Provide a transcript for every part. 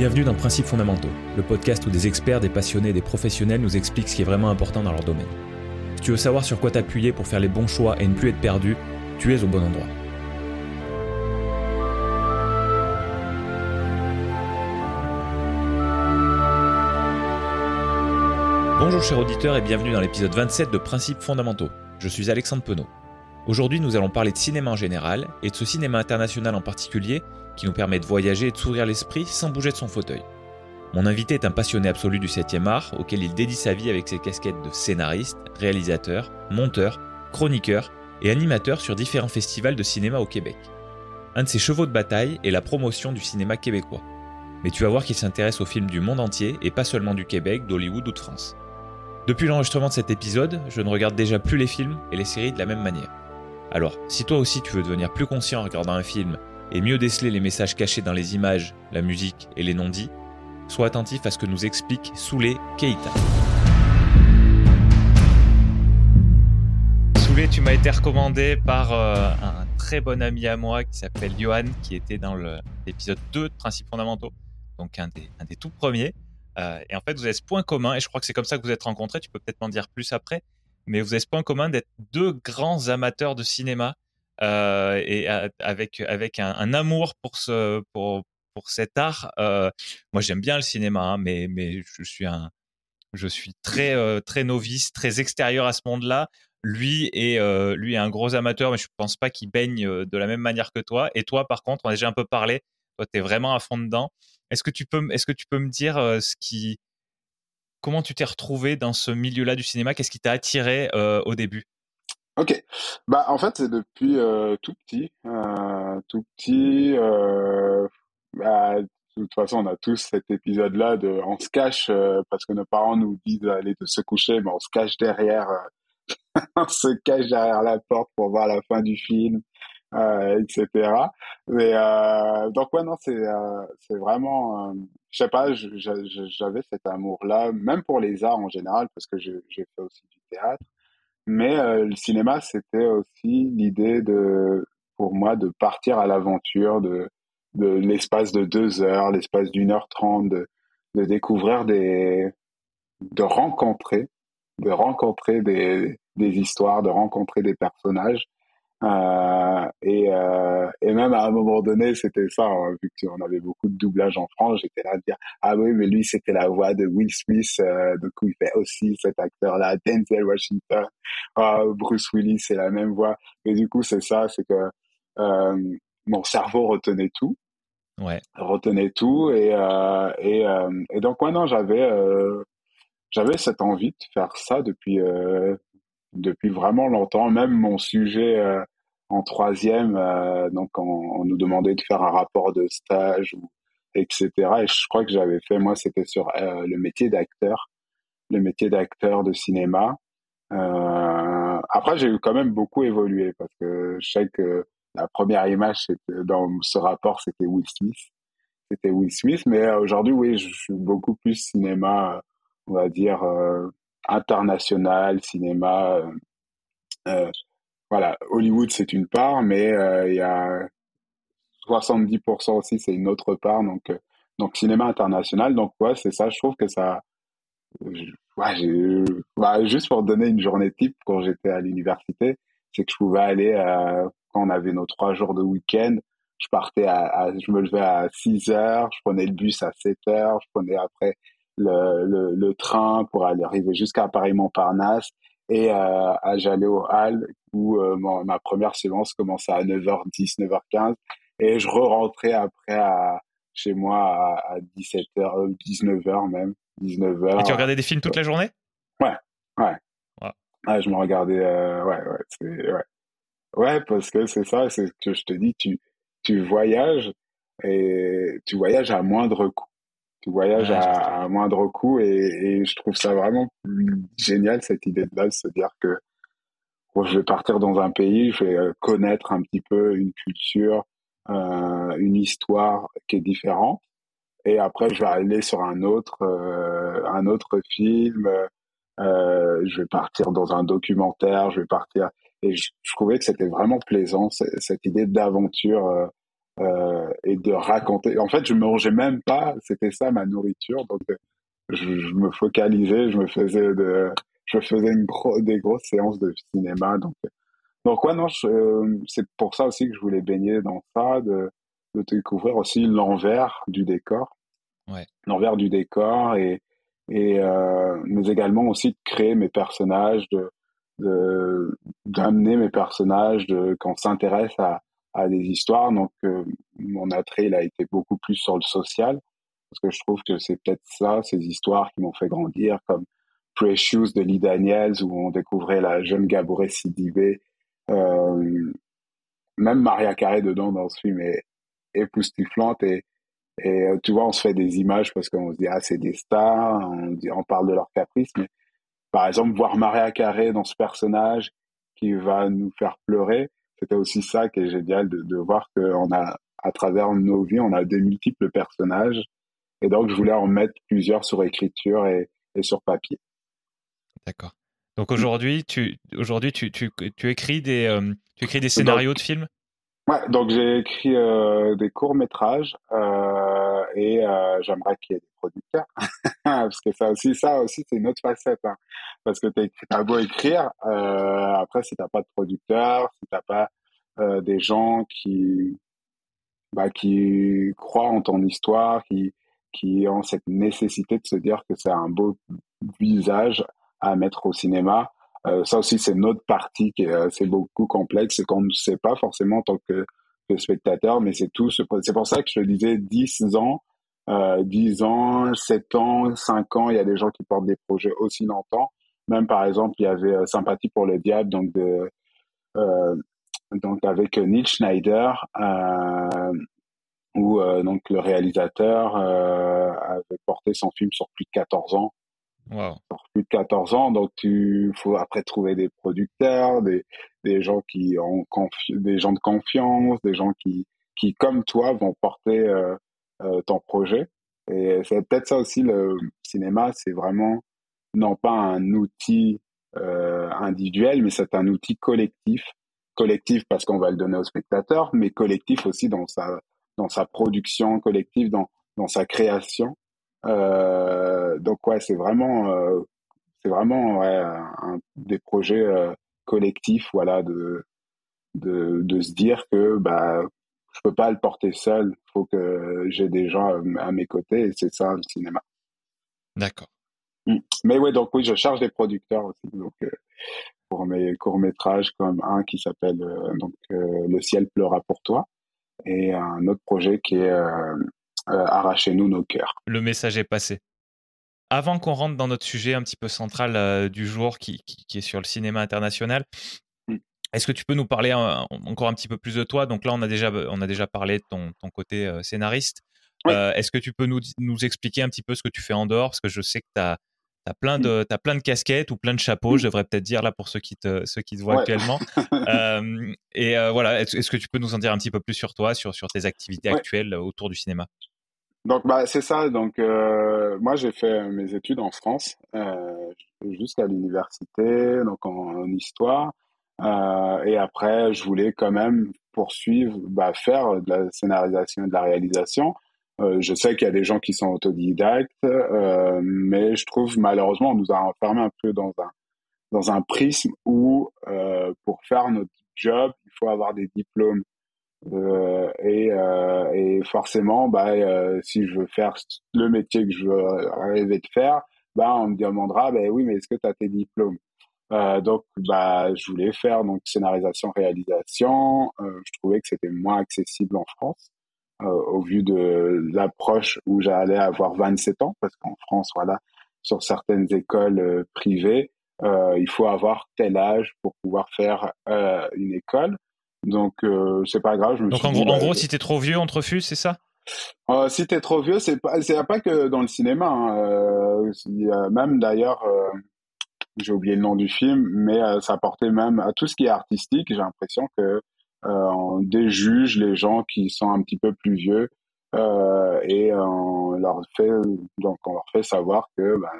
Bienvenue dans Principes fondamentaux, le podcast où des experts, des passionnés des professionnels nous expliquent ce qui est vraiment important dans leur domaine. Si tu veux savoir sur quoi t'appuyer pour faire les bons choix et ne plus être perdu, tu es au bon endroit. Bonjour chers auditeurs et bienvenue dans l'épisode 27 de Principes fondamentaux. Je suis Alexandre Penaud. Aujourd'hui nous allons parler de cinéma en général et de ce cinéma international en particulier qui nous permet de voyager et de s'ouvrir l'esprit sans bouger de son fauteuil. Mon invité est un passionné absolu du 7e art auquel il dédie sa vie avec ses casquettes de scénariste, réalisateur, monteur, chroniqueur et animateur sur différents festivals de cinéma au Québec. Un de ses chevaux de bataille est la promotion du cinéma québécois. Mais tu vas voir qu'il s'intéresse aux films du monde entier et pas seulement du Québec, d'Hollywood ou de France. Depuis l'enregistrement de cet épisode, je ne regarde déjà plus les films et les séries de la même manière. Alors, si toi aussi tu veux devenir plus conscient en regardant un film et mieux déceler les messages cachés dans les images, la musique et les non-dits, sois attentif à ce que nous explique Soulé Keita. Soulé, tu m'as été recommandé par euh, un très bon ami à moi qui s'appelle Johan, qui était dans l'épisode 2 de Principes fondamentaux, donc un des, un des tout premiers. Euh, et en fait, vous avez ce point commun, et je crois que c'est comme ça que vous êtes rencontrés, tu peux peut-être m'en dire plus après, mais vous avez ce point commun d'être deux grands amateurs de cinéma euh, et avec avec un, amour pour ce pour pour cet art. Euh, moi, j'aime bien le cinéma, hein, mais mais je suis un je suis très euh, très novice, très extérieur à ce monde-là. Lui est lui est un gros amateur, mais je pense pas qu'il baigne de la même manière que toi. Et toi, par contre, on a déjà un peu parlé. Toi, tu es vraiment à fond dedans. Est-ce que tu peux est-ce que tu peux me dire ce qui comment tu t'es retrouvé dans ce milieu-là du cinéma? Qu'est-ce qui t'a attiré au début? Ok. Bah, en fait, c'est depuis euh, tout petit. Euh, tout petit. Euh, bah, de toute façon, on a tous cet épisode-là de on se cache euh, parce que nos parents nous disent d'aller se coucher, mais on se cache derrière, euh, on se cache derrière la porte pour voir la fin du film, etc. Mais donc ouais, non, c'est c'est vraiment, je sais pas, j'avais cet amour-là, même pour les arts en général, parce que j'ai fait aussi du théâtre. Mais euh, le cinéma, c'était aussi l'idée de, pour moi, de partir à l'aventure, de, de l'espace de deux heures, l'espace d'une heure trente, de, de découvrir des, de rencontrer, de rencontrer des, des histoires, de rencontrer des personnages euh, et, euh, et même à un moment donné, c'était ça, hein, vu qu'on avait beaucoup de doublage en France, j'étais là à dire ah oui, mais lui c'était la voix de Will Smith, euh, donc il fait aussi cet acteur-là, Denzel Washington, oh, Bruce Willis, c'est la même voix. Et du coup, c'est ça, c'est que euh, mon cerveau retenait tout, ouais. retenait tout, et euh, et, euh, et donc moi non, j'avais j'avais cette envie de faire ça depuis depuis vraiment longtemps. Même mon sujet euh, en troisième, euh, donc on, on, nous demandait de faire un rapport de stage, etc. Et je crois que j'avais fait, moi, c'était sur euh, le métier d'acteur, le métier d'acteur de cinéma. après, j'ai quand même beaucoup évolué parce que je sais que la première image dans ce rapport, c'était Will Smith. C'était Will Smith, mais aujourd'hui, oui, je suis beaucoup plus cinéma, on va dire, international, cinéma. Euh, euh, voilà, Hollywood c'est une part, mais euh, il y a 70% aussi c'est une autre part, donc donc cinéma international. Donc ouais, c'est ça. Je trouve que ça. Ouais, bah, juste pour donner une journée type quand j'étais à l'université, c'est que je pouvais aller quand on avait nos trois jours de week-end. Je partais à, je me levais à 6 heures, je prenais le bus à 7 heures, je prenais après le, le, le, train pour aller arriver jusqu'à Paris-Montparnasse et euh, j'allais au Hall où euh, ma, première séance commençait à 9h10, 9h15 et je re-rentrais après à, chez moi à, 17h, 19h euh, même, 19h. Et tu regardais des films toute la journée? Ouais, ouais. ouais. je me regardais, euh, ouais, ouais, ouais. Ouais, parce que c'est ça, c'est ce que je te dis, tu, tu voyages et tu voyages à moindre coût tu voyages à, à, moindre coût et, et, je trouve ça vraiment génial cette idée de base, se dire que je vais partir dans un pays, je vais euh, connaître un petit peu une culture, euh, une histoire qui est différente et après je vais aller sur un autre euh, un autre film, euh, je vais partir dans un documentaire, je vais partir et je, je trouvais que c'était vraiment plaisant cette idée d'aventure et de raconter. En fait, je mangeais même pas, c'était ça ma nourriture, donc je, me focalisais, je me faisais de, je faisais une des grosses séances de cinéma, donc donc ouais non, c'est pour ça aussi que je voulais baigner dans ça, de, de découvrir aussi l'envers du décor, ouais. l'envers du décor et et euh, mais également aussi de créer mes personnages, de d'amener mes personnages, de qu'on s'intéresse à, à des histoires. Donc euh, mon attrait il a été beaucoup plus sur le social parce que je trouve que c'est peut-être ça, ces histoires qui m'ont fait grandir, comme Precious de Lee Daniels où on découvrait la jeune Gabouré Sidibé. Euh, même Maria Carré dedans dans ce film est époustouflante et et euh, tu vois, on se fait des images parce qu'on se dit, ah, c'est des stars, on, dit, on parle de leurs caprices, mais par exemple, voir Maria Carré dans ce personnage qui va nous faire pleurer, c'était aussi ça qui est génial de, de voir qu'on a, à travers nos vies, on a des multiples personnages. Et donc, je voulais en mettre plusieurs sur écriture et, et sur papier. D'accord. Donc aujourd'hui, tu, aujourd'hui, tu, tu, tu écris des, euh, tu écris des scénarios de films? Ouais, donc j'ai écrit euh, des courts métrages euh, et euh, j'aimerais qu'il y ait des producteurs parce que ça aussi, ça aussi c'est une autre facette. Hein. Parce que t'as beau écrire, euh, après si t'as pas de producteur, si t'as pas euh, des gens qui bah, qui croient en ton histoire, qui qui ont cette nécessité de se dire que c'est un beau visage à mettre au cinéma, ça aussi, c'est notre partie qui est beaucoup complexe et qu'on ne sait pas forcément en tant que, que spectateur, mais c'est tout. C'est pour ça que je disais 10 ans, euh, 10 ans, 7 ans, 5 ans, il y a des gens qui portent des projets aussi longtemps. Même par exemple, il y avait euh, Sympathie pour le diable, donc de euh, donc avec Neil Schneider, euh, où euh, donc le réalisateur avait porté son film sur plus de 14 ans. Wow. Plus de 14 ans, donc tu faut après trouver des producteurs, des, des gens qui ont des gens de confiance, des gens qui qui comme toi vont porter euh, euh, ton projet. Et c'est peut-être ça aussi le cinéma, c'est vraiment non pas un outil euh, individuel, mais c'est un outil collectif. Collectif parce qu'on va le donner au spectateur, mais collectif aussi dans sa dans sa production collective, dans dans sa création. Euh, donc ouais, c'est vraiment, euh, c'est vraiment ouais, un, des projets euh, collectifs, voilà, de, de, de se dire que bah je peux pas le porter seul, il faut que j'ai des gens à mes côtés et c'est ça le cinéma. D'accord. Mm. Mais ouais, donc oui, je charge des producteurs aussi, donc pour mes courts métrages comme un qui s'appelle donc Le ciel pleura pour toi et un autre projet qui est euh, arrachez-nous nos cœurs. Le message est passé. Avant qu'on rentre dans notre sujet un petit peu central euh, du jour qui, est sur le cinéma international, mm. est-ce que tu peux nous parler encore un petit peu plus de toi? Donc là, on a déjà, on a déjà parlé de ton, côté euh, scénariste. Est-ce que tu peux nous, nous, expliquer un petit peu ce que tu fais en dehors? Parce que je sais que tu as, as, plein mm. de, as plein de casquettes ou plein de chapeaux, mm. je devrais peut-être dire là pour ceux qui te, ceux qui te voient actuellement. et voilà, est-ce que tu peux nous en dire un petit peu plus sur toi, sur, sur tes activités actuelles autour du cinéma? Donc bah c'est ça. Donc euh, moi j'ai fait mes études en France euh, jusqu'à l'université, donc en, histoire. Euh, et après je voulais quand même poursuivre, bah, faire de la scénarisation et de la réalisation. Euh, je sais qu'il y a des gens qui sont autodidactes, euh, mais je trouve malheureusement on nous a enfermé un peu dans un dans un prisme où euh, pour faire notre job il faut avoir des diplômes euh, et, euh, et, forcément, bah, euh, si je veux faire le métier que je rêver de faire, bah, on me demandera, bah, oui, mais est-ce que tu as tes diplômes? Euh, donc, bah, je voulais faire donc scénarisation, réalisation. Euh, je trouvais que c'était moins accessible en France euh, au vu de l'approche où j'allais avoir 27 ans, parce qu'en France, voilà, sur certaines écoles privées, il faut avoir tel âge pour pouvoir faire une école. Donc euh, c'est pas grave. Je me Donc en, gros, en bah, gros, si t'es trop vieux, on te refuse, c'est ça? Euh, Si t'es trop vieux, c'est pas, c'est pas que dans le cinéma. Hein. Euh, même d'ailleurs, euh, j'ai oublié le nom du film, mais euh, ça portait même à tout ce qui est artistique. J'ai l'impression que on déjuge les gens qui sont un petit peu plus vieux et on leur fait donc on leur fait savoir que ben,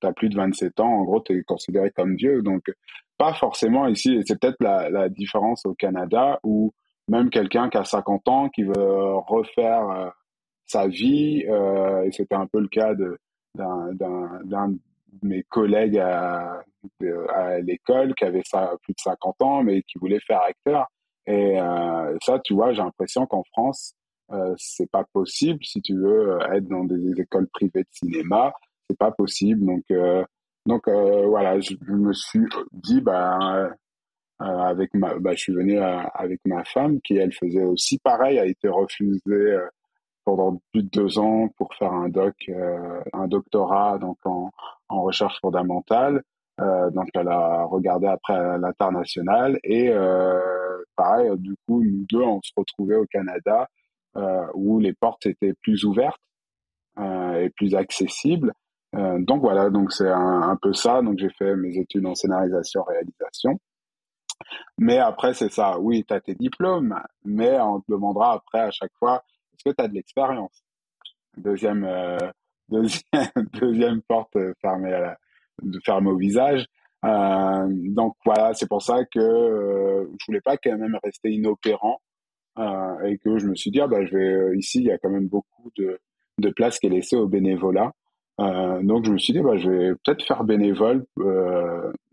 t'as plus de 27 ans, en gros, tu es considéré comme vieux. Donc, pas forcément ici, et c'est peut-être la, la, différence au Canada où même quelqu'un qui a 50 ans, qui veut refaire sa vie, et c'était un peu le cas de d'un de mes collègues à, à l'école qui avait ça plus de 50 ans, mais qui voulait faire acteur. Et euh, ça, tu vois, j'ai l'impression qu'en France, euh, c'est pas possible si tu veux être dans des écoles privées de cinéma, c'est pas possible. Donc, euh, donc euh, voilà, je, me suis dit, bah, euh, avec ma, bah, je suis venu avec ma femme qui elle faisait aussi pareil, a été refusée pendant plus de deux ans pour faire un doc, un doctorat donc en, recherche fondamentale. Donc elle a regardé après l'international et pareil, du coup, nous deux, on se retrouvait au Canada où les portes étaient plus ouvertes et plus accessibles. Euh, donc voilà, donc c'est un, peu ça. Donc j'ai fait mes études en scénarisation, réalisation. Mais après, c'est ça. Oui, tu as tes diplômes, mais on te demandera après à chaque fois, est-ce que tu as de l'expérience? Deuxième, euh, deuxième, deuxième porte fermée, à la, fermée au visage. Euh, donc voilà, c'est pour ça que euh, je voulais pas quand même rester inopérant euh, et que je me suis dit ah bah je vais euh, ici il y a quand même beaucoup de de place qui est laissée au bénévolat. Euh, donc je me suis dit bah je vais peut-être faire bénévole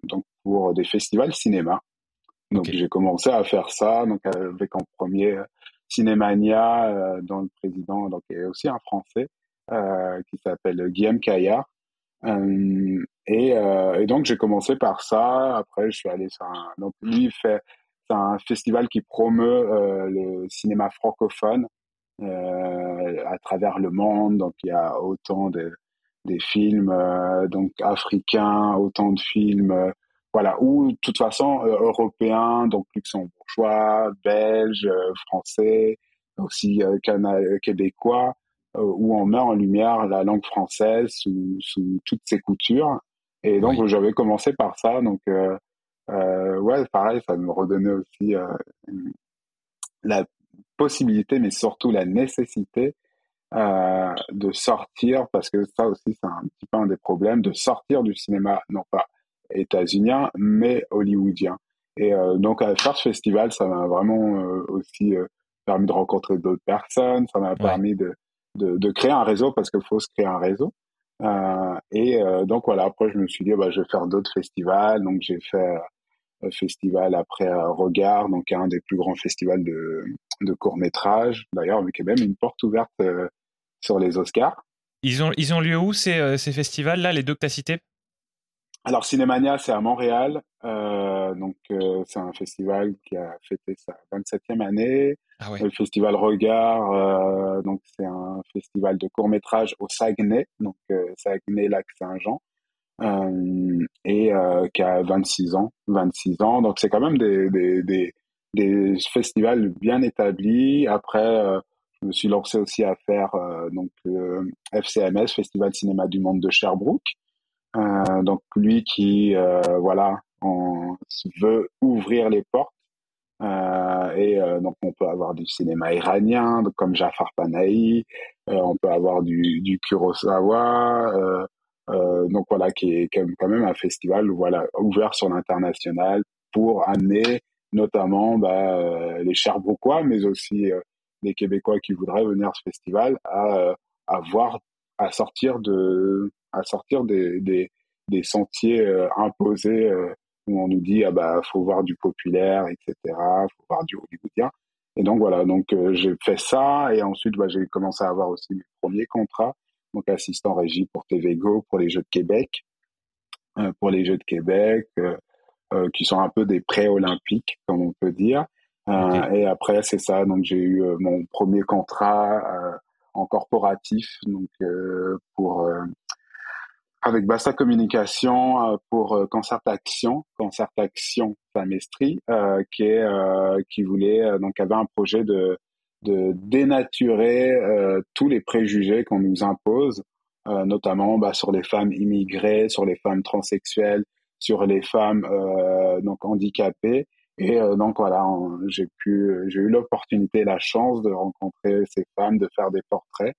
donc pour des festivals cinéma. Donc j'ai commencé à faire ça donc avec en premier Cinémania dont le président donc est aussi un Français qui s'appelle Guillaume Caillard euh, et, euh, et, donc j'ai commencé par ça. Après, je suis allé sur un. Donc lui fait c'est un festival qui promeut euh, le cinéma francophone euh, à travers le monde. Donc il y a autant de des films euh, donc africains, autant de films euh, voilà ou de toute façon européens, donc luxembourgeois, belges, français, aussi québécois. Euh, où on met en lumière la langue française sous, sous toutes ses coutures. Et donc, j'avais commencé par ça. Donc, euh, euh, ouais, pareil, ça me redonnait aussi euh, la possibilité, mais surtout la nécessité euh, de sortir, parce que ça aussi, c'est un petit peu un des problèmes, de sortir du cinéma, non pas états-unien, mais hollywoodien. Et euh, donc, à faire ce festival, ça m'a vraiment aussi permis de rencontrer d'autres personnes, ça m'a permis de, de, de, créer un réseau parce qu'il faut se créer un réseau. Euh, et euh, donc voilà, après je me suis dit bah, je vais faire d'autres festivals. Donc j'ai fait festival après euh, Regard, donc un des plus grands festivals de, de court métrage. D'ailleurs, avec même une porte ouverte euh, sur les Oscars. Ils ont, ils ont lieu où ces, ces festivals-là, les deux que tu as cités? Alors Cinémania, c'est à Montréal. Euh, donc euh, c'est un festival qui a fêté sa 27e année. Ah ouais. Le festival Regard, euh, donc c'est un festival de court métrage au Saguenay, donc euh, Saguenay Lac Saint-Jean, euh, et euh, qui a 26 ans, 26 ans. Donc c'est quand même des, des, des, des, festivals bien établis. Après, je me suis lancé aussi à faire donc FCMS, Festival Cinéma du Monde de Sherbrooke. Euh, donc lui qui euh, voilà veut ouvrir les portes euh, et euh, donc on peut avoir du cinéma iranien comme Jafar Panahi, euh, on peut avoir du, du Kurosawa, donc voilà qui est quand même un festival voilà ouvert sur l'international pour amener notamment bah, les Cherbrouquois mais aussi les Québécois qui voudraient venir à ce festival à, à voir à sortir de à sortir des, des, des sentiers euh, imposés euh, où on nous dit ah bah faut voir du populaire etc faut voir du hollywoodien. Et donc voilà. Donc euh, j'ai fait ça et ensuite bah, j'ai commencé à avoir aussi mes premiers contrats. Donc assistant régie pour TVGO pour les Jeux de Québec pour les Jeux de Québec qui sont un peu des pré-olympiques comme on peut dire okay. et après c'est ça donc j'ai eu mon premier contrat en corporatif donc pour avec Basta Communication euh, pour euh, Concertation, Concertation Famestri, euh, qui est euh, qui voulait euh, donc avait un projet de de dénaturer tous les préjugés qu'on nous impose, notamment bah, sur les femmes immigrées, sur les femmes transsexuelles, sur les femmes donc handicapées. Et donc voilà, j'ai pu, j'ai eu l'opportunité, la chance de rencontrer ces femmes, de faire des portraits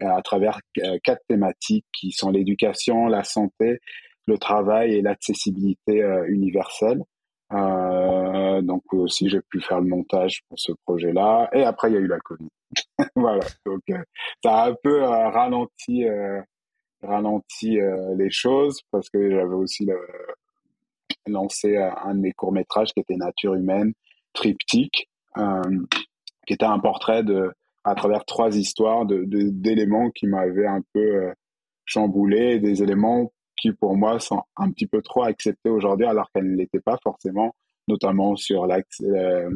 à travers euh, quatre thématiques qui sont l'éducation, la santé, le travail et l'accessibilité euh, universelle. Euh, donc aussi j'ai pu faire le montage pour ce projet-là. Et après il y a eu la Covid. voilà, donc ça a un peu ralenti ralenti les choses parce que j'avais aussi lancé un de mes courts métrages qui était Nature humaine, triptyque, qui était un portrait de à travers trois histoires de d'éléments qui m'avaient un peu chamboulé, des éléments qui pour moi sont un petit peu trop acceptés aujourd'hui alors qu'elles ne l'étaient pas forcément, notamment sur euh,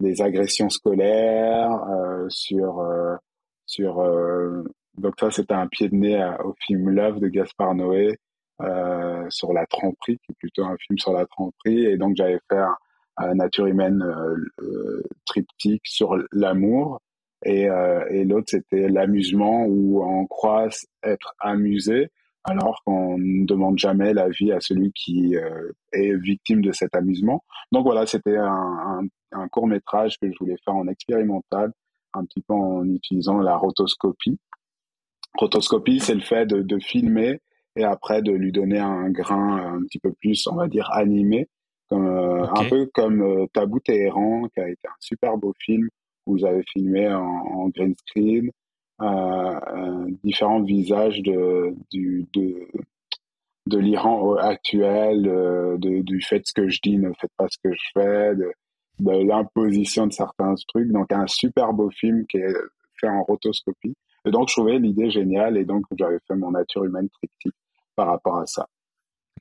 les agressions scolaires, euh, sur euh, sur euh, donc ça c'était un pied de nez au film Love de Gaspard Noé euh, sur la tromperie, qui est plutôt un film sur la tromperie, et donc j'avais fait un, Nature humaine triptyque sur l'amour. Et, et l'autre, c'était l'amusement où on croit être amusé, alors qu'on ne demande jamais l'avis à celui qui euh, est victime de cet amusement. Donc voilà, c'était un, un, court métrage que je voulais faire en expérimental, un petit peu en utilisant la rotoscopie. Rotoscopie, c'est le fait de, de, filmer et après de lui donner un grain un petit peu plus, on va dire, animé, comme, euh, un peu comme euh, Tabou Téhéran, qui a été un super beau film où vous avez filmé en, en green screen, euh, différents visages de, du, de, de l'Iran actuel, euh, de, du fait ce que je dis, ne faites pas ce que je fais, de, de l'imposition de certains trucs. Donc un super beau film qui est fait en rotoscopie. Et donc je trouvais l'idée géniale et donc j'avais fait mon nature humaine triptyque par rapport à ça.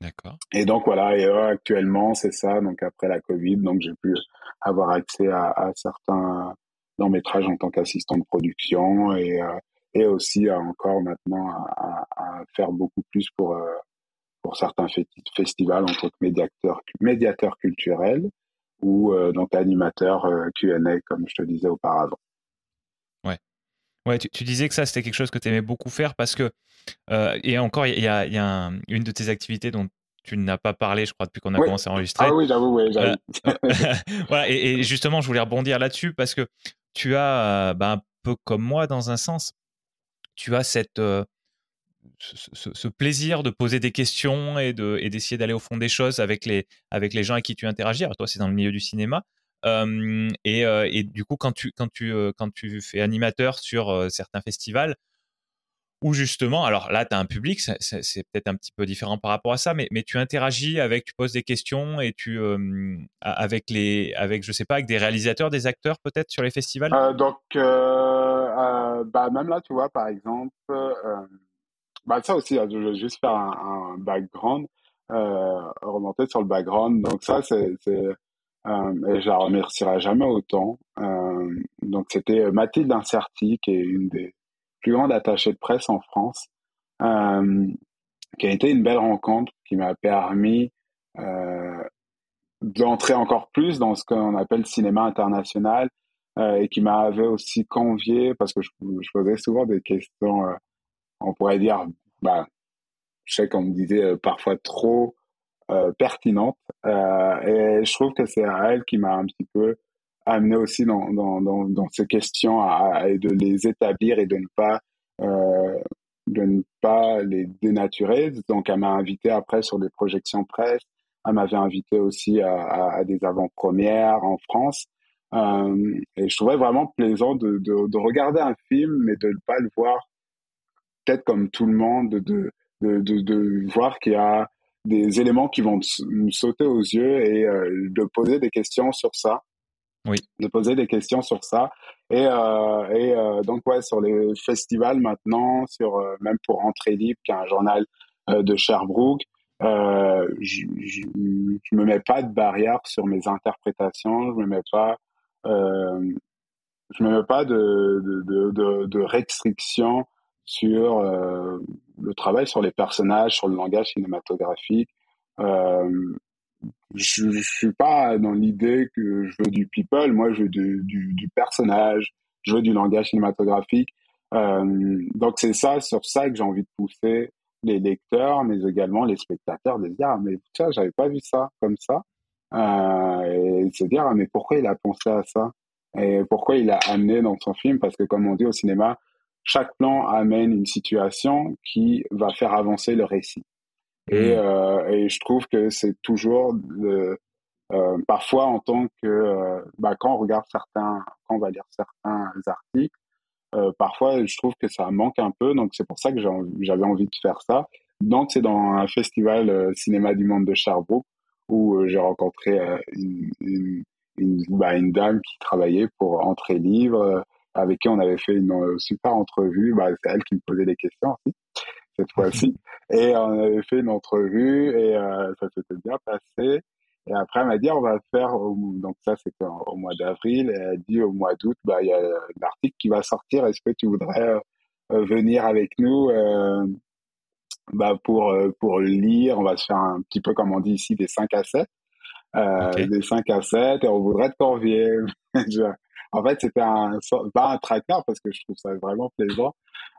D'accord. Et donc voilà, et actuellement c'est ça. Donc après la Covid, donc j'ai pu avoir accès à, à certains long métrage en tant qu'assistant de production et, euh, et aussi encore maintenant à, à, faire beaucoup plus pour, euh, pour certains festivals en tant que médiateur, médiateur culturel ou euh, donc animateur Q&A comme je te disais auparavant. Ouais. Tu, tu disais que ça, c'était quelque chose que tu aimais beaucoup faire parce que, euh, et encore, il y a, y a une de tes activités dont tu n'as pas parlé, je crois, depuis qu'on a commencé à enregistrer. Ah oui, j'avoue, oui, j'avoue. voilà, et, et, justement, je voulais rebondir là-dessus parce que tu as, bah, un peu comme moi dans un sens, tu as cette, ce, plaisir de poser des questions et de et d'essayer d'aller au fond des choses avec les avec les gens avec qui tu interagis. Alors toi, c'est dans le milieu du cinéma. Et, du coup, quand tu quand tu quand tu fais animateur sur certains festivals, ou justement, alors là, tu as un public, c'est peut-être un petit peu différent par rapport à ça, mais, mais tu interagis avec, tu poses des questions et tu, avec les, avec, je sais pas, avec des réalisateurs, des acteurs peut-être sur les festivals? Euh, Donc, euh, bah, même là, tu vois, par exemple, bah, ça aussi, hein, je vais juste faire un, background, remonter sur le background. Donc, ça, c'est, et je la remercierai jamais autant. donc, c'était Mathilde Incerti, qui est une des plus grande attachée de presse en France, euh, qui a été une belle rencontre, qui m'a permis euh, d'entrer encore plus dans ce qu'on appelle cinéma international euh, et qui m'avait aussi convié, parce que je, posais souvent des questions, on pourrait dire, bah, je sais qu'on me disait parfois trop pertinentes, et je trouve que c'est à elle qui m'a un petit peu amener aussi dans, dans, dans, dans ces questions à, de les établir et de ne pas euh, de ne pas les dénaturer. Donc, elle m'a invité après sur des projections presse. Elle m'avait invité aussi à, à, des avant-premières en France. Euh, et je trouvais vraiment plaisant de, de, de, regarder un film, mais de ne pas le voir peut-être comme tout le monde, de, de, de, de voir qu'il y a des éléments qui vont me sauter aux yeux et euh, de poser des questions sur ça oui. de poser des questions sur ça. Et, euh, et euh, donc, ouais, sur les festivals maintenant, sur euh, même pour Entrée Libre, qui est un journal euh, de Sherbrooke, euh, je, je, je, me mets pas de barrière sur mes interprétations, je me mets pas, je me mets pas de, de, de, de restrictions sur le travail sur les personnages, sur le langage cinématographique. Euh, je, je suis pas dans l'idée que je veux du people. Moi, je veux du, du, du personnage. Je veux du langage cinématographique. Euh, donc c'est ça, sur ça que j'ai envie de pousser les lecteurs, mais également les spectateurs, de se dire ah, mais tiens, j'avais pas vu ça comme ça, euh, et se dire ah, mais pourquoi il a pensé à ça? Et pourquoi il a amené dans son film? Parce que comme on dit au cinéma, chaque plan amène une situation qui va faire avancer le récit. Et, mm. euh, et je trouve que c'est toujours le, parfois en tant que bah, quand on regarde certains, quand on va lire certains articles, parfois je trouve que ça manque un peu, donc c'est pour ça que j'avais envie de faire ça. Donc c'est dans un festival cinéma du monde de Sherbrooke où j'ai rencontré une, une, une, bah, une, dame qui travaillait pour Entrée Livre, avec qui on avait fait une super entrevue. Bah, c'est elle qui me posait des questions aussi cette fois-ci. Et on avait fait une entrevue et euh, ça s'était bien passé. Et après, elle m'a dit, on va faire, donc ça c'était au mois d'avril, et elle a dit au mois d'août, bah, il y a un article qui va sortir, est-ce que tu voudrais euh, venir avec nous euh, bah, pour, euh, pour lire, on va se faire un petit peu comme on dit ici, des 5 à 7. Euh, des 5 à 7 et on voudrait te convier. en fait, c'était un, pas un traqueur parce que je trouve ça vraiment plaisant,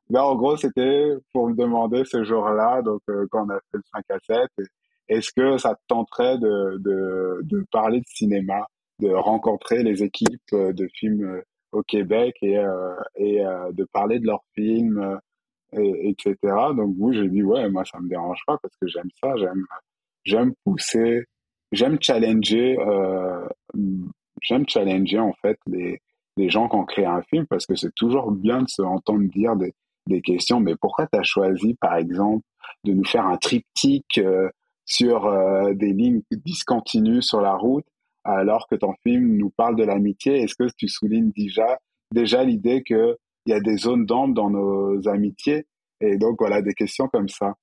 mais en gros, c'était pour me demander ce jour-là, donc euh, quand on a fait le 5 à 7, est-ce que ça te tenterait de, de, de, parler de cinéma, de rencontrer les équipes euh, de films euh, au Québec et, et de parler de leurs films, et, etc. Donc vous, j'ai dit ouais, moi ça me dérange pas parce que j'aime ça, j'aime j'aime pousser, j'aime challenger, j'aime challenger en fait les les gens qui ont créé un film parce que c'est toujours bien de se entendre dire des des questions, mais pourquoi tu as choisi, par exemple, de nous faire un triptyque euh, sur euh, des lignes discontinues sur la route, alors que ton film nous parle de l'amitié? Est-ce que tu soulignes déjà, déjà l'idée qu'il y a des zones d'ombre dans nos amitiés? Et donc, voilà, des questions comme ça.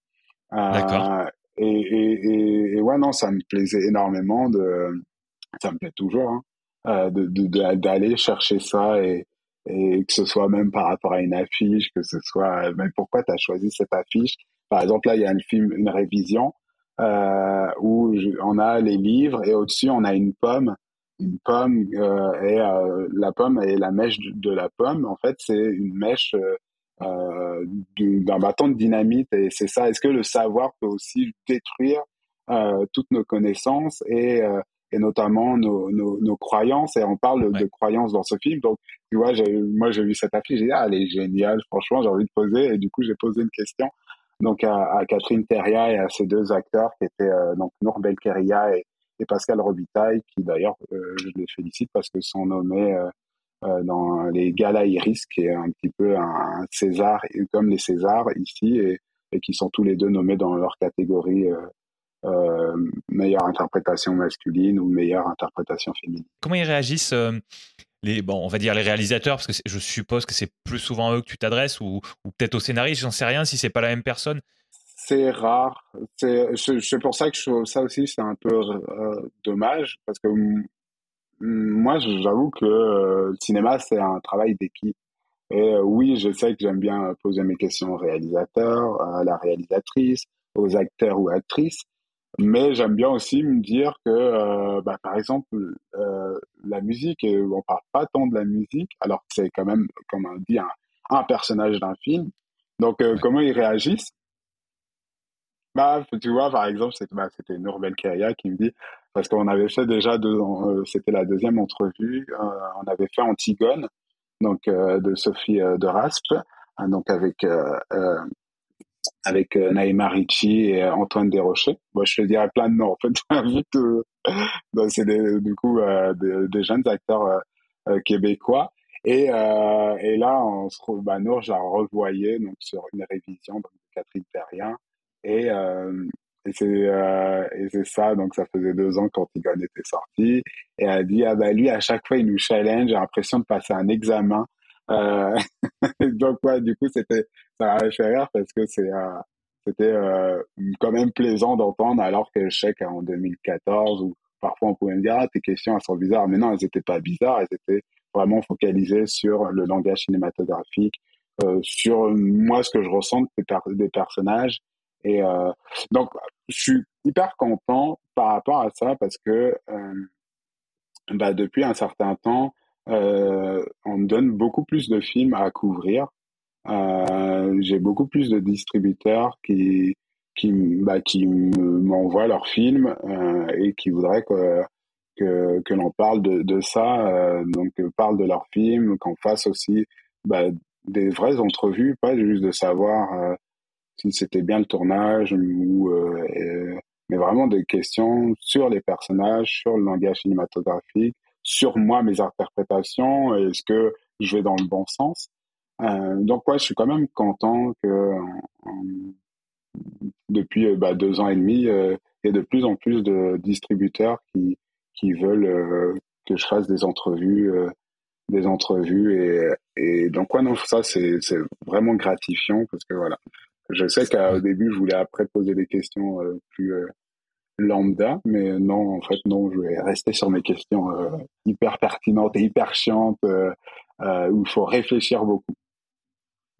Euh, et, et, et, ouais, non, ça me plaisait énormément de, ça me plaît toujours, hein, euh, d'aller de, chercher ça et, et que ce soit même par rapport à une affiche, que ce soit mais pourquoi tu as choisi cette affiche? Par exemple, là, il y a un film, une révision euh, où on a les livres et au-dessus, on a une pomme. Une pomme euh, et euh, la pomme et la mèche de, la pomme, en fait, c'est une mèche euh, d'un bâton de dynamite et c'est ça. Est-ce que le savoir peut aussi détruire euh, toutes nos connaissances et et notamment nos, nos, nos, croyances. Et on parle de croyances dans ce film. Donc, tu vois, moi, j'ai vu cette affiche, j'ai dit, ah, elle est géniale, franchement, j'ai envie de poser. Et du coup, j'ai posé une question donc à, à, Catherine Teria et à ces deux acteurs qui étaient euh, donc Nour Belkeria et, et, Pascal Robitaille, qui d'ailleurs, euh, je les félicite parce que sont nommés euh, euh dans les Galas Iris, qui est un petit peu un, César, comme les Césars ici, et, et, qui sont tous les deux nommés dans leur catégorie euh, meilleure interprétation masculine ou meilleure interprétation féminine. Comment ils réagissent euh, les, bon, on va dire les réalisateurs, parce que je suppose que c'est plus souvent à eux que tu t'adresses, ou, ou peut-être aux scénaristes, j'en sais rien si c'est pas la même personne. C'est rare. C'est pour ça que je trouve ça aussi, c'est un peu euh, dommage, parce que moi, j'avoue que le cinéma, c'est un travail d'équipe. Et oui, je sais que j'aime bien poser mes questions au réalisateur, à la réalisatrice, aux acteurs ou actrices, mais j'aime bien aussi me dire que, euh, bah, par exemple, euh, la musique, on parle pas tant de la musique, alors que c'est quand même, comme on dit, un, un personnage d'un film. Donc, euh, comment ils réagissent? Bah, tu vois, par exemple, c'était bah, c'était Nour Belkeria qui me dit, parce qu'on avait fait déjà deux, euh, c'était la deuxième entrevue, euh, on avait fait Antigone, donc de Sophie de Raspe, hein, donc avec avec euh, Naïma Ricci et euh, Antoine Desrochers. Moi, je te dirais plein de noms, en fait, bah, c'est du coup euh, des, jeunes acteurs québécois. Et, là, on se trouve, bah, Nour, j'ai revoyé donc, sur une révision de Catherine Terrien. Et, c'est ça, donc ça faisait deux ans quand Tigone était sorti. Et elle a dit, ah bah lui, à chaque fois, il nous challenge, j'ai l'impression de passer un examen. Euh, donc ouais, du coup c'était ça m'a fait rire parce que c'est euh, c'était euh, quand même plaisant d'entendre alors que je sais qu'en 2014 ou parfois on pouvait me dire ah tes questions elles sont bizarres. Mais non elles étaient pas bizarres. Elles étaient vraiment focalisées sur le langage cinématographique euh, sur moi ce que je ressens des, des personnages. Et donc je suis hyper content par rapport à ça parce que bah, depuis un certain temps euh, on me donne beaucoup plus de films à couvrir. Euh, j'ai beaucoup plus de distributeurs qui qui, bah, qui m'envoient leurs films euh, et qui voudraient que que, que l'on parle de, de ça, euh, donc parle de leurs films, qu'on fasse aussi bah, des vraies entrevues, pas juste de savoir euh, si c'était bien le tournage ou mais vraiment des questions sur les personnages, sur le langage cinématographique, sur moi, mes interprétations, est-ce que je vais dans le bon sens? Euh, donc ouais, je suis quand même content que depuis bah, deux ans et demi, il y a de plus en plus de distributeurs qui, qui veulent que je fasse des entrevues des entrevues et, et donc ouais non ça c'est c'est vraiment gratifiant parce que voilà je sais qu'au début je voulais après poser des questions euh, plus euh, lambda mais non en fait non je vais rester sur mes questions euh, hyper pertinentes et hyper chiantes où il faut réfléchir beaucoup.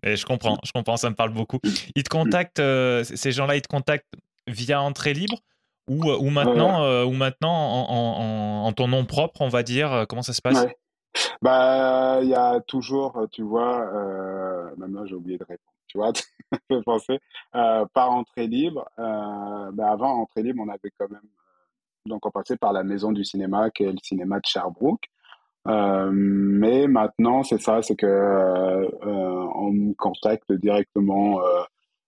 Et je comprends je comprends ça me parle beaucoup. Ils te contactent ces gens-là ils te contactent via entrée libre ou, ou maintenant ou maintenant en, en, en, ton nom propre on va dire comment ça se passe? Bah, il y a toujours, tu vois, euh, maintenant j'ai oublié de répondre, tu vois, je penser, euh, par entrée libre. Euh, bah, avant entrée libre, on avait quand même, euh, donc on passait par la maison du cinéma, qui est le cinéma de Sherbrooke. Euh, mais maintenant, c'est ça, c'est que euh, on me contacte directement.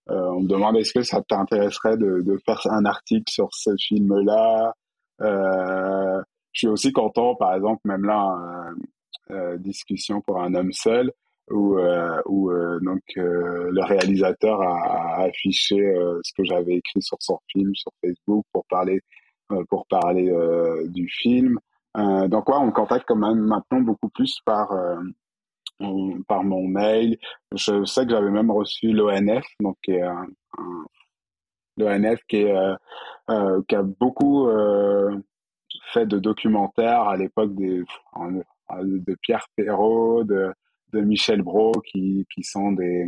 on me demande est-ce que ça t'intéresserait de, faire un article sur ce film-là? je suis aussi content, par exemple, même là, discussion pour un homme seul où, euh, où euh, donc le réalisateur a, affiché ce que j'avais écrit sur son film sur Facebook pour parler pour parler du film. donc ouais, on me contacte quand même maintenant beaucoup plus par par mon mail. Je sais que j'avais même reçu l'ONF, donc qui est un, l'ONF qui, est, qui a beaucoup fait de documentaires à l'époque des de Pierre Perrault, de, de Michel Brault, qui, qui sont des,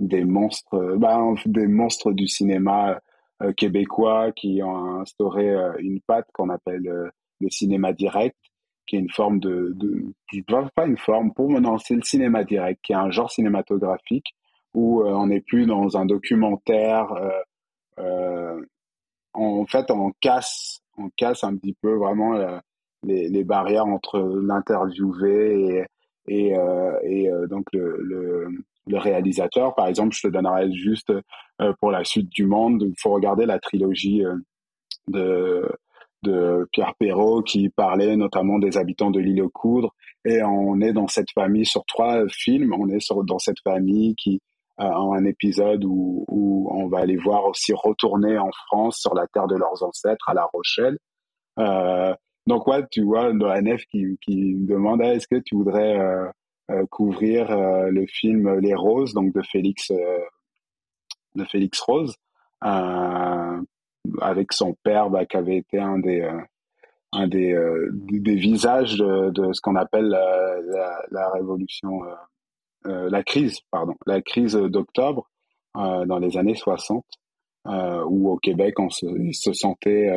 des monstres, ben, des monstres du cinéma euh, québécois qui ont instauré euh, une patte qu'on appelle euh, le cinéma direct, qui est une forme de, de pas une forme, pour me lancer le cinéma direct, qui est un genre cinématographique où on n'est plus dans un documentaire. en fait, on casse, on casse un petit peu vraiment les, les barrières entre l'interviewé et, et, euh, et euh, donc le, le, le, réalisateur. Par exemple, je te donnerai juste euh, pour la suite du monde, il faut regarder la trilogie de, de Pierre Perrault qui parlait notamment des habitants de l'île aux Coudres. Et on est dans cette famille sur trois films. On est sur, dans cette famille qui a un épisode où, où on va aller voir aussi retourner en France sur la terre de leurs ancêtres à La Rochelle. Euh, donc ouais, tu vois l'ONF qui, qui me demande ah, est-ce que tu voudrais euh, euh, couvrir euh, le film Les Roses, donc de Félix de Félix Rose, avec son père bah, qui avait été un des un des, des visages de, de ce qu'on appelle la, la, révolution, la crise, pardon, la crise d'octobre dans les années 60, où au Québec on se, il se sentait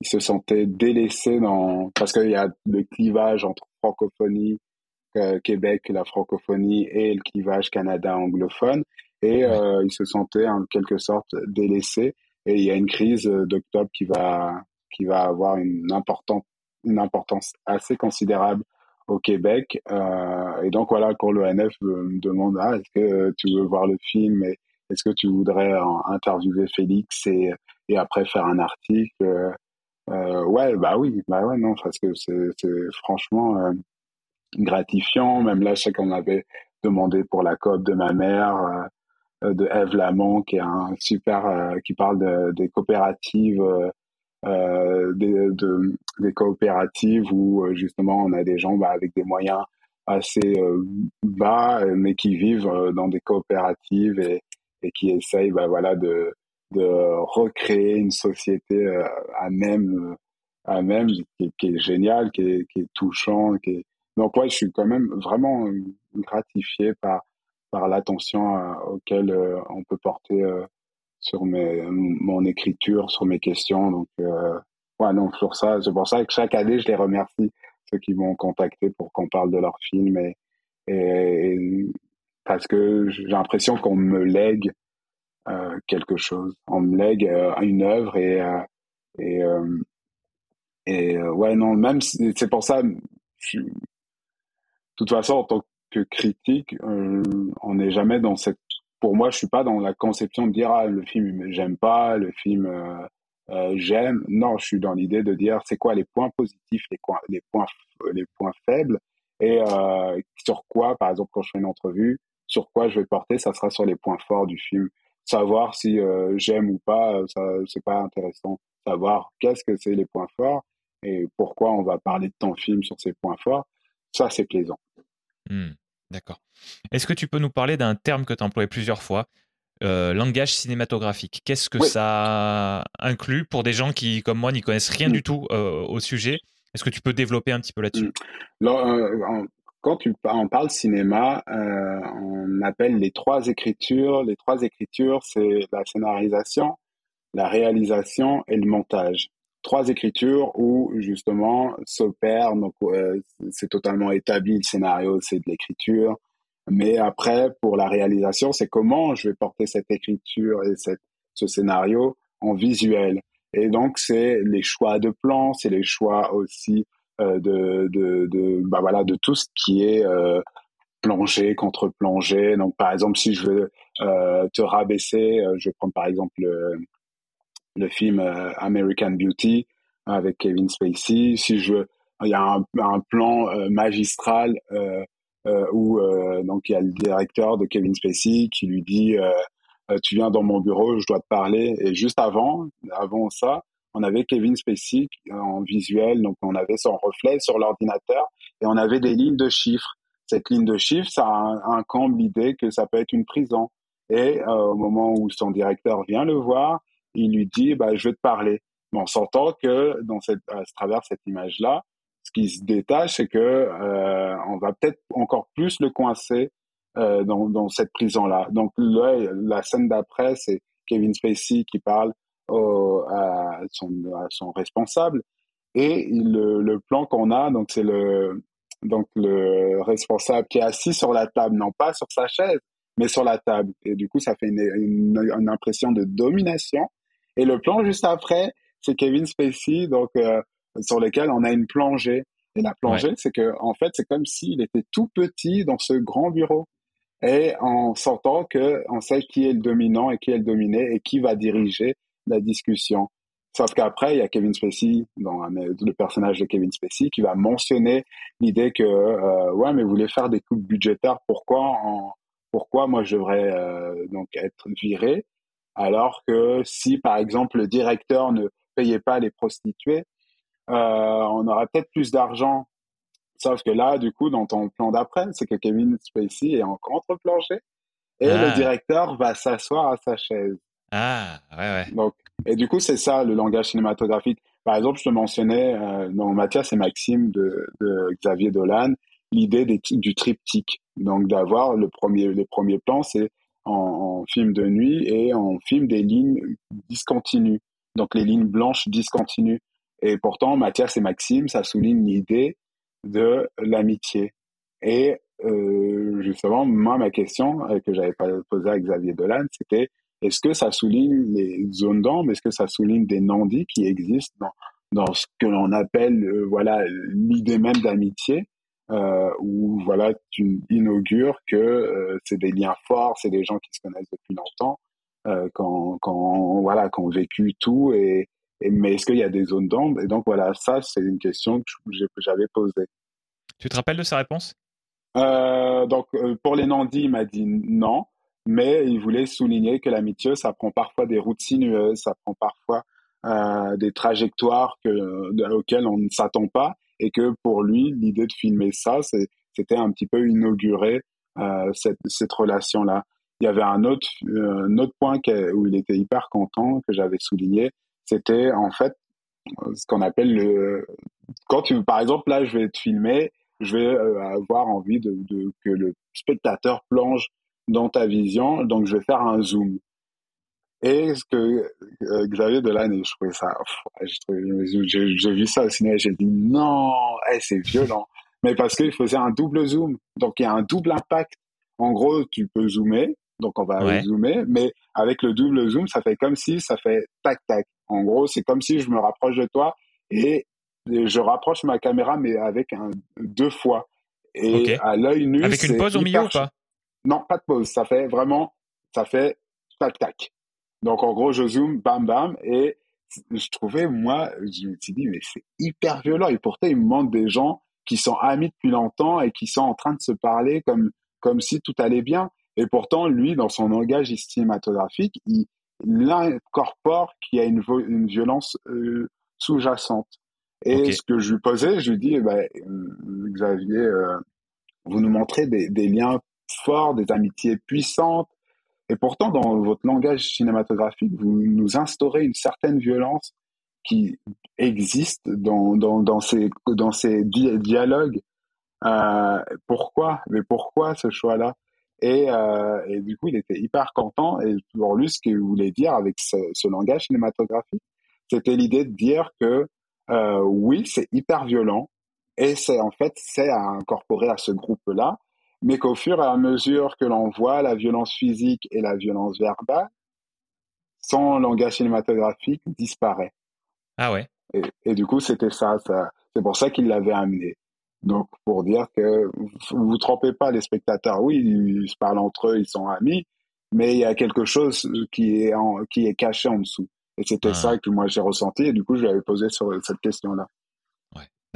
il se sentait délaissé dans parce qu'il y a le clivage entre francophonie euh, Québec la francophonie et le clivage Canada anglophone. Et euh, il se sentait en quelque sorte délaissé et il y a une crise d'octobre qui va qui va avoir une importante une importance assez considérable au Québec. Euh, et donc voilà quand l'ONF me demande ah est-ce que tu veux voir le film et est-ce que tu voudrais interviewer Félix et et après faire un article euh, ouais, bah oui, bah ouais, non, parce que c'est franchement euh, gratifiant. Même là, je sais qu'on avait demandé pour la coop de ma mère, euh, de Eve Lamont, qui est un super, qui parle de, des coopératives, des, de, des coopératives où justement on a des gens bah, avec des moyens assez bas, mais qui vivent dans des coopératives et, et qui essayent, bah, voilà, de de recréer une société euh, à même euh, à même qui, qui est génial qui est, qui est touchant qui est... donc ouais je suis quand même vraiment gratifié par par l'attention euh, auquel on peut porter sur mes mon écriture sur mes questions donc ouais non sur ça c'est pour ça que chaque année je les remercie ceux qui m'ont contacté pour qu'on parle de leur film et, et parce que j'ai l'impression qu'on me lègue euh, quelque chose. On me lègue euh, une œuvre et euh, et et ouais non même c'est pour ça. De toute façon, en tant que critique, on n'est jamais dans cette. Pour moi, je suis pas dans la conception de dire ah le film j'aime pas, le film j'aime. Non, je suis dans l'idée de dire c'est quoi les points positifs, les points, les points, les points faibles, et sur quoi, par exemple, quand je fais une entrevue, sur quoi je vais porter, ça sera sur les points forts du film. Savoir si j'aime ou pas, ça c'est pas intéressant. Savoir qu'est-ce que c'est les points forts et pourquoi on va parler de ton film sur ces points forts, ça c'est plaisant. Mmh, d'accord. Est-ce que tu peux nous parler d'un terme que tu as employé plusieurs fois, euh, langage cinématographique? Qu'est-ce que ça inclut pour des gens qui, comme moi, n'y connaissent rien mmh. du tout euh, au sujet? Est-ce que tu peux développer un petit peu là-dessus? Mmh. Euh, Quand on parle cinéma, on appelle les trois écritures. Les trois écritures, c'est la scénarisation, la réalisation et le montage trois écritures où justement s'opère, donc euh, c'est totalement établi, le scénario c'est de l'écriture, mais après pour la réalisation c'est comment je vais porter cette écriture et cette, ce scénario en visuel. Et donc c'est les choix de plans, c'est les choix aussi euh, de, de, de, bah voilà, de tout ce qui est euh, plongée, contre-plongée. Donc par exemple si je veux euh, te rabaisser, je vais prendre par exemple le, le film euh, American Beauty avec Kevin Spacey. Si je, il y a un, un plan euh, magistral euh, où donc il y a le directeur de Kevin Spacey qui lui dit tu viens dans mon bureau, je dois te parler. Et juste avant, avant ça, on avait Kevin Spacey en visuel, donc on avait son reflet sur l'ordinateur et on avait des lignes de chiffres. Cette ligne de chiffres, ça incombe l'idée que ça peut être une prison. Et au moment où son directeur vient le voir, il lui dit bah, Je vais te parler. Mais on s'entend que dans cette, à travers cette image-là, ce qui se détache, c'est que euh, on va peut-être encore plus le coincer euh, dans, dans, cette prison-là. Donc là, la scène d'après, c'est Kevin Spacey qui parle au, à, son, à, son, responsable. Et le, le plan qu'on a, donc c'est le donc le responsable qui est assis sur la table, non pas sur sa chaise, mais sur la table. Et du coup, ça fait une, une, une impression de domination et le plan juste après, c'est Kevin Spacey, donc euh, sur lequel on a une plongée. Et la plongée, c'est que en fait, c'est comme s'il était tout petit dans ce grand bureau. Et on s'entend que on sait qui est le dominant et qui est le dominé et qui va diriger la discussion. Sauf qu'après, il y a Kevin Spacey, dans le personnage de Kevin Spacey, qui va mentionner l'idée que euh, ouais, mais vous voulez faire des coupes budgétaires, pourquoi en, pourquoi moi je devrais euh, donc être viré alors que si, par exemple, le directeur ne payait pas les prostituées, euh, on aurait peut-être plus d'argent. Sauf que là, du coup, dans ton plan d'après, c'est que Kevin Spacey est en contre-plancher et le ah. directeur va s'asseoir à sa chaise. Ah, ouais, ouais. Donc, et du coup, c'est ça le langage cinématographique. Par exemple, je te mentionnais euh, dans Mathias et Maxime de, Xavier Dolan l'idée du triptyque. Donc, d'avoir le premier, les premiers plans, c'est en, film de nuit et en film des lignes discontinues, donc les lignes blanches discontinues. Et pourtant, Mathias et Maxime, ça souligne l'idée de l'amitié. Et euh, justement, moi, ma question euh, que j'avais posée à Xavier Dolan, c'était est-ce que ça souligne les zones d'ombre? Est-ce que ça souligne des non-dits qui existent dans, dans ce que l'on appelle euh, voilà l'idée même d'amitié euh, où voilà tu inaugures que euh, c'est des liens forts, c'est des gens qui se connaissent depuis longtemps, euh, quand, quand voilà, quand ont vécu tout et, et mais est-ce qu'il y a des zones d'ombre? Et donc voilà, ça c'est une question que j'avais posée. Tu te rappelles de sa réponse? Euh, Donc pour les non-dits, il m'a dit non, mais il voulait souligner que l'amitié, ça prend parfois des routes sinueuses, ça prend parfois euh, des trajectoires que, auxquelles on ne s'attend pas et que pour lui, l'idée de filmer ça, c'était un petit peu inaugurer euh, cette, cette relation-là. Il y avait un autre, euh, un autre point où il était hyper content, que j'avais souligné, c'était en fait ce qu'on appelle le... Quand tu, par exemple, là, je vais te filmer, je vais euh, avoir envie de, de, que le spectateur plonge dans ta vision, donc je vais faire un zoom. Et ce que euh, Xavier Dolan, je trouvais ça, j'ai vu ça au cinéma, j'ai dit non, hey, c'est violent. Mais parce qu'il faisait un double zoom, donc il y a un double impact. En gros, tu peux zoomer, donc on va zoomer, mais avec le double zoom, ça fait comme si ça fait tac tac. En gros, c'est comme si je me rapproche de toi et je rapproche ma caméra, mais avec un deux fois. Et à l'œil nu, avec une pause au milieu ou pas? Non, pas de pause. Ça fait vraiment, ça fait tac tac. Donc en gros, je zoome, bam bam, et je trouvais, moi, je me suis dit, mais c'est hyper violent. Et pourtant, il me montre des gens qui sont amis depuis longtemps et qui sont en train de se parler comme, comme si tout allait bien. Et pourtant, lui, dans son langage cinématographique, il, incorpore qu'il y a une, une violence euh, sous-jacente. Et ce que je lui posais, je lui dis, eh ben, euh, Xavier, euh, vous nous montrez des, des, liens forts, des amitiés puissantes, et pourtant, dans votre langage cinématographique, vous nous instaurez une certaine violence qui existe dans, dans, ces, dans ces dialogues. Euh, pourquoi? Mais pourquoi ce choix-là? Et, euh, et, du coup, il était hyper content. Et pour lui, ce qu'il voulait dire avec ce, ce langage cinématographique, c'était l'idée de dire que euh, oui, c'est hyper violent. Et c'est en fait, c'est à incorporer à ce groupe-là mais qu'au fur et à mesure que l'on voit la violence physique et la violence verbale, son langage cinématographique disparaît. Ah ouais. Et, et du coup, c'était ça, ça. C'est pour ça qu'il l'avait amené. Donc, pour dire que vous vous trompez pas, les spectateurs. Oui, ils se parlent entre eux, ils sont amis, mais il y a quelque chose qui est, en, qui est caché en dessous. Et c'était ah. ça que moi j'ai ressenti. Et du coup, je lui avais posé sur cette question-là.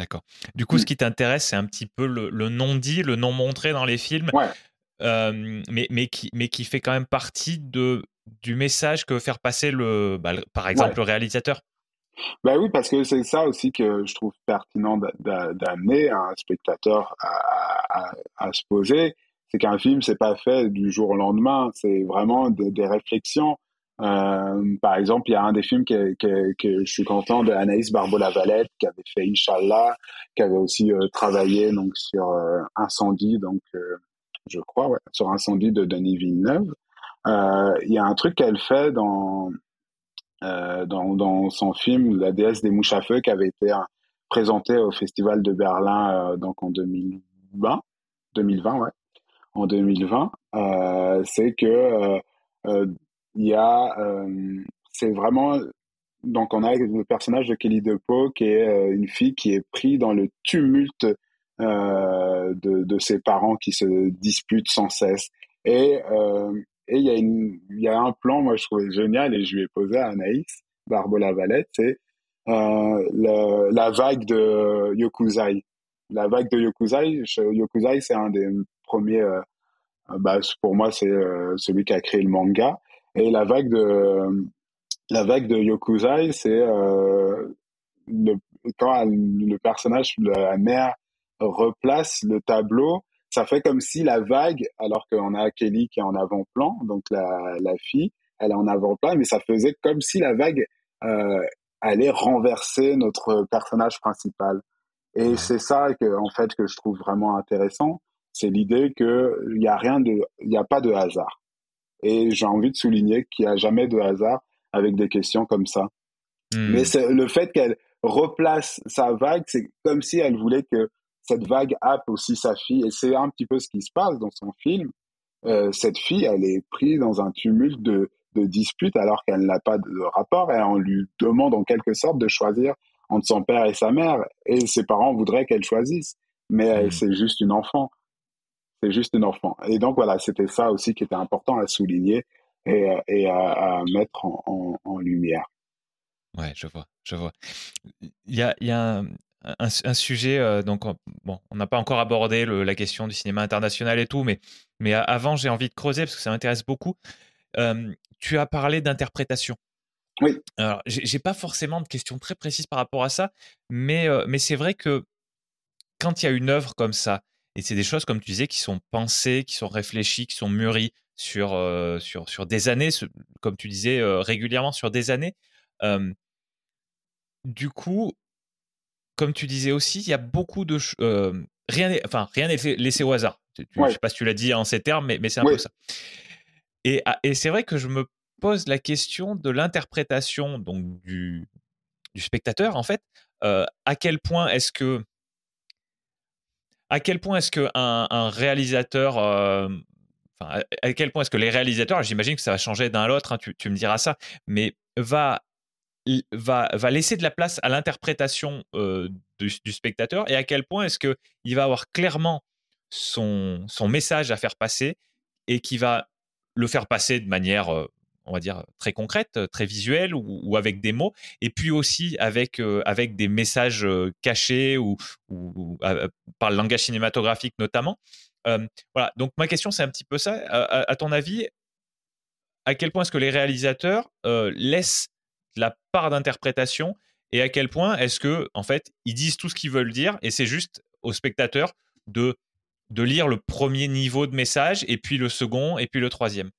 D'accord. Du coup, ce mmh. qui t'intéresse, c'est un petit peu le, non dit, le non montré dans les films, mais, mais, qui, mais qui fait quand même partie de, du message que veut faire passer, le, bah, par exemple, le réalisateur. Ben oui, parce que c'est ça aussi que je trouve pertinent d'amener un spectateur à, à, se poser. C'est qu'un film, c'est pas fait du jour au lendemain. C'est vraiment des réflexions. Euh, par exemple, il y a un des films que, que, je suis content de Anaïs Barbeau-Lavalette qui avait fait Inch'Allah, qui avait aussi euh, travaillé donc sur euh, Incendie, donc je crois, ouais, sur Incendie de Denis Villeneuve. Il y a un truc qu'elle fait dans, dans, dans son film La déesse des mouches à feu qui avait été présenté au Festival de Berlin donc en 2020, 2020 ouais, en 2020. C'est que il y a, euh, c'est vraiment, donc on a le personnage de Kelly DePau qui est euh, une fille qui est prise dans le tumulte euh, de, de ses parents qui se disputent sans cesse. Et et il y a une, il y a un plan, moi je trouvais génial et je lui ai posé à Anaïs Barbola Valette, c'est euh, la vague de Yokuzai. La vague de Yokuzai, Yokuzai c'est un des premiers, euh, bah, pour moi c'est celui qui a créé le manga. Et la vague de la vague de Yokuzai, c'est euh, le, quand le personnage, la mère, replace le tableau, ça fait comme si la vague, alors qu'on a Kelly qui est en avant-plan, donc la, la fille, elle est en avant-plan, mais ça faisait comme si la vague euh, allait renverser notre personnage principal. Et c'est ça que, en fait, que je trouve vraiment intéressant, c'est l'idée que il y a rien de, il n'y a pas de hasard. Et j'ai envie de souligner qu'il n'y a jamais de hasard avec des questions comme ça. Hmm. Mais c'est le fait qu'elle replace sa vague, c'est comme si elle voulait que cette vague happe aussi sa fille. Et c'est un petit peu ce qui se passe dans son film. Euh, cette fille, elle est prise dans un tumulte de, de disputes alors qu'elle n'a pas de rapport et on lui demande en quelque sorte de choisir entre son père et sa mère. Et ses parents voudraient qu'elle choisisse. Mais hmm. c'est juste une enfant. C'est juste un enfant. Et donc voilà, c'était ça aussi qui était important à souligner et, et à, mettre en, en, lumière. Ouais, je vois, je vois. Il y a, il y a un, un, sujet, euh, donc bon, on n'a pas encore abordé la question du cinéma international et tout, mais, mais avant, j'ai envie de creuser parce que ça m'intéresse beaucoup. Euh, tu as parlé d'interprétation. Oui. Alors, j'ai pas forcément de questions très précises par rapport à ça, mais, euh, mais c'est vrai que quand il y a une œuvre comme ça, et c'est des choses, comme tu disais, qui sont pensées, qui sont réfléchies, qui sont mûries sur, euh, sur, sur des années, comme tu disais, euh, régulièrement sur des années. du coup, comme tu disais aussi, il y a beaucoup de... Euh, rien n'est enfin, rien laissé au hasard. Je ne sais pas si tu l'as dit en ces termes, mais, mais c'est un peu ça. Et, ah, et c'est vrai que je me pose la question de l'interprétation donc du, du spectateur, en fait. à quel point est-ce que à quel point est-ce qu'un un réalisateur, euh, à quel point est-ce que les réalisateurs, j'imagine que ça va changer d'un à l'autre, hein, tu, me diras ça, mais va, laisser de la place à l'interprétation euh, du, spectateur et à quel point est-ce qu'il va avoir clairement son, son message à faire passer et qui va le faire passer de manière, euh, on va dire, très concrètes, très visuelles ou, avec des mots, et puis aussi avec, avec des messages cachés ou, par le langage cinématographique notamment. voilà, donc ma question, c'est un petit peu ça. À, ton avis, à quel point est-ce que les réalisateurs laissent la part d'interprétation et à quel point est-ce que, en fait, ils disent tout ce qu'ils veulent dire et c'est juste au spectateur de, de lire le premier niveau de message et puis le second et puis le troisième?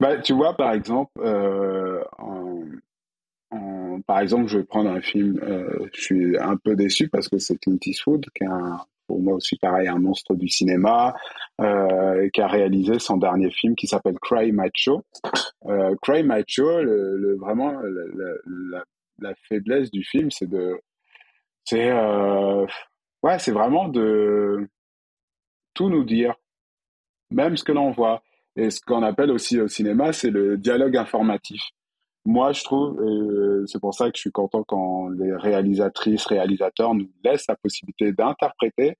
Bah, Tu vois, par exemple, par exemple, je vais prendre un film, je suis un peu déçu parce que c'est Clint Eastwood, qui est pour moi aussi pareil, un monstre du cinéma, euh, qui a réalisé son dernier film qui s'appelle Cry Macho. Euh, Cry Macho, le, vraiment, la, faiblesse du film, c'est de, c'est, euh, ouais, c'est vraiment de tout nous dire, même ce que l'on voit. Et ce qu'on appelle aussi au cinéma, c'est le dialogue informatif. Moi, je trouve, et c'est pour ça que je suis content quand les réalisatrices, réalisateurs nous laissent la possibilité d'interpréter,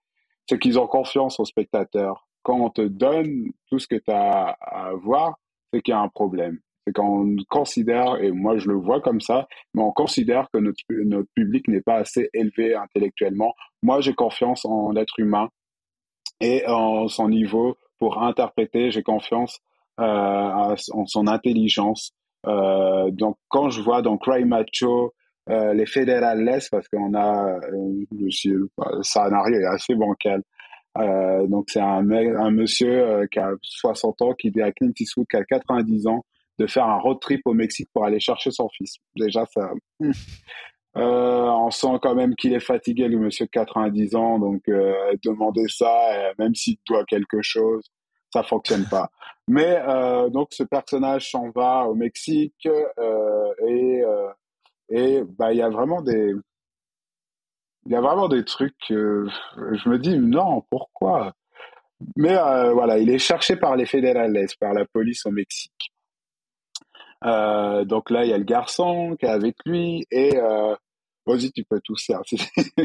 c'est qu'ils ont confiance aux spectateurs. Quand on te donne tout ce que tu as à voir, c'est qu'il y a un problème. C'est qu'on considère, et moi je le vois comme ça, mais on considère que notre public n'est pas assez élevé intellectuellement. Moi, j'ai confiance en l'être humain et en son niveau pour interpréter. J'ai confiance euh, en son intelligence. Euh, donc, quand je vois dans Cry Macho euh, les fédérales parce qu'on a le scénario est assez bancal. Donc c'est un, un monsieur qui a 60 ans qui dit à Clint Eastwood qui a 90 ans de faire un road trip au Mexique pour aller chercher son fils. Déjà ça, hmm. Euh, on sent quand même qu'il est fatigué le monsieur de 90 ans, donc demander ça, même s'il doit quelque chose, ça fonctionne pas. Mais donc ce personnage s'en va au Mexique et et bah il y a vraiment des il y a vraiment des trucs je me dis non pourquoi? Mais euh, voilà il est cherché par les fédérales par la police au Mexique euh, donc là il y a le garçon qui est avec lui et euh, vas-y tu peux tout ça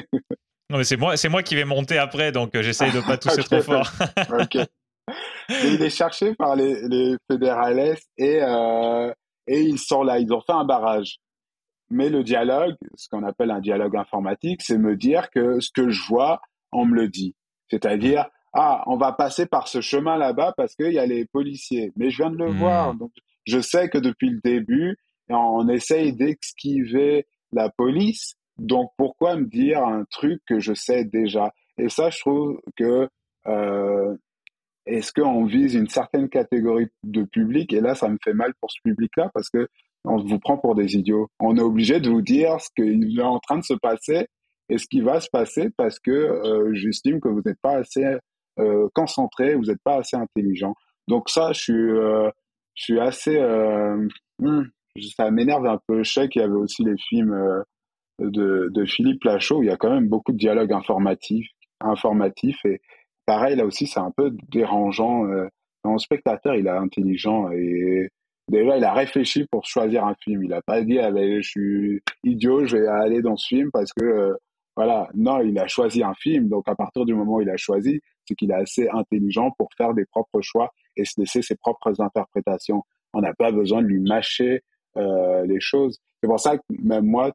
non mais c'est moi c'est moi qui vais monter après donc euh, j'essaye de pas tousser trop fort ok et il est cherché par les, les fédérales et euh, et ils sont là ils ont fait un barrage mais le dialogue, ce qu'on appelle un dialogue informatique, c'est me dire que ce que je vois, on me le dit. C'est-à-dire, ah, on va passer par ce chemin là-bas parce qu'il y a les policiers. Mais je viens de le hmm. voir. Donc, je sais que depuis le début, on essaye d'esquiver la police. Donc, pourquoi me dire un truc que je sais déjà? Et ça, je trouve que euh, est-ce qu'on vise une certaine catégorie de public? Et là, ça me fait mal pour ce public-là parce que on vous prend pour des idiots. On est obligé de vous dire ce qui est en train de se passer et ce qui va se passer parce que euh, j'estime que vous n'êtes pas assez euh, concentré, vous n'êtes pas assez intelligent. Donc ça, je suis, euh, je suis assez... Hmm, ça m'énerve un peu. Je sais qu'il y avait aussi les films de, de Philippe Lachaud où il y a quand même beaucoup de dialogues informatifs, informatifs et pareil, là aussi, c'est un peu dérangeant. le spectateur, il est intelligent et déjà, il a réfléchi pour choisir un film. Il n'a pas dit, ah ben, je suis idiot, je vais aller dans ce film parce que, euh, voilà. Non, il a choisi un film. Donc, à partir du moment où il a choisi, c'est qu'il est assez intelligent pour faire des propres choix et se laisser ses propres interprétations. On n'a pas besoin de lui mâcher euh, les choses. C'est pour ça que même moi,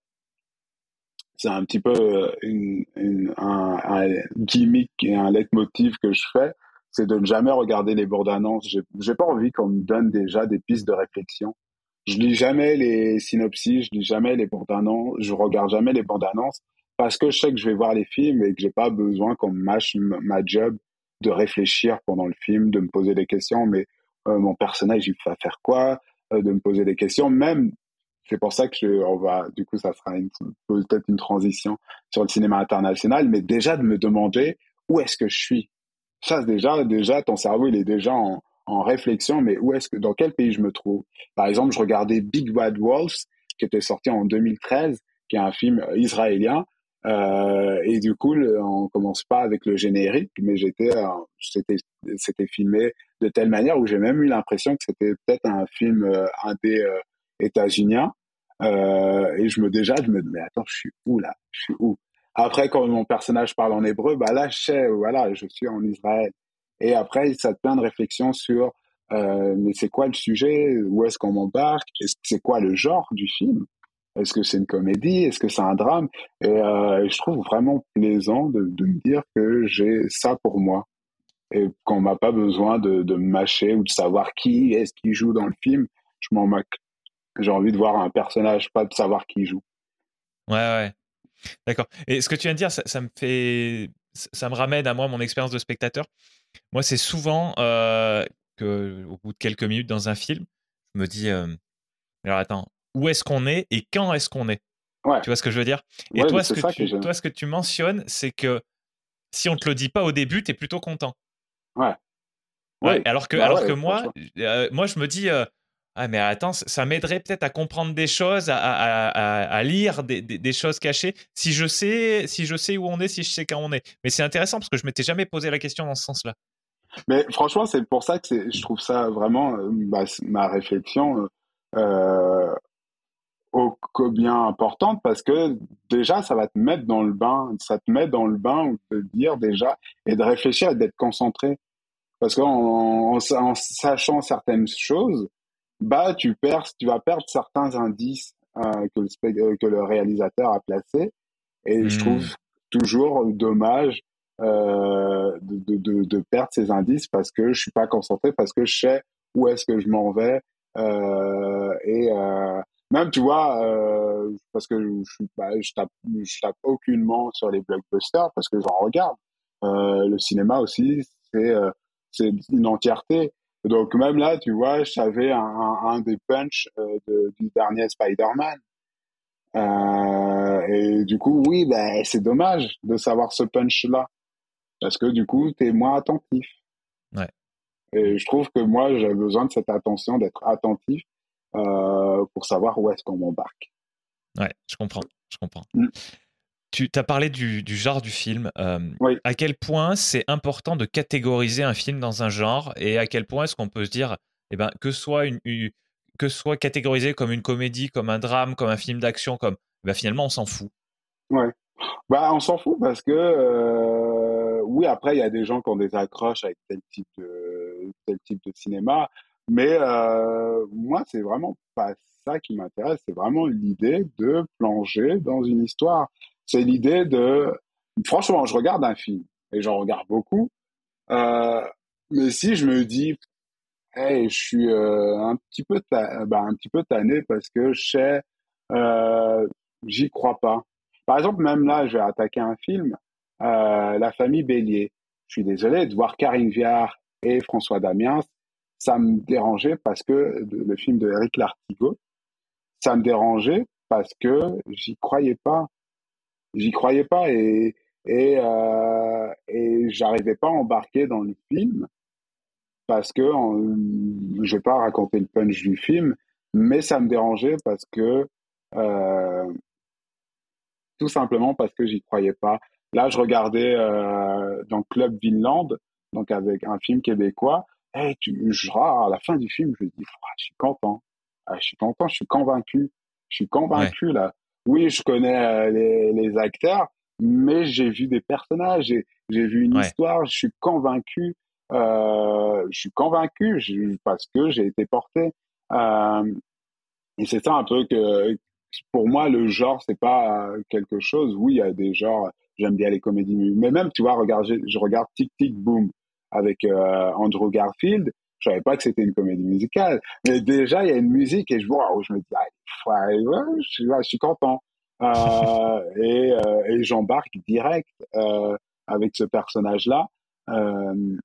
c'est un petit peu euh, une, un, gimmick et un leitmotiv que je fais c'est de ne jamais regarder les bordes annonces. J'ai pas envie qu'on me donne déjà des pistes de réflexion. Je lis jamais les synopsis, je lis jamais les je regarde jamais les bandes annonces parce que je sais que je vais voir les films et que j'ai pas besoin qu'on mâche ma job de réfléchir pendant le film, de me poser des questions. Mais euh, mon personnage, il va faire quoi euh, De me poser des questions. Même, c'est pour ça que je, on va, du coup, ça sera peut-être une transition sur le cinéma international, mais déjà de me demander où est-ce que je suis ça, déjà, déjà, ton cerveau, il est déjà en, en réflexion, mais où est-ce que, dans quel pays je me trouve? Par exemple, je regardais Big Bad Wolves, qui était sorti en 2013, qui est un film israélien. Euh, et du coup, on commence pas avec le générique, mais j'étais, euh, c'était, c'était filmé de telle manière où j'ai même eu l'impression que c'était peut-être un film euh, indé euh, états-unien. Euh, et je me déjà, je me dis, mais attends, je suis où là? Je suis où? Après, quand mon personnage parle en hébreu, bah là, je sais, voilà, je suis en Israël. Et après, ça te plein de réflexions sur mais c'est quoi le sujet? Où est-ce qu'on m'embarque? C'est quoi le genre du film? Est-ce que c'est une comédie? Est-ce que c'est un drame? Et, je trouve vraiment plaisant de, de me dire que j'ai ça pour moi et qu'on m'a pas besoin de, de mâcher ou de savoir qui est-ce qui joue dans le film. Je m'en moque. J'ai envie de voir un personnage, pas de savoir qui joue. Ouais, ouais. D'accord. Et ce que tu viens de dire, ça, me fait, ça me ramène à moi mon expérience de spectateur. Moi, c'est souvent euh, que, bout de quelques minutes dans un film, je me dis, euh, alors attends, où est-ce qu'on est et quand est-ce qu'on est, ouais. Tu vois ce que je veux dire? Et toi, ce que tu, toi, ce que tu mentionnes, c'est que si on te le dit pas au début, tu es plutôt content. Ouais. ouais. Alors que, bah alors que moi, euh, moi, je me dis, ah, mais attends, ça m'aiderait peut-être à comprendre des choses, à, à, à, lire des, des, choses cachées, si je sais, si je sais où on est, si je sais quand on est. Mais c'est intéressant parce que je m'étais jamais posé la question dans ce sens-là. Mais franchement, c'est pour ça que je trouve ça vraiment euh, bah, ma réflexion euh, au bien importante parce que déjà, ça va te mettre dans le bain, ça te met dans le bain ou te dire déjà et de réfléchir et d'être concentré. Parce qu'en en, sachant certaines choses, bah tu perds, tu vas perdre certains indices euh, que, le, euh, que le réalisateur a placés. Et je hmm. trouve toujours dommage euh, de, de, de, perdre ces indices parce que je suis pas concentré, parce que je sais où est-ce que je m'en vais. Euh, et euh, même, tu vois, euh, parce que je, bah, je, tape, je tape aucunement sur les blockbusters parce que j'en regarde. le cinéma aussi, c'est c'est une entièreté. Donc même là, tu vois, je savais un, un, des punchs euh, de, du dernier Spider-Man. Euh, et du coup, oui, ben, c'est dommage de savoir ce punch-là. Parce que du coup, tu es moins attentif. Ouais. Et je trouve que moi, j'ai besoin de cette attention, d'être attentif euh, pour savoir où est-ce qu'on m'embarque. Ouais, je comprends. Je comprends. Mm. Tu as parlé du, genre du film. Euh, à quel point c'est important de catégoriser un film dans un genre et à quel point est-ce qu'on peut se dire eh ben, que, soit une, que soit catégorisé comme une comédie, comme un drame, comme un film d'action, comme ben, finalement on s'en fout. Ouais. Bah, on s'en fout parce que euh, oui, après il y a des gens qui ont des accroches avec tel type de, tel type de cinéma, mais euh, moi c'est vraiment pas ça qui m'intéresse, c'est vraiment l'idée de plonger dans une histoire c'est l'idée de, franchement, je regarde un film et j'en regarde beaucoup, euh, mais si je me dis, hey, je suis euh, un petit peu, bah, un petit peu tanné parce que je sais, euh, j'y crois pas. Par exemple, même là, je vais attaquer un film, euh, La famille Bélier. Je suis désolé de voir Karine Viard et François Damiens, ça me dérangeait parce que le film de Eric Lartigot, ça me dérangeait parce que j'y croyais pas j'y croyais pas et et euh, j'arrivais pas à embarquer dans le film parce que je vais pas raconter le punch du film, mais ça me dérangeait parce que euh, tout simplement parce que j'y croyais pas. Là, je regardais euh, dans Club Vinland, donc avec un film québécois. Et tu, je, à la fin du film, je me dis, je suis content, ah, je suis content, je suis convaincu, je suis convaincu là. Oui, je connais euh, les, les, acteurs, mais j'ai vu des personnages, j'ai vu une histoire, je suis convaincu, euh, je suis convaincu parce que j'ai été porté. Euh, et c'est ça un peu que, pour moi, le genre, c'est pas quelque chose. Oui, il y a des genres, j'aime bien les comédies, mais même, tu vois, regarde, je regarde Tic Tic Boom avec euh, Andrew Garfield je savais pas que c'était une comédie musicale. Mais déjà, il y a une musique et je vois, je me dis, ah, je, suis, je, suis, content. Euh, et, euh, et j'embarque direct euh, avec ce personnage-là. Euh,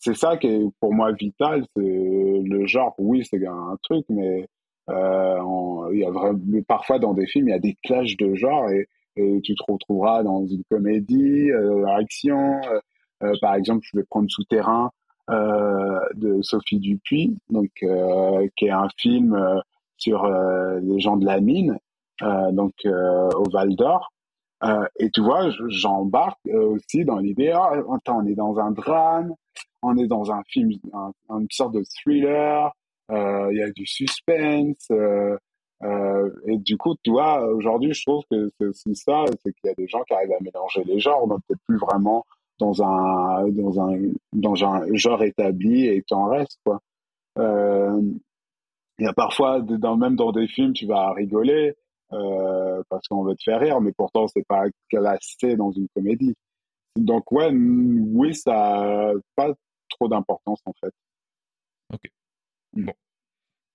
c'est ça qui est pour moi vital. C'est le genre, oui, c'est un truc, mais euh, il y a vraiment, parfois dans des films, il y a des clashs de genre et, et tu te retrouveras dans une comédie, euh, action. Par exemple, je vais prendre Souterrain euh, de Sophie Dupuis, donc euh, qui est un film euh, sur les gens de la mine, donc au Val d'Or. et tu vois, j'embarque aussi dans l'idée, ah, attends, on est dans un drame, on est dans un film, un, une sorte de thriller, il y a du suspense. Euh, et du coup, tu vois, aujourd'hui, je trouve que c'est aussi ça, c'est qu'il y a des gens qui arrivent à mélanger les genres, donc peut-être plus vraiment dans un dans un dans un genre établi et t'en restes quoi. il y a parfois, dans, même dans des films, tu vas rigoler parce qu'on veut te faire rire, mais pourtant c'est pas classé dans une comédie. Donc ouais, oui, ça n'a pas trop d'importance en fait. Ok. Mm. Bon.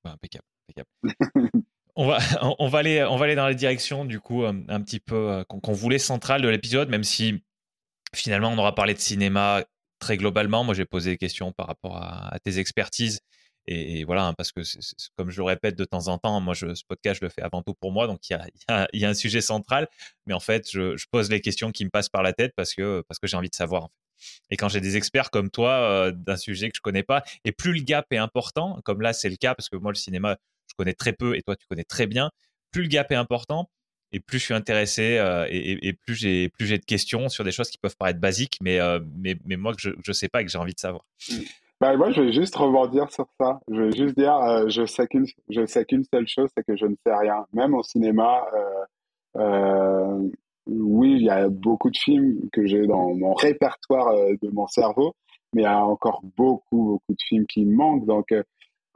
Bah, impeccable. impeccable. on, va, on, va aller, on va aller dans la direction du coup un, petit peu qu'on voulait centrale de l'épisode, même si finalement on aura parlé de cinéma très globalement. Moi j'ai posé des questions par rapport à, tes expertises. Et, voilà, hein, parce que comme je le répète de temps en temps, moi ce podcast je le fais avant tout pour moi, donc il y a, un sujet central, mais en fait je, pose les questions qui me passent par la tête parce que, parce que j'ai envie de savoir. Et quand j'ai des experts comme toi euh, d'un sujet que je connais pas, et plus le gap est important, comme là c'est le cas parce que moi le cinéma je connais très peu et toi tu connais très bien, plus le gap est important et plus je suis intéressé euh, et, plus j'ai plus j'ai de questions sur des choses qui peuvent paraître basiques, mais euh, mais, mais moi que je je sais pas et que j'ai envie de savoir. Bah, moi, je vais juste rebondir sur ça. Je vais juste dire, je sais qu'une, je sais qu'une seule chose, c'est que je ne sais rien. Même au cinéma, oui, il y a beaucoup de films que j'ai dans mon répertoire euh, de mon cerveau, mais il y a encore beaucoup, beaucoup de films qui manquent. Donc, euh,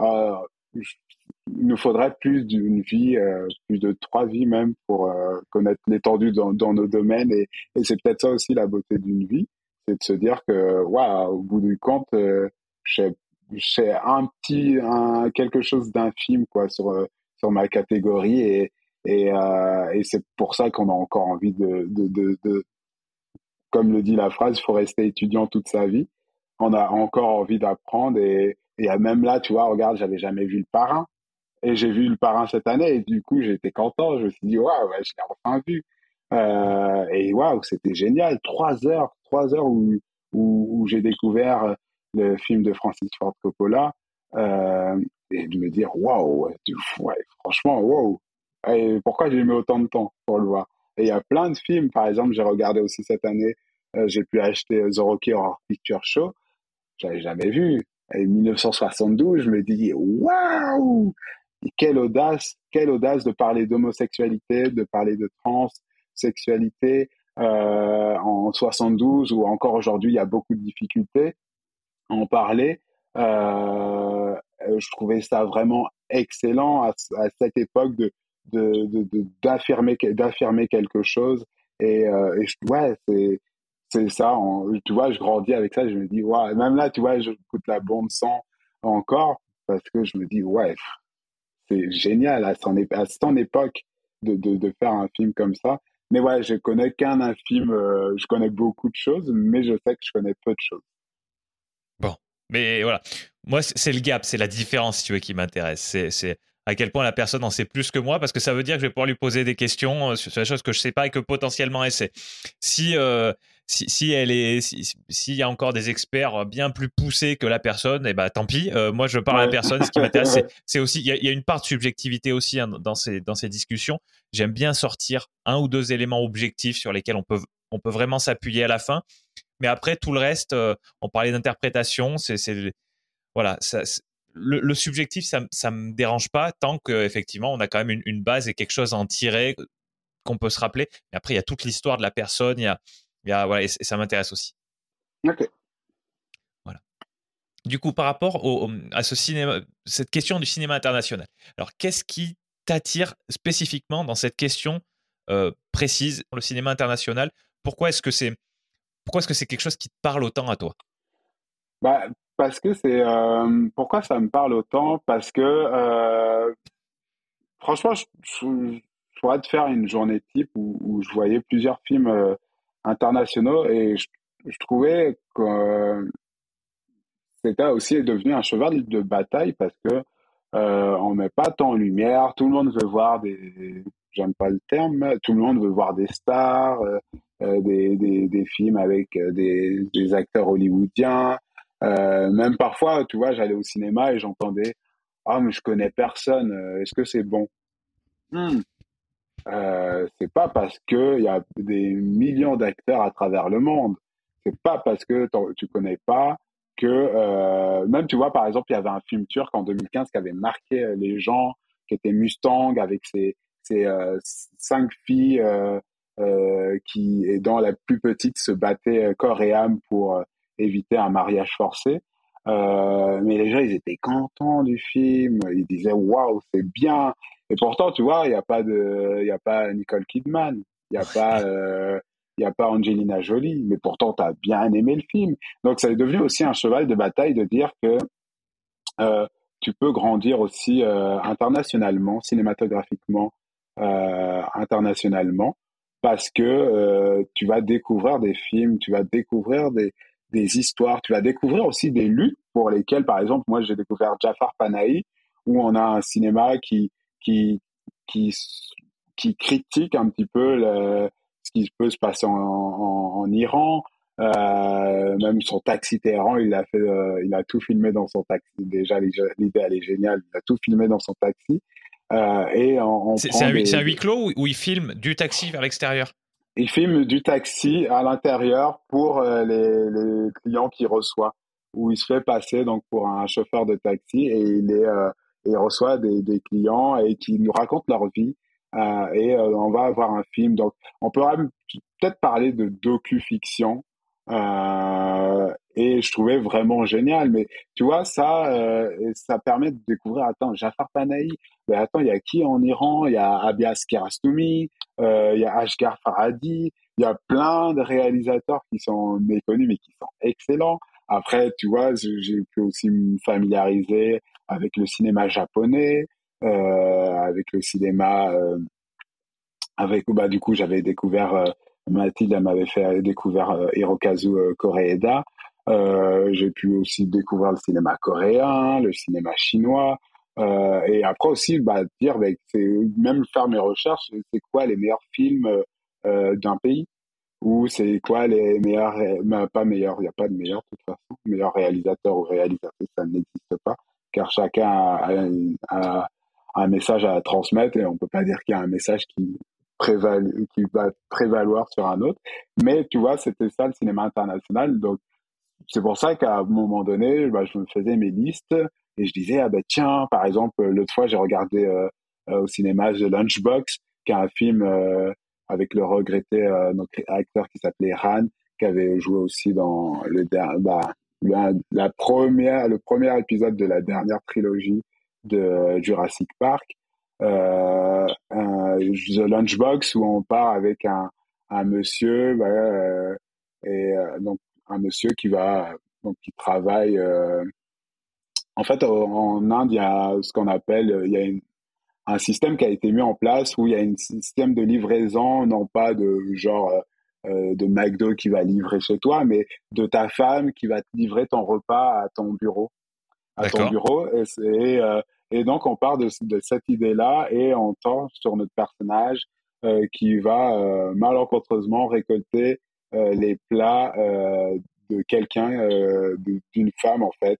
euh il nous faudrait plus d'une vie, euh, plus de trois vies même, pour connaître l'étendue dans, nos domaines. Et, c'est peut-être ça aussi la beauté d'une vie, c'est de se dire que, waouh, au bout du compte, j'ai un petit, quelque chose d'infime quoi sur sur ma catégorie et euh, et c'est pour ça qu'on a encore envie de, de, de, de, comme le dit la phrase, il faut rester étudiant toute sa vie. On a encore envie d'apprendre et, et même là, tu vois, regarde, j'avais jamais vu le parrain et j'ai vu le parrain cette année et du coup, j'étais content. Je me suis dit, waouh, ouais, je l'ai enfin vu. Euh, et waouh, c'était génial. Trois heures, trois heures où, où, j'ai découvert le film de Francis Ford Coppola euh, et de me dire, waouh, ouais, franchement, waouh, pourquoi j'ai mis autant de temps pour le voir? Et il y a plein de films, par exemple, j'ai regardé aussi cette année, euh, j'ai pu acheter The Rocky Horror Picture Show, j'avais jamais vu. Et 1972, je me dis, waouh Quelle audace, quelle audace de parler d'homosexualité, de parler de transsexualité euh, en 72 ou encore aujourd'hui, il y a beaucoup de difficultés à en parler. Euh, je trouvais ça vraiment excellent à, cette époque d'affirmer quelque chose et, euh, et ouais c'est c'est ça tu vois je grandis avec ça je me dis ouais même là tu vois je coûte la bombe sang encore parce que je me dis ouais c'est génial à son, époque de, de, de, faire un film comme ça. Mais ouais je connais qu'un film euh, je connais beaucoup de choses mais je sais que je connais peu de choses. Bon mais voilà. Moi c'est le gap c'est la différence si tu veux qui m'intéresse. C'est à quel point la personne en sait plus que moi, parce que ça veut dire que je vais pouvoir lui poser des questions euh, sur, des choses que je sais pas et que potentiellement elle sait. Si euh, si, si, elle est, s'il y a encore des experts bien plus poussés que la personne, et eh ben tant pis. Euh, moi, je parle à la personne. Ce qui m'intéresse, c'est aussi, il y, a une part de subjectivité aussi hein, dans ces dans ces discussions. J'aime bien sortir un ou deux éléments objectifs sur lesquels on peut on peut vraiment s'appuyer à la fin. Mais après tout le reste, on parlait d'interprétation. C'est voilà, ça, le, subjectif, ça, ça me dérange pas tant qu'effectivement, on a quand même une, base et quelque chose à en tirer qu'on peut se rappeler. Mais après, il y a toute l'histoire de la personne, il y a, il y a voilà, et, ça m'intéresse aussi. Ok. Voilà. Du coup, par rapport au, à ce cinéma, cette question du cinéma international, alors qu'est-ce qui t'attire spécifiquement dans cette question euh, précise, le cinéma international? Pourquoi est-ce que c'est pourquoi est-ce que c'est quelque chose qui te parle autant à toi? Bah, parce que c'est euh, pourquoi ça me parle autant? Parce que euh, franchement je, je, pourrais te faire une journée type où, où je voyais plusieurs films euh, internationaux et je, trouvais que c'était aussi devenu un cheval de bataille parce que on met pas tant en lumière tout le monde veut voir des j'aime pas le terme tout le monde veut voir des stars des, des, des, films avec des, des acteurs hollywoodiens euh, même parfois, tu vois, j'allais au cinéma et j'entendais Ah, mais je connais personne, euh, est-ce que c'est bon? Hmm. Euh, C'est pas parce qu'il y a des millions d'acteurs à travers le monde. C'est pas parce que tu connais pas que. Euh, même, tu vois, par exemple, il y avait un film turc en 2015 qui avait marqué les gens, qui était Mustang, avec ses, cinq filles qui, et dans la plus petite, se battaient corps et âme pour éviter un mariage forcé. Euh, mais les gens, ils étaient contents du film. Ils disaient waouh, c'est bien. Et pourtant, tu vois, il n'y a pas de, il a pas Nicole Kidman, il n'y a pas, euh, il a pas Angelina Jolie. Mais pourtant, tu as bien aimé le film. Donc, ça est devenu aussi un cheval de bataille de dire que euh, tu peux grandir aussi euh, internationalement, cinématographiquement, euh, internationalement, parce que euh, tu vas découvrir des films, tu vas découvrir des, des histoires, tu vas découvrir aussi des luttes pour lesquelles, par exemple, moi j'ai découvert Jafar Panahi, où on a un cinéma qui qui qui qui critique un petit peu le, ce qui peut se passer en, en, en Iran, euh, même son taxi Téhéran, il a fait, euh, il a tout filmé dans son taxi. Déjà, l'idée elle est géniale. Il a tout filmé dans son taxi. Euh, et c'est un, des... un, huis clos où, il filme du taxi vers l'extérieur? Il filme du taxi à l'intérieur pour euh, les, les, clients qu'il reçoit, où il se fait passer donc pour un chauffeur de taxi et il est, euh, il reçoit des, des, clients et qui nous racontent leur vie. et on va avoir un film. Donc, on peut peut-être parler de docu-fiction euh, et je trouvais vraiment génial. Mais tu vois, ça, euh, ça permet de découvrir, attends, Jafar Panahi, mais attends, il y a qui en Iran? Il y a Abias Kiarostami, euh, il y a Ashgar Farhadi, il y a plein de réalisateurs qui sont méconnus mais qui sont excellents. Après, tu vois, j'ai pu aussi me familiariser avec le cinéma japonais, euh, avec le cinéma, euh, avec bah du coup j'avais découvert euh, Mathilde m'avait fait découvrir Hirokazu Koreeda. J'ai pu aussi découvrir le cinéma coréen, le cinéma chinois. Et après aussi, bah, dire, bah, même faire mes recherches, c'est quoi les meilleurs films d'un pays? Ou c'est quoi les meilleurs, pas meilleurs, il n'y a pas de meilleurs de toute façon, meilleurs réalisateurs ou réalisatrices, ça n'existe pas, car chacun a, un message à transmettre et on peut pas dire qu'il y a un message qui qui va prévaloir sur un autre. Mais tu vois, c'était ça le cinéma international. Donc, c'est pour ça qu'à un moment donné, bah, je me faisais mes listes et je disais, ah ben tiens, par exemple, l'autre fois, j'ai regardé euh, euh, au cinéma The Lunchbox, qui est un film euh, avec le regretté notre acteur qui s'appelait Han, qui avait joué aussi dans le, bah, la première, le premier épisode de la dernière trilogie de Jurassic Park euh, The Lunchbox où on part avec un, un monsieur euh, et euh, donc un monsieur qui va donc qui travaille euh, en fait en Inde il y a ce qu'on appelle il y a un système qui a été mis en place où il y a un système de livraison non pas de genre euh, de McDo qui va livrer chez toi mais de ta femme qui va te livrer ton repas à ton bureau. À ton bureau. Et, et, et donc, on part de, de cette idée-là et on tend sur notre personnage euh, qui va euh, malencontreusement récolter euh, les plats euh, de quelqu'un, euh, d'une femme en fait,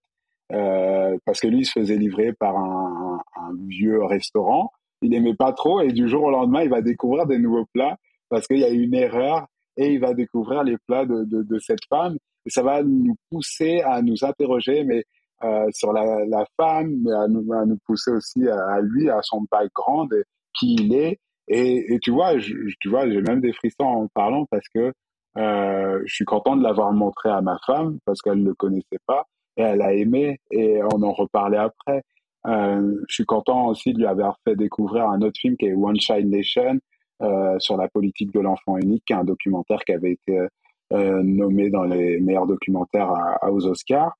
parce que lui il se faisait livrer par un, un, vieux restaurant. Il aimait pas trop et du jour au lendemain, il va découvrir des nouveaux plats parce qu'il y a une erreur et il va découvrir les plats de, de, de cette femme. Et ça va nous pousser à nous interroger, mais euh, sur la, la, femme, mais à nous, à nous pousser aussi à, lui, à son background, qui il est. Et, et tu vois, je, tu vois, j'ai même des frissons en parlant parce que euh, je suis content de l'avoir montré à ma femme parce qu'elle ne le connaissait pas et elle a aimé et on en reparlait après. Euh, je suis content aussi de lui avoir fait découvrir un autre film qui est One Child Nation sur la politique de l'enfant unique, un documentaire qui avait été euh, nommé dans les meilleurs documentaires aux Oscars.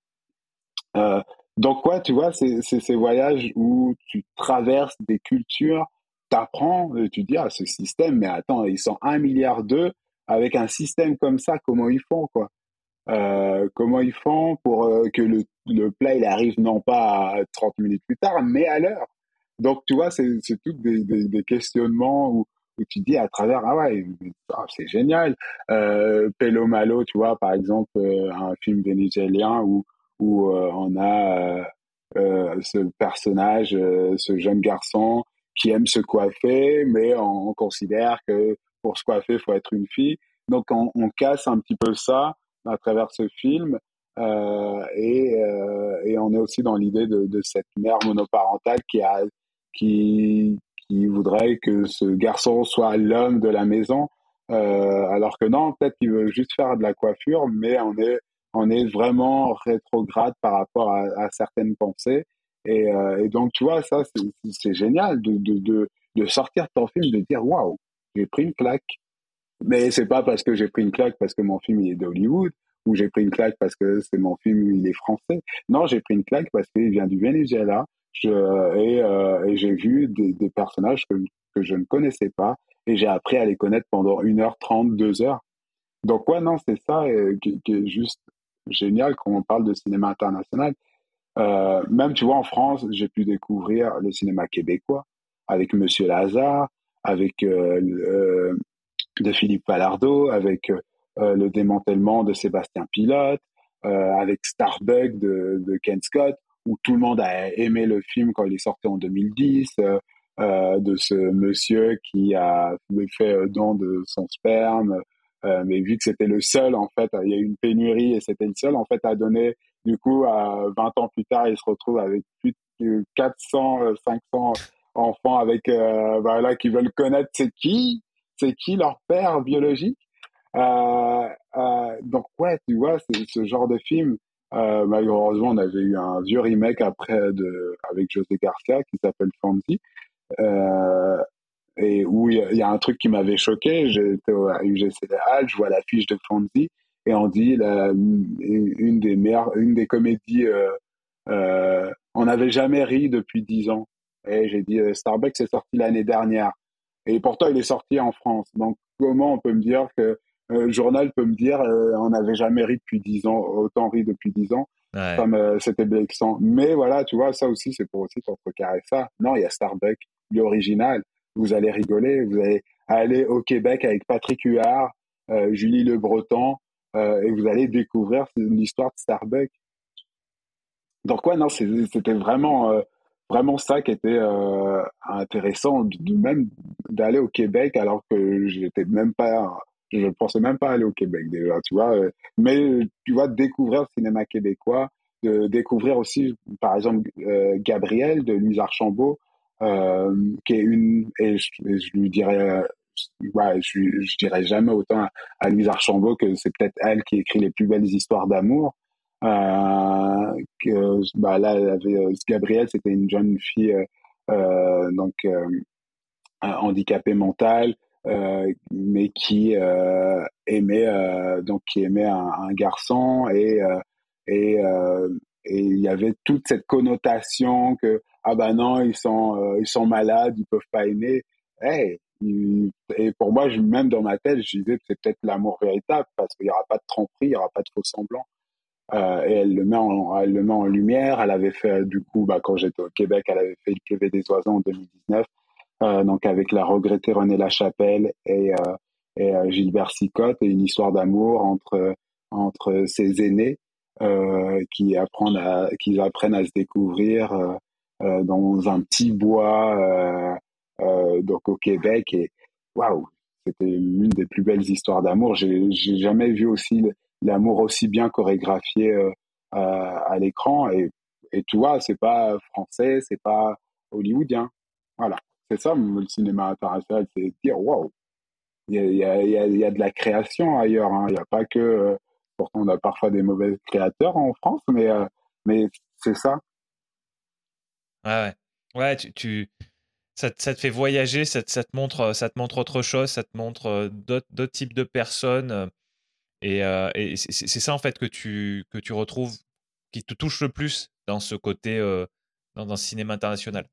Euh, donc quoi, tu vois, c'est ces voyages où tu traverses des cultures, t'apprends, tu dis ah ce système, mais attends, ils sont un milliard d'eux avec un système comme ça, comment ils font quoi? Euh, Comment ils font pour euh, que le, le plat il arrive non pas à 30 minutes plus tard, mais à l'heure. Donc tu vois, c'est tout des, des, des, questionnements où, où tu dis à travers ah ouais ah, c'est génial. Euh, Pelo Malo, tu vois par exemple euh, un film vénézuélien où où euh, on a euh, euh, ce personnage, ce jeune garçon qui aime se coiffer, mais on, considère que pour se coiffer, il faut être une fille. Donc on, casse un petit peu ça à travers ce film. Et, et, on est aussi dans l'idée de, de, cette mère monoparentale qui, a, qui, qui voudrait que ce garçon soit l'homme de la maison, euh, alors que non, peut-être qu'il veut juste faire de la coiffure, mais on est on est vraiment rétrograde par rapport à, certaines pensées. Et, et, donc, tu vois, ça, c'est génial de, de, de, de sortir ton film, de dire waouh, j'ai pris une claque. Mais c'est pas parce que j'ai pris une claque parce que mon film il est d'Hollywood ou j'ai pris une claque parce que c'est mon film il est français. Non, j'ai pris une claque parce qu'il vient du Venezuela et, euh, et j'ai vu des, personnages que, je ne connaissais pas et j'ai appris à les connaître pendant une heure trente, deux heures. Donc ouais, non, c'est ça euh, qui, est juste génial quand on parle de cinéma international. Euh, même, tu vois, en France, j'ai pu découvrir le cinéma québécois avec Monsieur Lazare, avec euh, euh, de Philippe Palardo, avec euh, le démantèlement de Sébastien Pilote, avec Starbuck de, Ken Scott, où tout le monde a aimé le film quand il est sorti en 2010, de ce monsieur qui a fait don de son sperme, mais vu que c'était le seul, en fait, il y a eu une pénurie et c'était le seul, en fait, à donner, du coup, à 20 ans plus tard, il se retrouve avec plus de 400, 500 enfants avec euh, voilà qui veulent connaître c'est qui c'est qui leur père biologique. Euh, euh, donc ouais tu vois c'est ce genre de film euh, malheureusement on avait eu un vieux remake après de avec José Garcia qui s'appelle Fonzie euh, et où il y, a un truc qui m'avait choqué j'étais à UGC Halles je vois l'affiche de Fonzie et on dit la, une des meilleures une des comédies euh, on n'avait jamais ri depuis dix ans et j'ai dit, Starbucks est sorti l'année dernière. Et pourtant, il est sorti en France. Donc, comment on peut me dire que le journal peut me dire, euh, on n'avait jamais ri depuis dix ans, autant ri depuis dix ans. Ouais. c'était blessant. Mais voilà, tu vois, ça aussi, c'est pour aussi contrecarrer ça. Non, il y a Starbucks, l'original. Vous allez rigoler, vous allez aller au Québec avec Patrick Huard, euh, Julie Le Breton, euh, et vous allez découvrir l'histoire de Starbucks. Donc ouais, non, c'était vraiment vraiment ça qui était euh, intéressant, de même d'aller au Québec alors que j'étais même pas, je ne pensais même pas aller au Québec déjà, tu vois. Euh, mais tu vois, découvrir le cinéma québécois, de découvrir aussi, par exemple, euh, Gabriel de Louise Archambault, euh, qui est une, et je, lui dirais, ouais, je, je dirais jamais autant à, à Louise Archambault que c'est peut-être elle qui écrit les plus belles histoires d'amour. Euh, bah, là, Gabrielle, c'était une jeune fille donc handicapée mentale, mais qui aimait donc qui aimait un, garçon et et il y avait toute cette connotation que ah bah non ils sont ils sont malades ils peuvent pas aimer. Hey, et pour moi même dans ma tête je disais que c'est peut-être l'amour véritable parce qu'il y aura pas de tromperie il y aura pas de faux semblant euh, et elle le met en, elle le met en lumière. Elle avait fait du coup, bah, quand j'étais au Québec, elle avait fait Il pleuvait des oiseaux en 2019, euh, donc avec la regrettée René Lachapelle et, euh, et euh, Gilbert Sicotte et une histoire d'amour entre entre ses aînés euh, qui apprennent à qui apprennent à se découvrir euh, dans un petit bois donc au Québec et waouh c'était l'une des plus belles histoires d'amour j'ai j'ai jamais vu aussi l'amour aussi bien chorégraphié euh, à l'écran. Et, et tu vois, c'est pas français, c'est pas hollywoodien. Voilà. C'est ça, le cinéma international, c'est dire, waouh, il y a, y, a, y a, de la création ailleurs. Hein. Il n'y a pas que. Euh, pourtant, on a parfois des mauvais créateurs en France, mais, euh, mais c'est ça. Ouais, ouais. Ouais, tu, tu ça, ça, te fait voyager, ça, ça, te montre, ça te montre autre chose, ça te montre d'autres types de personnes. Et, euh, et c'est ça en fait que tu, que tu retrouves, qui te touche le plus dans ce côté, euh, dans, un cinéma international.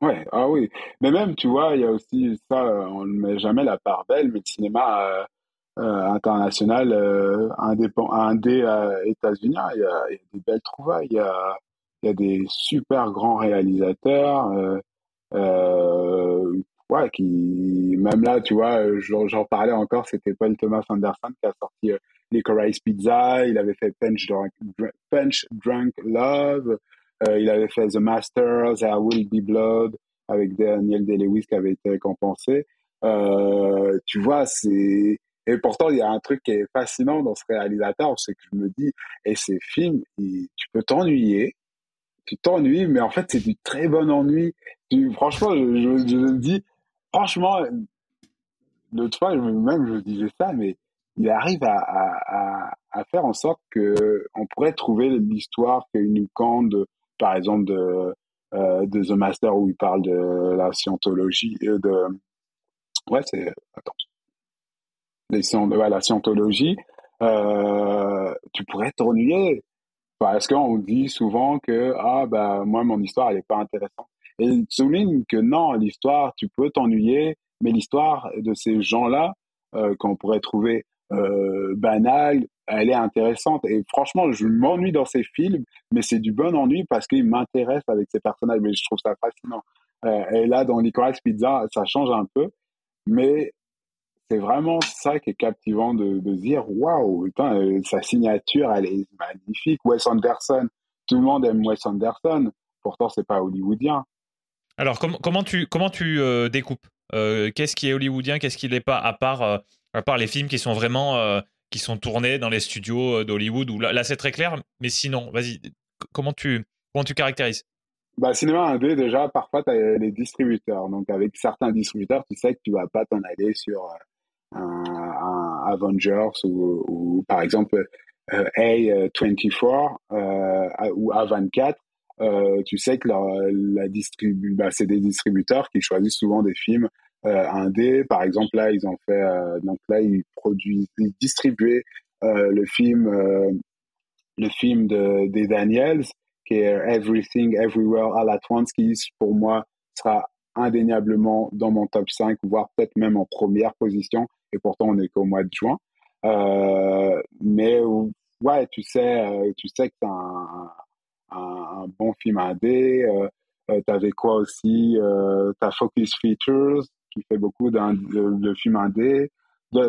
Ouais, ah oui. Mais même, tu vois, il y a aussi ça, on ne met jamais la part belle, mais le cinéma euh, euh international euh, indé états-unien, il, y a, des belles trouvailles, il y a, il y a des super grands réalisateurs. Euh, ouais, qui même là, tu vois, euh, j'en parlais encore, c'était Paul Thomas Anderson qui a sorti euh, Licorice Pizza, il avait fait Punch Drunk, Punch Drunk Love, euh, il avait fait The Masters, There Will Be Blood avec Daniel Day-Lewis qui avait été récompensé. Euh, tu vois, c'est et pourtant il y a un truc qui est fascinant dans ce réalisateur, c'est que je me dis, et ces films, tu peux t'ennuyer, tu t'ennuies, mais en fait c'est du très bon ennui. Franchement, je, je, me dis, franchement, l'autre fois, même je disais ça, mais il arrive à, à, à, faire en sorte que on pourrait trouver l'histoire qu'il nous compte, par exemple, de, euh, de The Master où il parle de la scientologie, euh, de, ouais, c'est, attends, ouais, la scientologie, euh, tu pourrais t'ennuyer. Parce qu'on dit souvent que, ah, bah, moi, mon histoire, elle n'est pas intéressante. Et il souligne que non, l'histoire, tu peux t'ennuyer, mais l'histoire de ces gens-là, euh, qu'on pourrait trouver euh, banale, elle est intéressante. Et franchement, je m'ennuie dans ces films, mais c'est du bon ennui parce qu'il m'intéresse avec ces personnages. Mais je trouve ça fascinant. Euh, et là, dans Nicolas Pizza, ça change un peu, mais c'est vraiment ça qui est captivant de, de dire waouh, euh, sa signature, elle est magnifique. Wes Anderson, tout le monde aime Wes Anderson, pourtant c'est pas hollywoodien. Alors comment, tu comment tu euh, découpes? Qu'est-ce qui est hollywoodien, qu'est-ce qui n'est pas à part à part les films qui sont vraiment euh, qui sont tournés dans les studios euh, d'Hollywood où là, c'est très clair mais sinon vas-y comment tu comment tu caractérises? Bah cinéma indé déjà parfois tu as les distributeurs. Donc avec certains distributeurs tu sais que tu vas pas t'en aller sur euh, un, Avengers ou, par exemple A24 ou A24 tu sais que la distribu bah, c'est des distributeurs qui choisissent souvent des films indé. Par exemple, là, ils ont fait, euh, donc là, ils produisent, ils distribuaient euh, le film, le film de, des Daniels, qui est Everything Everywhere All at Once, qui pour moi sera indéniablement dans mon top 5, voire peut-être même en première position. Et pourtant, on est qu'au mois de juin. Euh, mais ouais, tu sais, tu sais que c'est un, un, bon film indé. Euh, euh, T'avais quoi aussi euh, T'as Focus Features qui fait beaucoup de, de, films indés.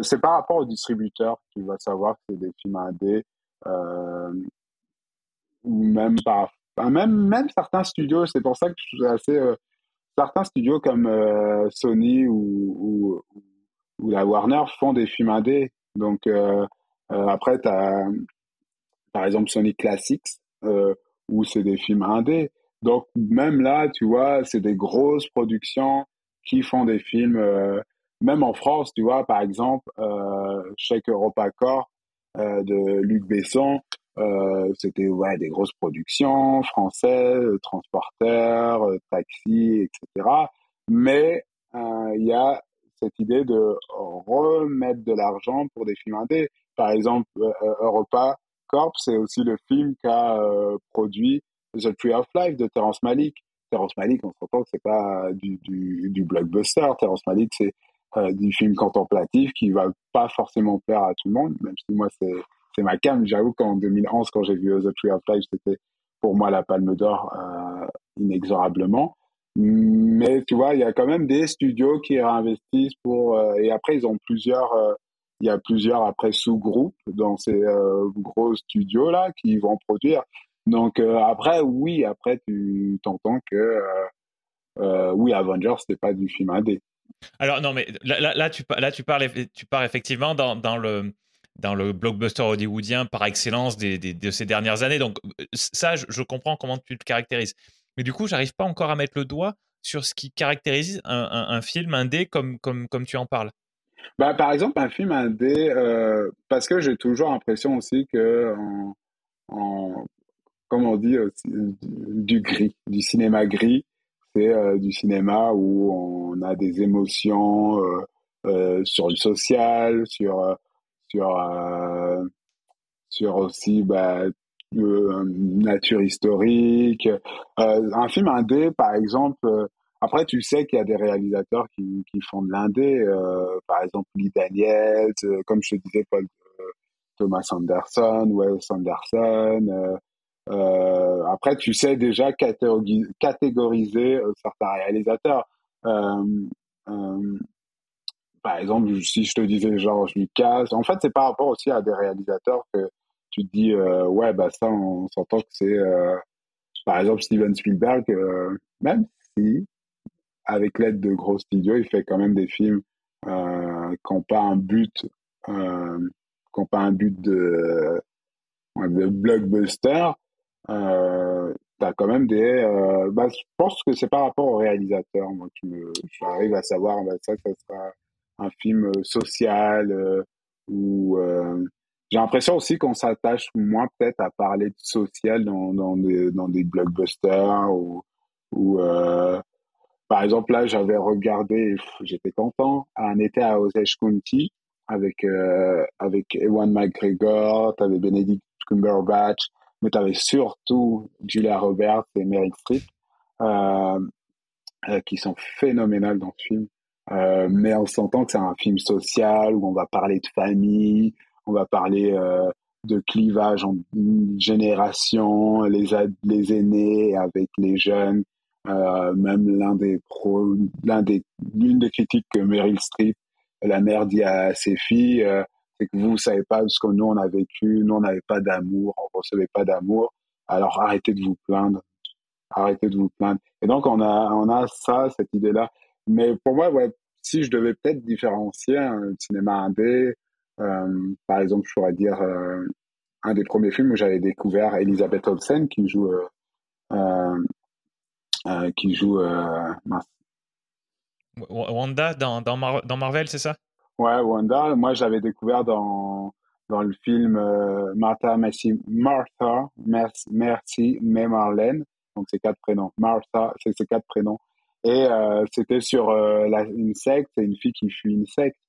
C'est par rapport aux distributeurs tu vas savoir que c'est des films indés. Euh, même par même même certains studios c'est pour ça que je suis assez euh, certains studios comme euh, Sony ou, la Warner font des films indés donc euh, après tu as par exemple Sony Classics où c'est des films indés donc même là tu vois c'est des grosses productions qui font des films, euh, même en France, tu vois, par exemple, euh, Chèque EuropaCorp euh, de Luc Besson, euh, c'était ouais, des grosses productions françaises, euh, transporteurs, euh, taxis, etc. Mais il y a cette idée de remettre de l'argent pour des films indés. Par exemple, Europa Corp, c'est aussi le film qu'a produit The Tree of Life de Terrence Malick. Terrence Malick, on se rend compte que c'est pas du, blockbuster. Terrence Malick, c'est euh, du film contemplatif qui va pas forcément plaire à tout le monde, même si moi c'est c'est ma cam. J'avoue qu'en 2011, quand j'ai vu The Tree of Life, c'était pour moi la Palme d'Or euh, inexorablement. Mais tu vois, il y a quand même des studios qui réinvestissent pour euh, et après ils ont plusieurs il y a plusieurs après sous-groupes dans ces gros studios là qui vont produire donc euh, après, oui, après tu t'entends que euh, euh, oui, Avengers, c'était pas du film indé. Alors non, mais là, là, tu, là tu, parles, tu pars effectivement dans, dans, le, dans le blockbuster hollywoodien par excellence des, des, de ces dernières années. Donc ça, je, je, comprends comment tu le caractérises. Mais du coup, j'arrive pas encore à mettre le doigt sur ce qui caractérise un, un, un film indé comme, comme, comme tu en parles. Bah, par exemple, un film indé, parce que j'ai toujours l'impression aussi que en, en, comme on dit, du gris, du cinéma gris. C'est euh, du cinéma où on a des émotions euh, euh, sur le social, sur sur sur aussi bah, nature historique. un film indé, par exemple. après, tu sais qu'il y a des réalisateurs qui, qui font de l'indé. par exemple, Lee Daniels, comme je te disais, Paul Thomas Anderson, Wes Anderson. Euh, après, tu sais déjà catégoriser euh, certains réalisateurs. Euh, euh, par exemple, si je te disais Georges Lucas, en fait, c'est par rapport aussi à des réalisateurs que tu te dis, euh, ouais, bah ça, on s'entend que c'est, par exemple, Steven Spielberg, même si, avec l'aide de gros studios, il fait quand même des films qui n'ont pas un but, n'ont pas un but de blockbuster, euh, t'as quand même des. Euh, bah, je pense que c'est par rapport au réalisateur. Moi, tu j'arrive à savoir bah, ça, ça sera un film euh, social, euh, où j'ai l'impression aussi qu'on s'attache moins peut-être à parler de social dans, dans, des, dans des blockbusters ou, ou par exemple là j'avais regardé, j'étais content, un été à Osage County avec avec Ewan McGregor, t'avais Benedict Cumberbatch, mais t'avais surtout Julia Roberts et Meryl Streep euh, euh, qui sont phénoménales dans ce film. Euh, mais on s'entend que c'est un film social où on va parler de famille, on va parler euh, de clivage en génération, les les aînés avec les jeunes. Euh, même l'un des pro, l'un des l'une des critiques que Meryl Streep la mère dit à ses filles, c'est que vous ne savez pas ce que nous on a vécu, nous on n'avait pas d'amour, on recevait pas d'amour, alors arrêtez de vous plaindre, arrêtez de vous plaindre. Et donc on a on a ça, cette idée-là. Mais pour moi, ouais, si je devais peut-être différencier un cinéma indé, euh, par exemple, je pourrais dire euh, un des premiers films où j'avais découvert Elisabeth Olsen qui joue qui joue Wanda dans, dans Marvel, c'est ça? Ouais, Wanda. Moi, j'avais découvert dans, dans le film euh, Martha, merci, Martha, merci, merci, mais Marlène. Donc, c'est quatre prénoms. Martha, c'est ces quatre prénoms. Et euh, c'était sur euh, la, une c'est une fille qui fuit une secte.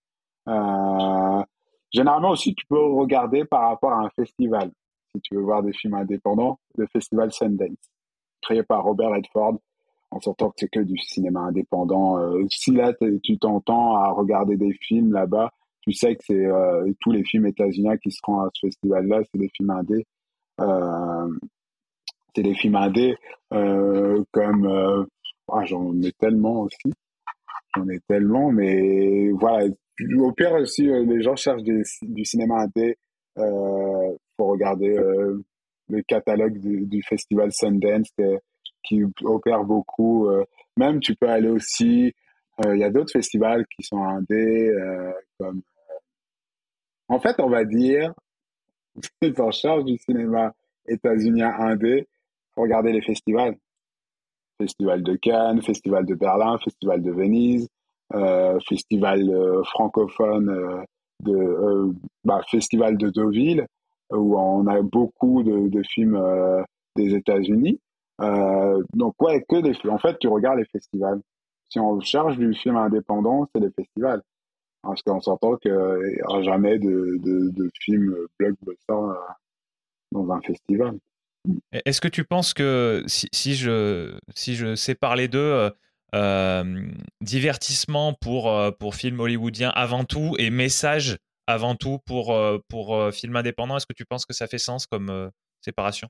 généralement aussi, tu peux regarder par rapport à un festival. Si tu veux voir des films indépendants, le festival Sundance, créé par Robert Redford en sortant que c'est que du cinéma indépendant. Euh, si là, tu t'entends à regarder des films là-bas, tu sais que c'est euh, tous les films états-uniens qui seront à ce festival-là, c'est des films indés. Euh, c'est des films indés comme... Ah, j'en ai tellement aussi. J'en ai tellement, mais voilà. Au pire, si les gens cherchent du cinéma indé, faut regarder le catalogue du, festival Sundance qui opère beaucoup. Euh, même, tu peux aller aussi. Euh, il y a d'autres festivals qui sont indés, euh, comme. En fait, on va dire, tu en charge du cinéma états-unien indé, regarder les festivals. Festival de Cannes, Festival de Berlin, Festival de Venise, Festival francophone de bah, Festival de Deauville, où on a beaucoup de films des États-Unis. Euh, donc ouais, que des En fait, tu regardes les festivals. Si on cherche du film indépendant, c'est les festivals. Parce qu'on s'entend qu'il n'y aura jamais de, de, de film blockbuster euh, dans un festival. Est-ce que tu penses que si, si, je, si je sépare les deux, euh, euh divertissement pour, pour film hollywoodien avant tout et message avant tout pour, pour film indépendant, est-ce que tu penses que ça fait sens comme séparation?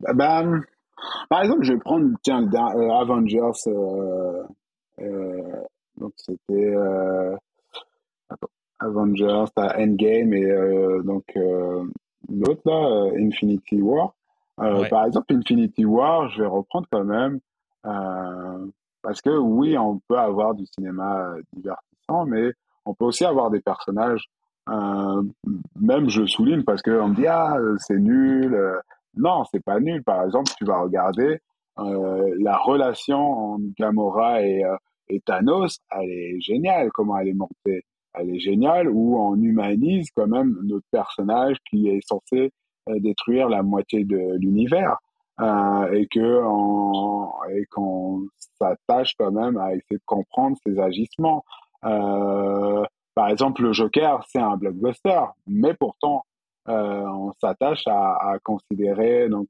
Bah, bah, par exemple, je vais prendre tiens, euh, Avengers. Euh, euh, donc, c'était Avengers, t'as Endgame et donc l'autre là, Infinity War. Par exemple, Infinity War, je vais reprendre quand même. parce que oui, on peut avoir du cinéma divertissant, mais on peut aussi avoir des personnages. même je souligne parce qu'on me dit ah c'est nul, non, c'est pas nul. Par exemple, tu vas regarder euh, la relation entre Gamora et, euh, et, Thanos, elle est géniale. Comment elle est montée Elle est géniale. Où on humanise quand même notre personnage qui est censé euh, détruire la moitié de l'univers. Et que et qu'on s'attache quand même à essayer de comprendre ses agissements. Par exemple, le Joker, c'est un blockbuster, mais pourtant, on s'attache à, considérer donc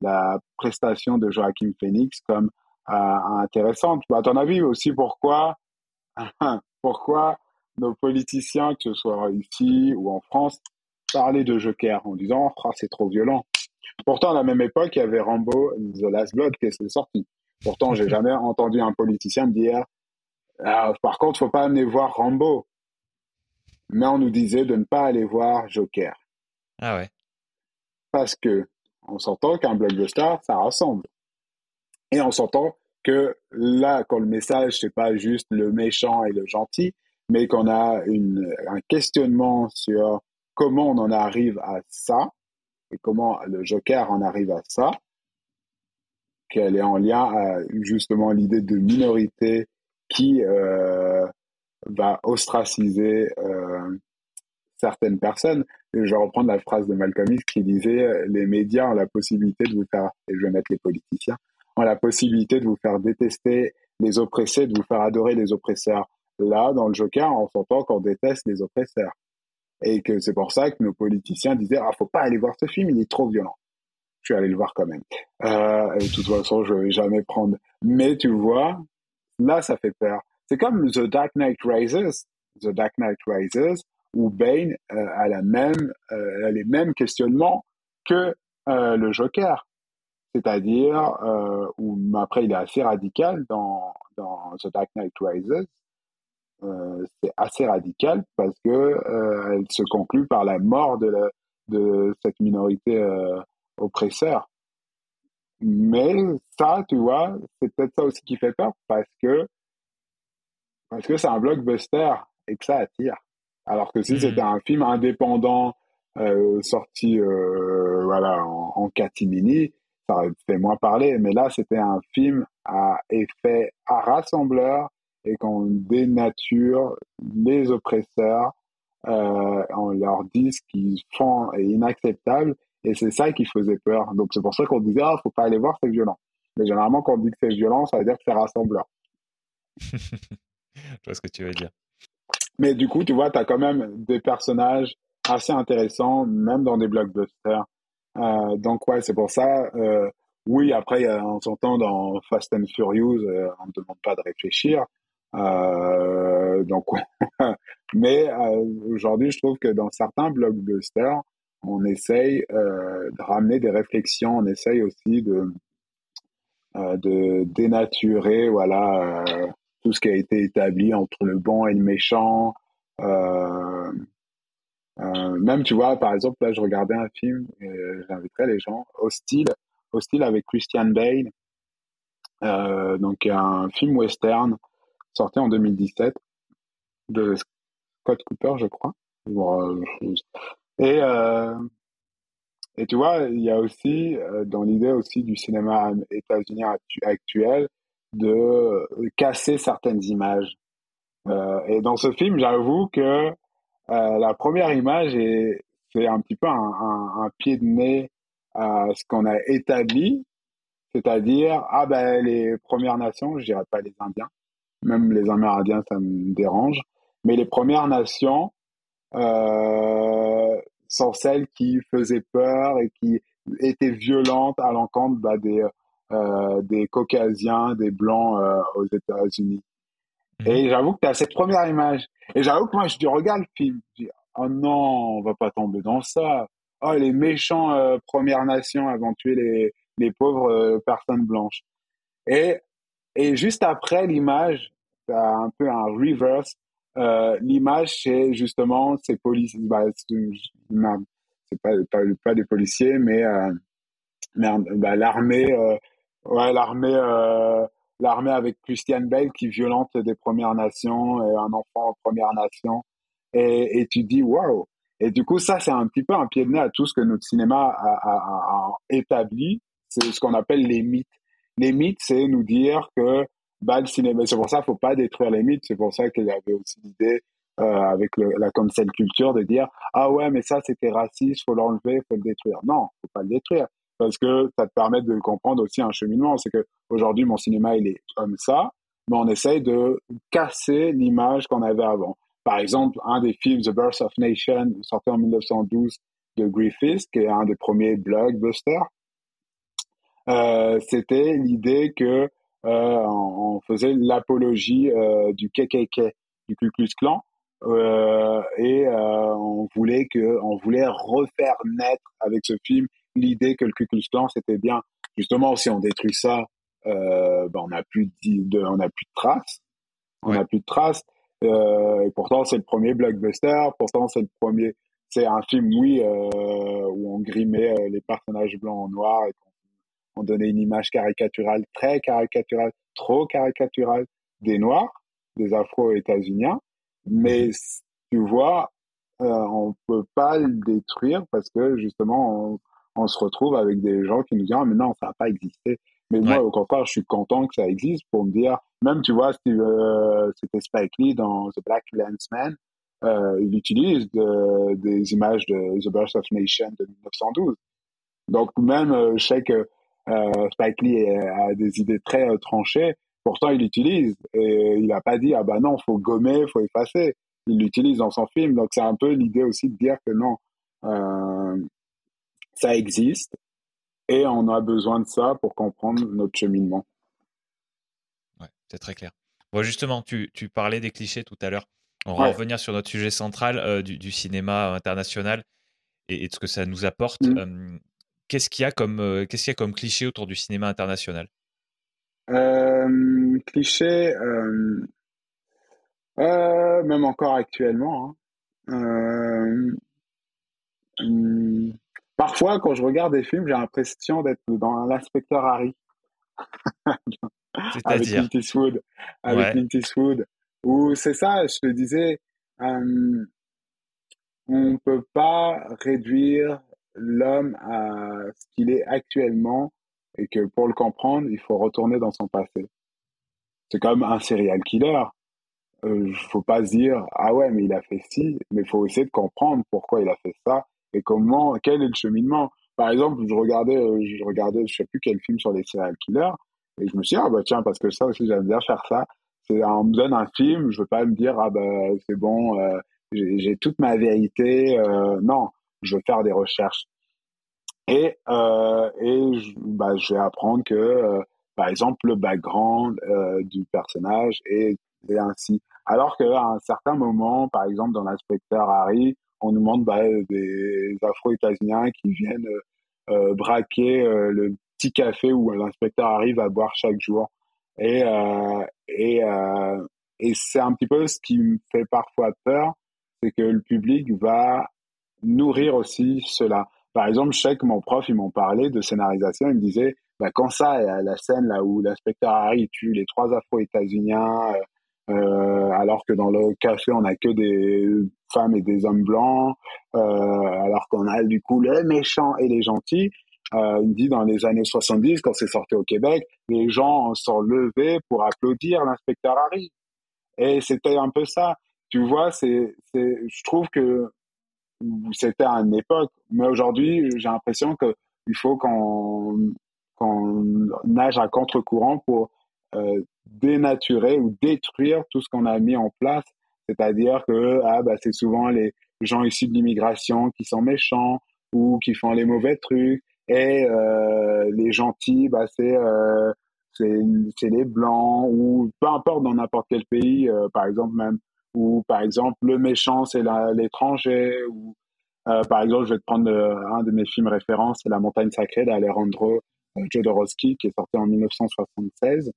la, prestation de Joachim Phoenix comme euh, intéressante. À ton avis aussi, pourquoi, pourquoi nos politiciens, que ce soit ici ou en France, parlaient de Joker en disant oh, c'est trop violent. Pourtant, à la même époque, il y avait Rambo, The Last Blood qui est sorti. Pourtant, j'ai jamais entendu un politicien me dire ah, par contre, faut pas aller voir Rambo. Mais on nous disait de ne pas aller voir Joker. Ah ouais. Parce que on s'entend qu'un blockbuster, ça rassemble. Et on s'entend que là, quand le message, c'est pas juste le méchant et le gentil, mais qu'on a un questionnement sur comment on en arrive à ça, et comment le Joker en arrive à ça, qu'elle est en lien à justement l'idée de minorité qui, euh, va ostraciser certaines personnes. Je vais reprendre la phrase de Malcolm X qui disait les médias ont la possibilité de vous faire, et je vais mettre les politiciens, ont la possibilité de vous faire détester les oppressés, de vous faire adorer les oppresseurs. Là, dans le Joker, on s'entend qu'on déteste les oppresseurs. Et que c'est pour ça que nos politiciens disaient, ah, faut pas aller voir ce film, il est trop violent. Je suis allé le voir quand même. Euh, de toute façon, je vais jamais prendre. Mais tu vois, là, ça fait peur. C'est comme The Dark Knight Rises. The Dark Knight Rises, où Bane euh, euh, a les mêmes questionnements que euh, le Joker. C'est-à-dire, où après il est assez radical dans, dans The Dark Knight Rises. C'est assez radical parce que elle se conclut par la mort de, de cette minorité oppresseur. Mais ça, tu vois, c'est peut-être ça aussi qui fait peur parce que parce que c'est un blockbuster et que ça attire. Alors que si mmh. c'était un film indépendant euh, sorti euh, voilà en, en catimini, ça aurait fait moins parler. Mais là, c'était un film à effet à rassembleur et qu'on dénature les oppresseurs, euh, on leur dit ce qu'ils font est inacceptable. Et c'est ça qui faisait peur. Donc c'est pour ça qu'on disait, ah, faut pas aller voir, c'est violent. Mais généralement, quand on dit que c'est violent, ça veut dire que c'est rassembleur. Je vois ce que tu veux dire. Mais du coup, tu vois, tu as quand même des personnages assez intéressants, même dans des blockbusters. Euh, donc ouais, c'est pour ça. Euh, oui, après, on s'entend dans Fast and Furious, euh, on ne demande pas de réfléchir. Euh, donc, mais euh, aujourd'hui, je trouve que dans certains blockbusters, on essaye euh, de ramener des réflexions, on essaye aussi de de dénaturer, voilà, tout ce qui a été établi entre le bon et le méchant. Euh, euh, même, tu vois, par exemple, là, je regardais un film, j'inviterais les gens, Hostile, Hostile avec Christian Bale, euh, donc un film western sorti en 2017 de Scott Cooper, je crois. Et euh, et tu vois, il y a aussi euh, dans l'idée aussi du cinéma états-unien actuel de casser certaines images. Euh, et dans ce film, j'avoue que euh, la première image est c'est un petit peu un, pied de nez à ce qu'on a établi, c'est-à-dire ah ben les Premières Nations, je dirais pas les Indiens, même les Amérindiens ça me dérange, mais les Premières Nations euh, sont celles qui faisaient peur et qui étaient violentes à l'encontre bah, des euh, des Caucasiens, des Blancs euh, aux États-Unis. Mmh. Et j'avoue que tu as cette première image. Et j'avoue que moi, je dis, regarde le film. Je dis, oh non, on va pas tomber dans ça. Oh, les méchants euh, Premières Nations avant de tuer les, les pauvres euh, personnes blanches. Et, et juste après l'image, tu as un peu un reverse. Euh, l'image, c'est justement ces policiers. Bah, c'est pas, pas, pas, des policiers, mais, euh, mais bah, l'armée, euh, ouais, l'armée euh, l'armée avec Christian Bale qui violente des Premières Nations et un enfant aux Premières Nations. Et, et tu dis, waouh! Et du coup, ça, c'est un petit peu un pied de nez à tout ce que notre cinéma a, établi. C'est ce qu'on appelle les mythes. Les mythes, c'est nous dire que bah, le cinéma, c'est pour ça qu'il faut pas détruire les mythes. C'est pour ça qu'il y avait aussi l'idée euh, avec la cancel culture de dire ah ouais, mais ça c'était raciste, faut l'enlever, faut le détruire. Non, faut pas le détruire parce que ça te permet de comprendre aussi un cheminement. C'est que aujourd'hui mon cinéma il est comme ça, mais on essaye de casser l'image qu'on avait avant. Par exemple, un des films The Birth of Nation sorti en 1912 de Griffith, qui est un des premiers blockbusters, euh, c'était l'idée que euh, on faisait l'apologie euh, du KKK, du Ku Klux Klan, et on voulait que, on voulait refaire naître avec ce film l'idée que le Ku Klux Klan c'était bien. Justement, si on détruit ça, euh, ben on n'a plus de, on a plus de traces. On n'a plus de traces. Euh, et pourtant, c'est le premier blockbuster. Pourtant, c'est le premier. C'est un film, oui, euh, où on grimait les personnages blancs en noir et on, on donnait une image caricaturale, très caricaturale, trop caricaturale des Noirs, des Afro-États-Uniens. Mais mhm. tu vois, on peut pas le détruire parce que justement, on, on se retrouve avec des gens qui nous disent ah mais non ça n'a pas existé. Mais moi au contraire je suis content que ça existe pour me dire même, tu vois, c'était Spike Lee dans The Black Landsman, il utilise des images de The Birth of Nation de 1912. Donc, même, je sais que Spike Lee a des idées très tranchées, pourtant il l'utilise. Et il n'a pas dit, ah bah non, faut gommer, faut effacer. Il l'utilise dans son film. Donc c'est un peu l'idée aussi de dire que non, euh, ça existe et on a besoin de ça pour comprendre notre cheminement. Ouais, c'est très clair. Bon, justement, tu, parlais des clichés tout à l'heure. On va revenir sur notre sujet central euh, du, cinéma international et, de ce que ça nous apporte. Mm. Euh, qu'est-ce qu'il y a comme qu'est-ce qu'il y a comme cliché autour du cinéma international? Cliché, euh, même encore actuellement. Hein. Euh, hmm, parfois, quand je regarde des films, j'ai l'impression d'être dans l'inspecteur Harry. avec Clint Eastwood. Avec Clint Eastwood. Ou c'est ça, je te disais, euh, on ne peut pas réduire l'homme à ce qu'il est actuellement et que pour le comprendre, il faut retourner dans son passé. C'est comme un serial killer il euh, faut pas se dire ah ouais mais il a fait ci mais il faut essayer de comprendre pourquoi il a fait ça et comment quel est le cheminement? Par exemple je regardais euh, je regardais je sais plus quel film sur les serial killers et je me suis dit ah bah tiens parce que ça aussi j'aime bien faire ça. On me donne un film je veux pas me dire ah bah c'est bon euh, j'ai toute ma vérité non je veux faire des recherches. Et et je, bah, je vais apprendre que par exemple le background du personnage est et ainsi. Alors qu'à un certain moment, par exemple dans l'inspecteur Harry, on nous montre bah, des Afro-États-Uniens qui viennent euh, braquer euh, le petit café où l'inspecteur arrive à boire chaque jour. Et, euh, et, euh, et c'est un petit peu ce qui me fait parfois peur, c'est que le public va nourrir aussi cela. Par exemple, je sais que mon prof, ils m'ont parlé de scénarisation, ils me disaient, bah, quand ça, la scène là où l'inspecteur Harry tue les trois Afro-États-Uniens, euh, alors que dans le café on a que des femmes et des hommes blancs, euh, alors qu'on a du coup les méchants et les gentils. Euh, il dit dans les années 70, quand c'est sorti au Québec, les gens sont levés pour applaudir l'inspecteur Harry. Et c'était un peu ça. Tu vois, c'est, c'est, je trouve que c'était à une époque, mais aujourd'hui, j'ai l'impression que il faut qu'on, qu'on nage à contre-courant pour euh, dénaturer ou détruire tout ce qu'on a mis en place. C'est-à-dire que ah, bah, c'est souvent les gens issus de l'immigration qui sont méchants ou qui font les mauvais trucs. Et euh, les gentils, bah, c'est euh, c'est les blancs ou peu importe dans n'importe quel pays, euh, par exemple même. Ou par exemple, le méchant, c'est l'étranger. Ou par exemple, je vais te prendre un de mes films références, c'est La montagne sacrée d'Alejandro Jodorowsky, qui est sorti en 1976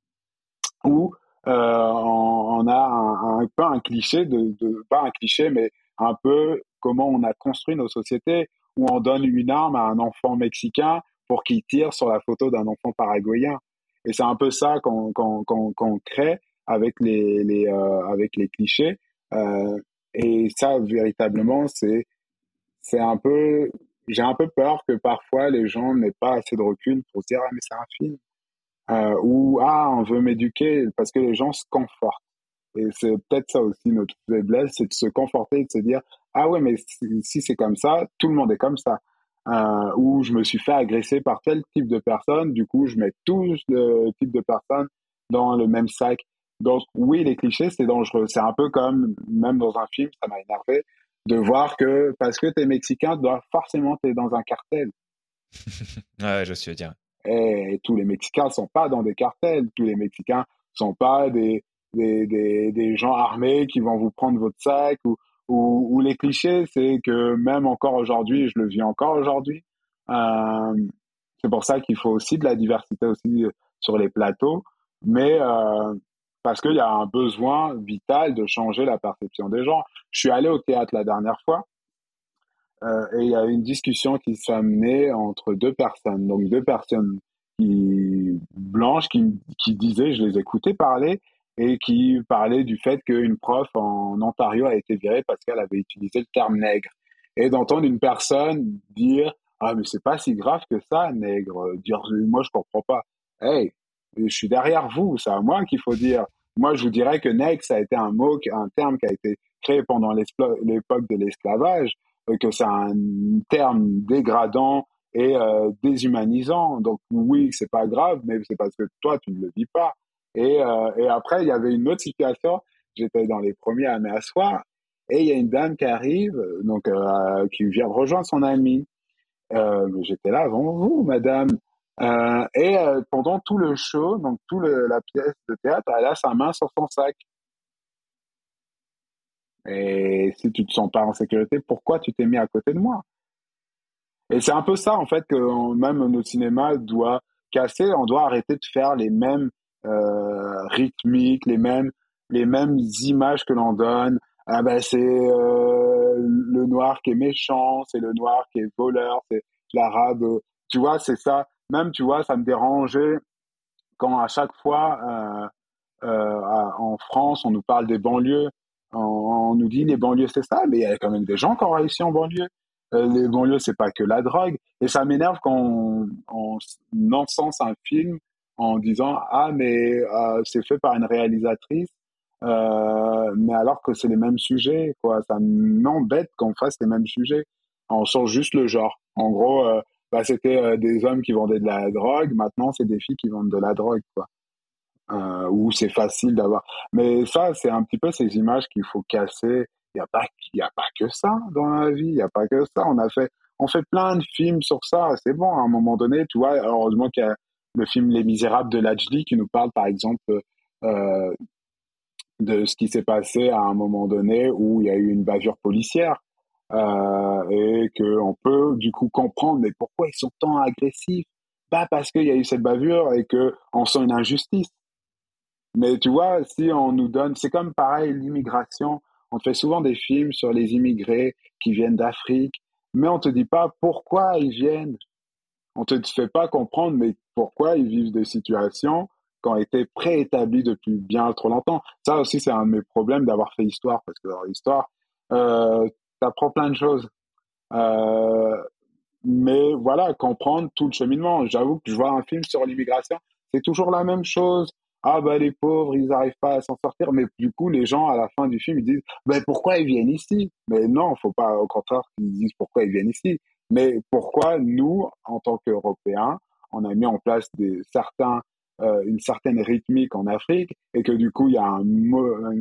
où euh, on, a un, un, pas un cliché de, de, pas un cliché mais un peu comment on a construit nos sociétés où on donne une arme à un enfant mexicain pour qu'il tire sur la photo d'un enfant paraguayen. Et c'est un peu ça qu'on qu'on qu'on crée avec les, les euh, avec les clichés. Euh, et ça véritablement c'est c'est un peu j'ai un peu peur que parfois les gens n'aient pas assez de recul pour se dire ah mais c'est un film euh, ou ah on veut m'éduquer parce que les gens se confortent. Et c'est peut-être ça aussi notre faiblesse, c'est de se conforter de se dire ah ouais mais si, c'est comme ça, tout le monde est comme ça. Euh, ou je me suis fait agresser par tel type de personne, du coup je mets tous le type de personnes dans le même sac. Donc oui, les clichés, c'est dangereux. C'est un peu comme, même dans un film, ça m'a énervé, de voir que parce que tu es mexicain, tu dois forcément être dans un cartel. ouais, je suis dire. Et tous les Mexicains sont pas dans des cartels. Tous les Mexicains sont pas des, des, des, gens armés qui vont vous prendre votre sac ou, ou, ou les clichés, c'est que même encore aujourd'hui, je le vis encore aujourd'hui, euh, c'est pour ça qu'il faut aussi de la diversité aussi sur les plateaux, mais euh, parce qu'il y a un besoin vital de changer la perception des gens. Je suis allé au théâtre la dernière fois euh, et il y a une discussion qui amenée entre deux personnes, donc deux personnes qui, blanches qui, qui disaient, je les écoutais parler, et qui parlaient du fait qu'une prof en Ontario a été virée parce qu'elle avait utilisé le terme nègre. Et d'entendre une personne dire ah mais c'est pas si grave que ça nègre. Dire moi je comprends pas. Hey je suis derrière vous, c'est à moi qu'il faut dire. Moi, je vous dirais que next a été un mot, un terme qui a été créé pendant l'époque de l'esclavage, euh, que c'est un terme dégradant et euh, déshumanisant. Donc oui, c'est pas grave, mais c'est parce que toi, tu ne le vis pas. Et, euh, et après, il y avait une autre situation. J'étais dans les premiers à m'asseoir et il y a une dame qui arrive, donc euh, qui vient rejoindre son ami. Euh, J'étais là avant vous, madame. Euh, et euh, pendant tout le show, donc toute la pièce de théâtre, elle a sa main sur son sac. Et si tu te sens pas en sécurité, pourquoi tu t'es mis à côté de moi? Et c'est un peu ça, en fait, que même notre cinéma doit casser. On doit arrêter de faire les mêmes euh, rythmiques, les mêmes, les mêmes images que l'on donne. Ah ben c'est euh, le noir qui est méchant, c'est le noir qui est voleur, c'est l'arabe. Tu vois, c'est ça. Même, tu vois, ça me dérangeait quand à chaque fois euh, en France, on nous parle des banlieues, on, nous dit les banlieues c'est ça, mais il y a quand même des gens qui ont réussi en banlieue. Euh, les banlieues c'est pas que la drogue, et ça m'énerve quand on, on, encense un film en disant ah mais euh, c'est fait par une réalisatrice, euh, mais alors que c'est les mêmes sujets quoi. Ça m'embête qu'on fasse les mêmes sujets. On change juste le genre. En gros, bah, c'était des hommes qui vendaient de la drogue, maintenant c'est des filles qui vendent de la drogue, quoi. Euh, où c'est facile d'avoir. Mais ça, c'est un petit peu ces images qu'il faut casser. Il n'y a pas, il a pas que ça dans la vie. Il n'y a pas que ça. On a fait, on fait plein de films sur ça. C'est bon. À un moment donné, tu vois. Heureusement qu'il y a le film Les Misérables de Lajli qui nous parle, par exemple, euh, de ce qui s'est passé à un moment donné où il y a eu une bavure policière euh, et qu'on peut du coup comprendre mais pourquoi ils sont tant agressifs? Pas parce qu'il y a eu cette bavure et qu'on sent une injustice. Mais tu vois, si on nous donne, c'est comme pareil l'immigration. On fait souvent des films sur les immigrés qui viennent d'Afrique, mais on te dit pas pourquoi ils viennent. On te fait pas comprendre mais pourquoi ils vivent des situations qui ont été préétablies depuis bien trop longtemps. Ça aussi, c'est un de mes problèmes d'avoir fait histoire, parce que l'histoire, euh, apprends plein de choses. Euh, mais voilà, comprendre tout le cheminement. J'avoue que je vois un film sur l'immigration, c'est toujours la même chose. Ah ben les pauvres, ils n'arrivent pas à s'en sortir. Mais du coup, les gens à la fin du film, ils disent ben pourquoi ils viennent ici? Mais non, faut pas au contraire qu'ils disent pourquoi ils viennent ici. Mais pourquoi nous, en tant qu'Européens, on a mis en place des certains euh, une certaine rythmique en Afrique et que du coup il y a un, un,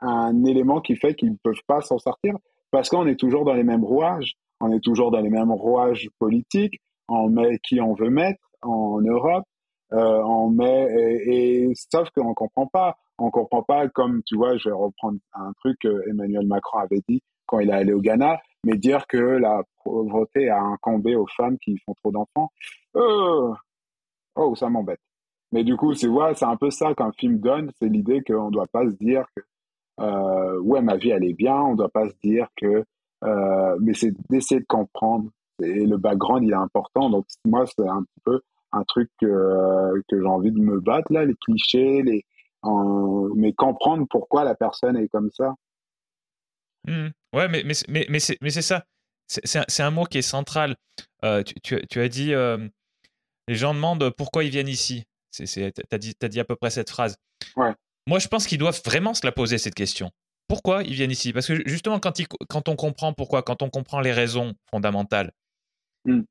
un élément qui fait qu'ils ne peuvent pas s'en sortir? Parce qu'on est toujours dans les mêmes rouages, on est toujours dans les mêmes rouages politiques, qui on veut mettre en Europe, euh, on met et, et sauf qu'on comprend pas, on comprend pas comme tu vois, je vais reprendre un truc que Emmanuel Macron avait dit quand il est allé au Ghana, mais dire que la pauvreté a incombé aux femmes qui font trop d'enfants, oh, oh ça m'embête. Mais du coup, c'est ouais, c'est un peu ça qu'un film donne, c'est l'idée qu'on ne doit pas se dire que euh, ouais, ma vie, elle est bien. On ne doit pas se dire que. Euh, mais c'est d'essayer de comprendre. Et le background, il est important. Donc, moi, c'est un petit peu un truc que j'ai envie de me battre, là, les clichés, les, mais comprendre pourquoi la personne est comme ça. Mmh. Ouais, mais, mais, mais, mais c'est ça. C'est un, mot qui est central. Euh, tu, tu, tu, as dit les gens demandent pourquoi ils viennent ici. Tu as dit, as dit à peu près cette phrase. Ouais. Moi, je pense qu'ils doivent vraiment se la poser, cette question. Pourquoi ils viennent ici? Parce que justement, quand, quand, on comprend pourquoi, quand on comprend les raisons fondamentales, mm.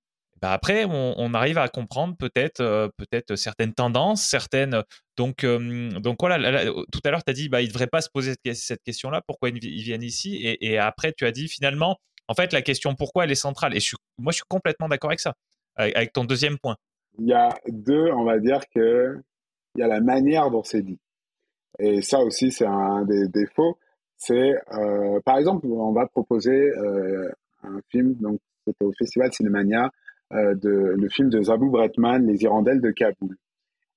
Bah après, on, arrive à comprendre peut-être euh, peut-être certaines tendances, certaines. Donc, donc voilà, tout à l'heure, tu as dit bah, ils ne devraient pas se poser cette, question-là, pourquoi ils, viennent ici et, après, tu as dit finalement, en fait, la question pourquoi, elle est centrale. Et moi, je suis complètement d'accord avec ça, avec, ton deuxième point. Il y a deux, on va dire que il y a la manière dont c'est dit. Et ça aussi, c'est un des défauts. C'est, euh, par exemple, on va proposer euh, un film, donc c'était au Festival Cinémania, de, le film de Zabou Bretman, Les Hirondelles de Kaboul.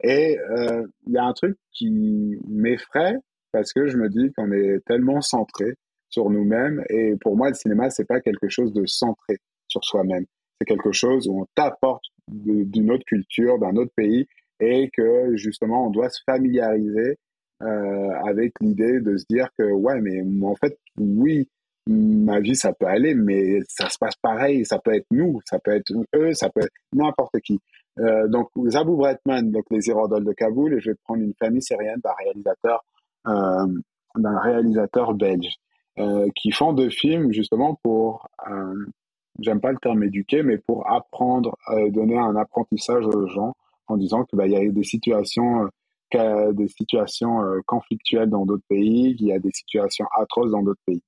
Et euh, il y a un truc qui m'effraie parce que je me dis qu'on est tellement centré sur nous-mêmes. Et pour moi, le cinéma, c'est pas quelque chose de centré sur soi-même. C'est quelque chose où on t'apporte d'une autre culture, d'un autre pays, et que justement, on doit se familiariser euh, avec l'idée de se dire que ouais, mais en fait, oui, ma vie, ça peut aller, mais ça se passe pareil. Ça peut être nous, ça peut être eux, ça peut être n'importe qui. Euh, donc, Zabou Bretman, donc les Hirondelles de Kaboul, et je vais prendre une famille syrienne d'un réalisateur, euh, d'un réalisateur belge, euh, qui font deux films justement pour, euh, j'aime pas le terme éduquer, mais pour apprendre, euh, donner un apprentissage aux gens en disant que bah, il y a des situations, euh, des situations conflictuelles dans d'autres pays, qu'il y a des situations atroces dans d'autres pays.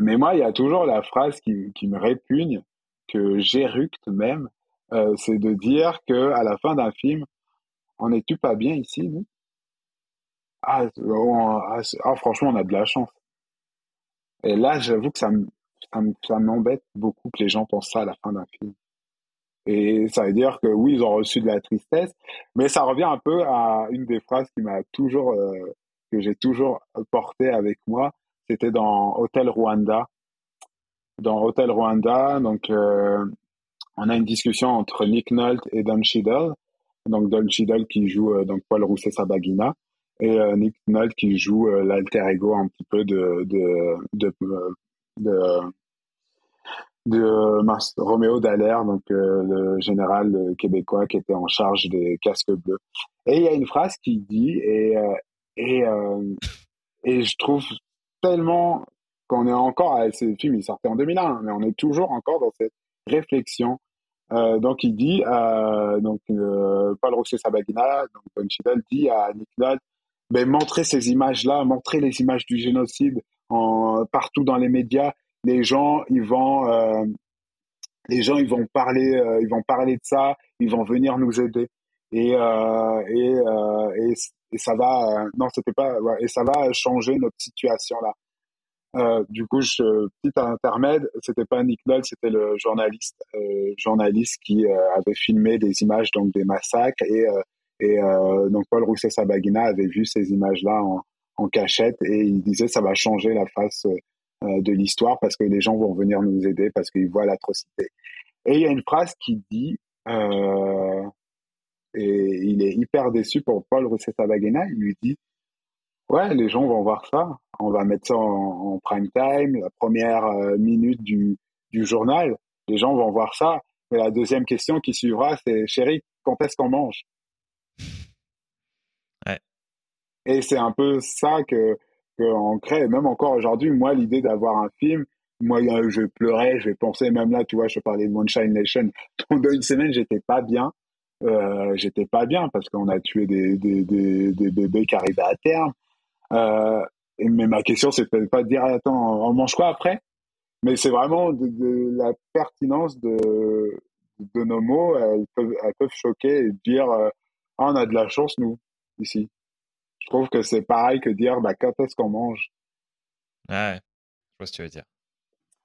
Mais moi, il y a toujours la phrase qui, qui me répugne, que j'éructe même, euh, c'est de dire que à la fin d'un film, on n'est-tu pas bien ici, nous? Ah, ah, ah, franchement, on a de la chance. Et là, j'avoue que ça m'embête beaucoup que les gens pensent ça à la fin d'un film. Et ça veut dire que oui, ils ont reçu de la tristesse, mais ça revient un peu à une des phrases qui m'a toujours, euh, que j'ai toujours porté avec moi. C'était dans Hôtel Rwanda. Dans Hôtel Rwanda, donc euh, on a une discussion entre Nick Nolte et Don Cheadle. Donc Don Cheadle qui joue euh, donc Paul Rousset Sabagina et euh, Nick Nolte qui joue l'alter ego un petit peu de de de de, de Roméo Dallaire, donc le général québécois qui était en charge des casques bleus. Et il y a une phrase qui dit et et et je trouve tellement qu'on est encore à ce film il sortait en 2001 mais on est toujours encore dans cette réflexion euh, donc il dit, euh, donc euh, Paul Roxy Sabagina, donc Don Chidel dit à Nick Nolte, ben montrer ces images-là, montrer les images du génocide en, partout dans les médias. Les gens, ils vont, euh, les gens, ils vont parler, euh, ils vont parler de ça, ils vont venir nous aider. Et et, et, et ça va, non, c'était pas, et ça va changer notre situation là. Euh, du coup, je, petit intermède, c'était pas Nick Nolte, c'était le journaliste, euh, journaliste qui euh, avait filmé des images donc des massacres et euh, et donc Paul Rousset Sabagina avait vu ces images-là en, cachette et il disait ça va changer la face de l'histoire parce que les gens vont venir nous aider parce qu'ils voient l'atrocité. Et il y a une phrase qui dit et il est hyper déçu pour Paul Rousset Sabagina, il lui dit Ouais, les gens vont voir ça. On va mettre ça en, prime time, la première euh, minute du, du journal. Les gens vont voir ça. Mais la deuxième question qui suivra, c'est chérie, quand est-ce qu'on mange? Ouais. Et c'est un peu ça que qu'on crée. Même encore aujourd'hui, moi, l'idée d'avoir un film, moi, je pleurais, je penser, même là, tu vois, je parlais de Moonshine Nation. Pendant une semaine, j'étais pas bien. Euh, j'étais pas bien parce qu'on a tué des, des, des, des bébés qui arrivaient à terme. Euh, mais ma question, peut-être pas de dire, attends, on mange quoi après? Mais c'est vraiment de, la pertinence de, de nos mots. Elles peuvent, elles peuvent choquer et dire, euh, ah, on a de la chance, nous, ici. Je trouve que c'est pareil que dire, bah, quand est-ce qu'on mange? Ouais, je vois ce que tu veux dire.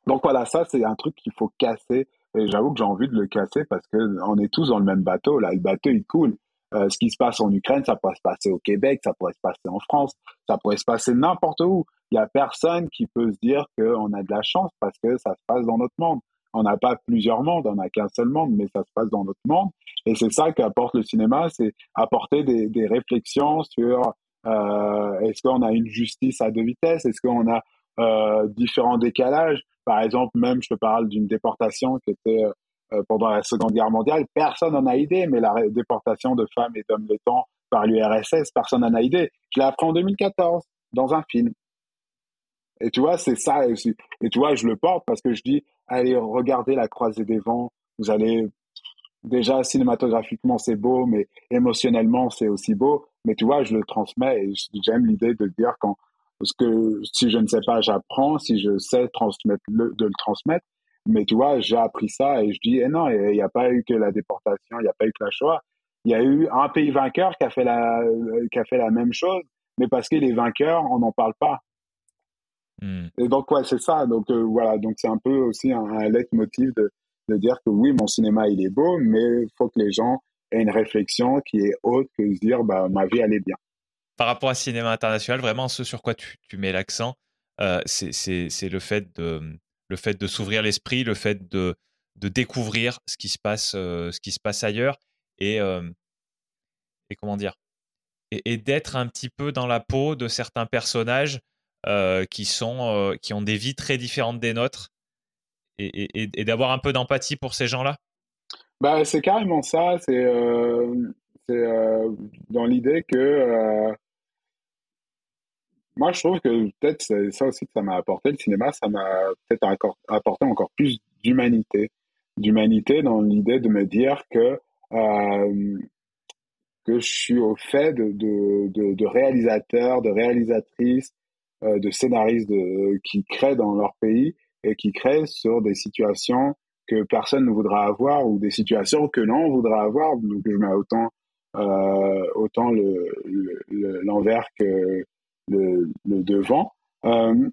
Donc voilà, ça, c'est un truc qu'il faut casser. Et j'avoue que j'ai envie de le casser parce que on est tous dans le même bateau. Là, le bateau, il coule. Euh, ce qui se passe en Ukraine, ça pourrait se passer au Québec, ça pourrait se passer en France, ça pourrait se passer n'importe où. Il y a personne qui peut se dire qu'on a de la chance parce que ça se passe dans notre monde. On n'a pas plusieurs mondes, on n'a qu'un seul monde, mais ça se passe dans notre monde. Et c'est ça qu'apporte le cinéma, c'est apporter des, des réflexions sur euh, est-ce qu'on a une justice à deux vitesses, est-ce qu'on a euh, différents décalages? Par exemple, même je te parle d'une déportation qui était euh, euh, pendant la Seconde Guerre mondiale, personne n'en a idée, mais la déportation de femmes et d'hommes lettons par l'URSS, personne n'en a idée. Je l'ai appris en 2014 dans un film. Et tu vois, c'est ça. Et tu vois, je le porte parce que je dis, allez, regardez la croisée des vents. Vous allez, déjà, cinématographiquement, c'est beau, mais émotionnellement, c'est aussi beau. Mais tu vois, je le transmets et j'aime l'idée de dire quand, parce que si je ne sais pas, j'apprends. Si je sais transmettre le, de le transmettre. Mais tu vois, j'ai appris ça et je dis, eh non, il n'y a pas eu que la déportation, il n'y a pas eu que la Shoah. Il y a eu un pays vainqueur qui a fait la, qui a fait la même chose, mais parce que les vainqueurs, on n'en parle pas. Hmm. Et donc, ouais, c'est ça. Donc, euh, voilà. Donc, c'est un peu aussi un, un leitmotiv de, de dire que oui, mon cinéma, il est beau, mais il faut que les gens aient une réflexion qui est haute que de dire, bah, ma vie, elle est bien. Par rapport à cinéma international, vraiment, ce sur quoi tu, mets l'accent, euh, c'est le fait de s'ouvrir l'esprit, le fait de, découvrir ce qui se passe, euh, ce qui se passe ailleurs et, euh, comment dire et, d'être un petit peu dans la peau de certains personnages qui, ont des vies très différentes des nôtres et, et, d'avoir un peu d'empathie pour ces gens-là? Bah, C'est carrément ça. C'est dans l'idée que moi, je trouve que peut-être c'est ça aussi que ça m'a apporté. Le cinéma, ça m'a peut-être apporté encore plus d'humanité. D'humanité dans l'idée de me dire que, euh, que je suis au fait de, de, de, réalisateurs, de réalisatrices, euh, de scénaristes qui créent dans leur pays et qui créent sur des situations que personne ne voudra avoir ou des situations que l'on voudra avoir. Donc, je mets autant, euh, autant l'envers le, que le, devant, euh,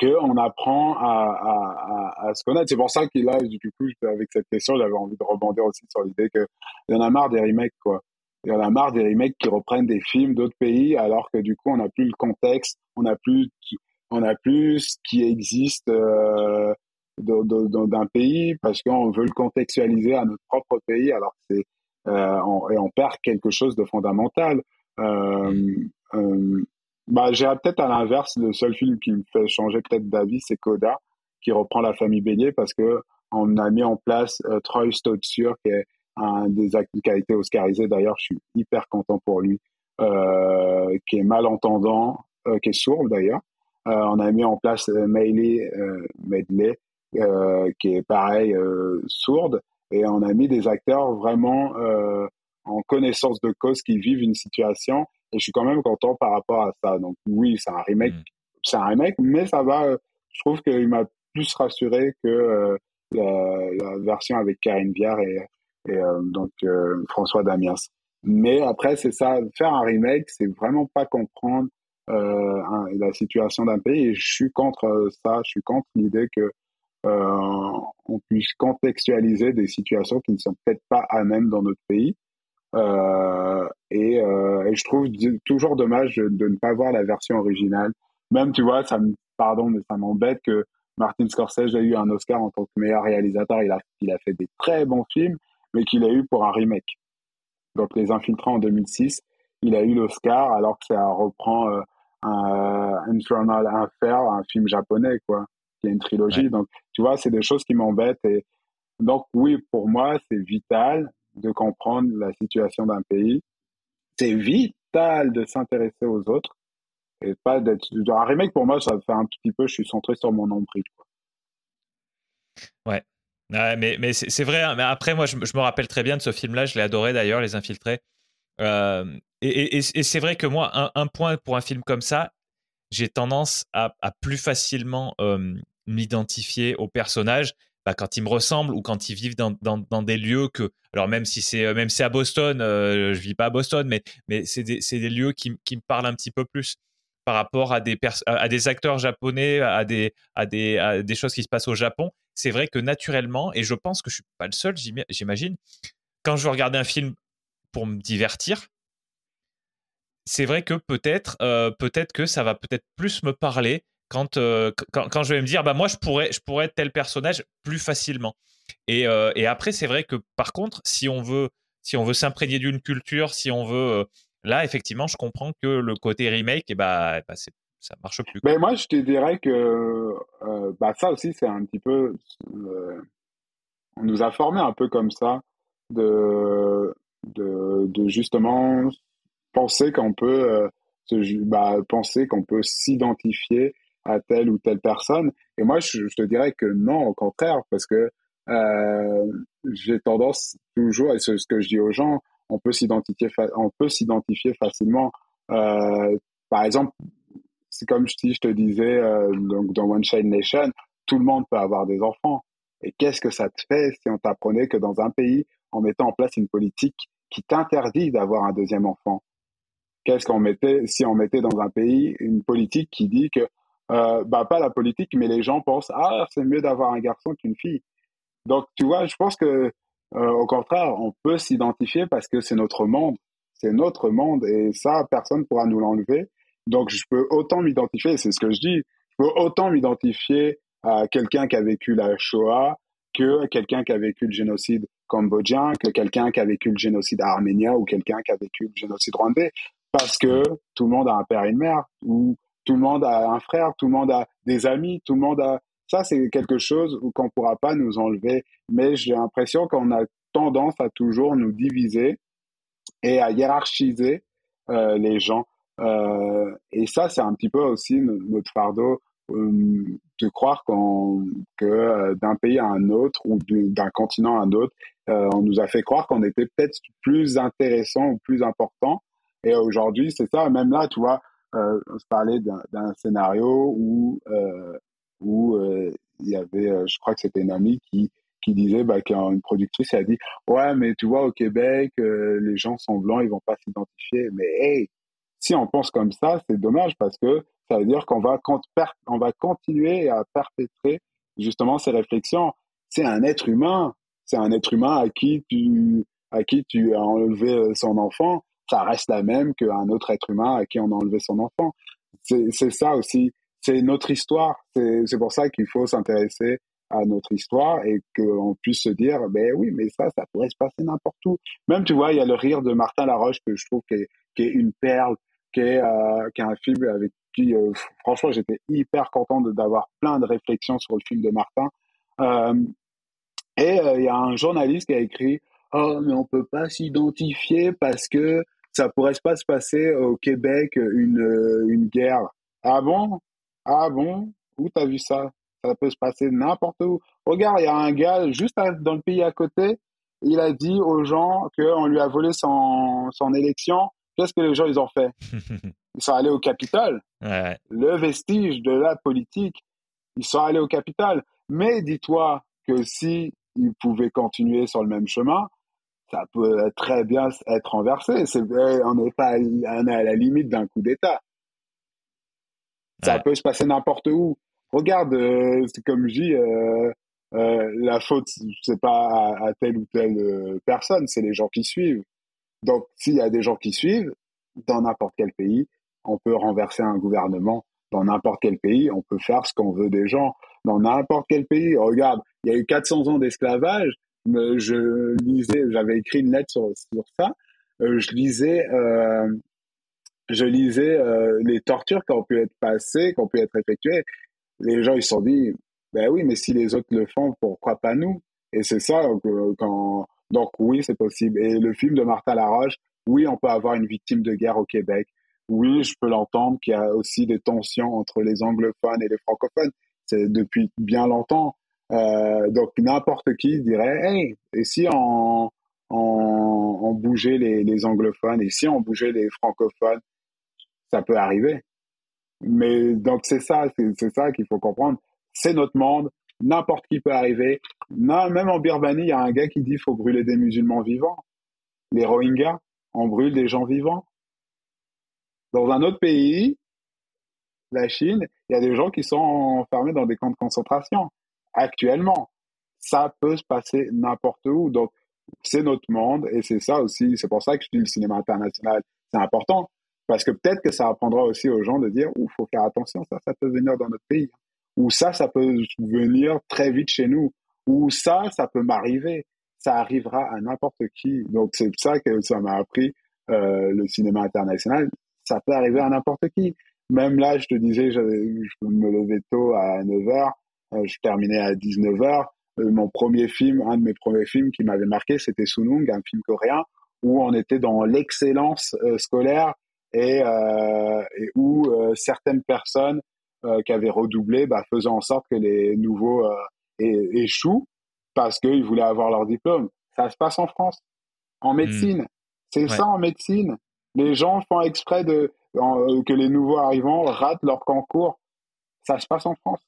qu'on apprend à, à, à, se connaître. C'est pour ça que là, du coup, avec cette question, j'avais envie de rebondir aussi sur l'idée qu'il y en a marre des remakes, quoi. Il y en a marre des remakes qui reprennent des films d'autres pays, alors que du coup, on n'a plus le contexte, on n'a plus, a plus ce qui existe euh, d'un pays parce qu'on veut le contextualiser à notre propre pays, alors que c'est euh, et on perd quelque chose de fondamental. Euh, euh bah, j'ai peut-être à l'inverse, le seul film qui me fait changer peut-être d'avis, c'est Coda, qui reprend la famille Bélier parce que on a mis en place euh, Troy Stotzer, qui est un des acteurs qui a été oscarisé. D'ailleurs, je suis hyper content pour lui, euh, qui est malentendant, euh, qui est sourd d'ailleurs. Euh, on a mis en place euh, Meili Medley, qui est pareil, sourde. Et on a mis des acteurs vraiment en connaissance de cause qui vivent une situation et je suis quand même content par rapport à ça. Donc oui, c'est un remake, mm. c'est un remake, mais ça va. Je trouve qu'il m'a plus rassuré que euh, la, version avec Karine Viard et, euh, donc euh, François Damiens. Mais après, c'est ça, faire un remake, c'est vraiment pas comprendre la situation d'un pays. Et je suis contre ça. Je suis contre l'idée que on puisse contextualiser des situations qui ne sont peut-être pas à même dans notre pays. Euh, et, euh, et, je trouve toujours dommage de ne pas voir la version originale. Même, tu vois, ça me, pardon, mais ça m'embête que Martin Scorsese a eu un Oscar en tant que meilleur réalisateur. Il a, il a fait des très bons films, mais qu'il a eu pour un remake. Donc, Les Infiltrants en 2006, il a eu l'Oscar alors que ça reprend euh, un Infernal Affair, un film japonais, quoi, qui est une trilogie. Donc, tu vois, c'est des choses qui m'embêtent. Et donc, oui, pour moi, c'est vital de comprendre la situation d'un pays. C'est vital de s'intéresser aux autres et pas d'être. Un remake, pour moi, ça fait un petit peu, je suis centré sur mon nombril. Ouais. mais mais c'est vrai. Hein. Mais après, moi, je, me rappelle très bien de ce film-là. Je l'ai adoré d'ailleurs, Les Infiltrés. Euh, et, et, c'est vrai que moi, un, point pour un film comme ça, j'ai tendance à, plus facilement euh, m'identifier au personnage bah, quand ils me ressemblent ou quand ils vivent dans, des lieux que, alors même si c'est même si à Boston, euh, je vis pas à Boston, mais mais c'est des, des, lieux qui, qui, me parlent un petit peu plus par rapport à des à des acteurs japonais, à des à des à des choses qui se passent au Japon. C'est vrai que naturellement, et je pense que je suis pas le seul, j'imagine, quand je veux regarder un film pour me divertir, c'est vrai que peut-être euh, peut-être que ça va peut-être plus me parler euh, quand, quand, je vais me dire, bah, moi, je pourrais, je pourrais être tel personnage plus facilement. Et, euh, et après, c'est vrai que par contre, si on veut, si on veut s'imprégner d'une culture, si on veut. Euh, là, effectivement, je comprends que le côté remake, eh bah, bah ça marche plus. Mais moi, je te dirais que bah, ça aussi, c'est un petit peu. on nous a formé un peu comme ça, de, de, de justement penser qu'on peut. bah, penser qu'on peut s'identifier à telle ou telle personne. Et moi, je, te dirais que non, au contraire, parce que euh, j'ai tendance toujours, et c'est ce que je dis aux gens, on peut s'identifier, on peut s'identifier facilement. Euh, par exemple, c'est comme si je te disais euh, donc dans One Child Nation, tout le monde peut avoir des enfants. Et qu'est-ce que ça te fait si on t'apprenait que dans un pays, en mettant en place une politique qui t'interdit d'avoir un deuxième enfant? Qu'est-ce qu'on mettait si on mettait dans un pays une politique qui dit que euh, bah, pas la politique, mais les gens pensent ah c'est mieux d'avoir un garçon qu'une fille. Donc tu vois, je pense que euh, au contraire, on peut s'identifier parce que c'est notre monde, c'est notre monde et ça personne pourra nous l'enlever. Donc je peux autant m'identifier, c'est ce que je dis, je peux autant m'identifier à quelqu'un qui a vécu la Shoah que quelqu'un qui a vécu le génocide cambodgien, que quelqu'un qui a vécu le génocide arménien ou quelqu'un qui a vécu le génocide rwandais, parce que tout le monde a un père et une mère, ou tout le monde a un frère, tout le monde a des amis, tout le monde a. Ça, c'est quelque chose qu'on ne pourra pas nous enlever. Mais j'ai l'impression qu'on a tendance à toujours nous diviser et à hiérarchiser euh, les gens. Euh, et ça, c'est un petit peu aussi notre fardeau euh, de croire qu'on que euh, d'un pays à un autre ou d'un continent à un autre, on nous a fait croire qu'on était peut-être plus intéressant ou plus important. Et aujourd'hui, c'est ça. Même là, tu vois, on se parlait d'un scénario où où il y avait, je crois que c'était une amie qui qui disait, bah, qu'une productrice a dit, ouais, mais tu vois, au Québec, les gens sont blancs, ils vont pas s'identifier. Mais hey, si on pense comme ça, c'est dommage parce que ça veut dire qu'on va, on va continuer à perpétrer justement ces réflexions. C'est un être humain, c'est un être humain à qui tu, à qui tu as enlevé euh, son enfant. Ça reste la même qu'un autre être humain à qui on a enlevé son enfant. C'est ça aussi. C'est notre histoire. C'est pour ça qu'il faut s'intéresser à notre histoire et qu'on puisse se dire, ben oui, mais ça, ça pourrait se passer n'importe où. Même, tu vois, il y a le rire de Martin Laroche que je trouve qui est, qui est une perle, qui est, euh, qui est un film avec puis, euh, franchement, j'étais hyper content d'avoir plein de réflexions sur le film de Martin. Euh, et euh, il y a un journaliste qui a écrit Oh, mais on peut pas s'identifier parce que ça pourrait pas se passer au Québec une, une guerre. Ah bon? Ah bon? Où t'as vu ça? Ça peut se passer n'importe où. Regarde, il y a un gars juste dans le pays à côté. Il a dit aux gens qu'on lui a volé son, son élection. Qu'est-ce que les gens ils ont fait? Ils sont allés au Capitole. Le vestige de la politique. Ils sont allés au Capitole. Mais dis-toi que si ils pouvaient continuer sur le même chemin, ça peut très bien être renversé. C'est, on n'est pas à la limite d'un coup d'État. Ça peut se passer n'importe où. Regarde, euh, c'est comme je dis, euh, euh, la faute, c'est pas à, telle ou telle personne, c'est les gens qui suivent. Donc, s'il y a des gens qui suivent, dans n'importe quel pays, on peut renverser un gouvernement dans n'importe quel pays, on peut faire ce qu'on veut des gens. Dans n'importe quel pays, regarde, il y a eu 400 ans d'esclavage, je lisais, j'avais écrit une lettre sur, ça, euh, je lisais, euh, je lisais euh, les tortures qui ont pu être passées, qui ont pu être effectuées. Les gens, ils se sont dit, ben oui, mais si les autres le font, pourquoi pas nous? Et c'est ça, quand... donc oui, c'est possible. Et le film de Martha Laroche, oui, on peut avoir une victime de guerre au Québec oui, je peux l'entendre qu'il y a aussi des tensions entre les anglophones et les francophones. C'est depuis bien longtemps. Euh, donc n'importe qui dirait, hey, et si on, bougeait les, anglophones et si on bougeait les francophones, ça peut arriver. Mais donc c'est ça, c'est ça qu'il faut comprendre. C'est notre monde. N'importe qui peut arriver. Non, même en Birmanie, il y a un gars qui dit faut brûler des musulmans vivants. Les Rohingyas, on brûle des gens vivants. Dans un autre pays, la Chine, il y a des gens qui sont enfermés dans des camps de concentration actuellement. Ça peut se passer n'importe où. Donc, c'est notre monde et c'est ça aussi. C'est pour ça que je dis le cinéma international, c'est important. Parce que peut-être que ça apprendra aussi aux gens de dire, il faut faire attention, ça, ça peut venir dans notre pays. Ou ça, ça peut venir très vite chez nous. Ou ça, ça peut m'arriver. Ça arrivera à n'importe qui. Donc, c'est ça que ça m'a appris euh, le cinéma international ça peut arriver à n'importe qui. Même là, je te disais, je, me levais tôt à 9h, euh, je terminais à 19h. Euh, mon premier film, un de mes premiers films qui m'avait marqué, c'était Sunung, un film coréen, où on était dans l'excellence euh, scolaire et, et où certaines personnes qui avaient redoublé bah, faisaient en sorte que les nouveaux échouent parce qu'ils voulaient avoir leur diplôme. Ça se passe en France, en hmm. médecine. C'est ça en médecine. Les gens font exprès de, euh, que les nouveaux arrivants ratent leur concours. Ça se passe en France.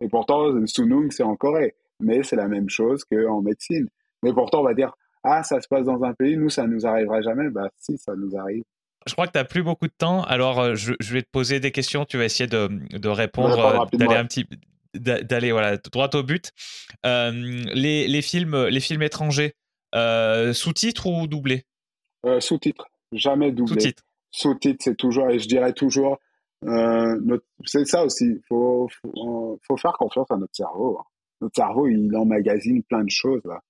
Et pourtant, Sunung, c'est en Corée. Mais c'est la même chose qu'en médecine. Mais pourtant, on va dire, ah, ça se passe dans un pays, nous, ça nous arrivera jamais. Bah, si, ça nous arrive. Je crois que tu n'as plus beaucoup de temps, alors euh, je, vais te poser des questions, tu vas essayer de, de répondre, euh, d'aller un petit d'aller voilà droit au but. les, les, films les films étrangers sous-titres ou doublés? Sous-titres jamais doublé. Sous-titre. c'est toujours, et je dirais toujours, euh, c'est ça aussi, il faut, faut, faire confiance à notre cerveau. Hein. Notre cerveau, il emmagasine plein de choses. Là.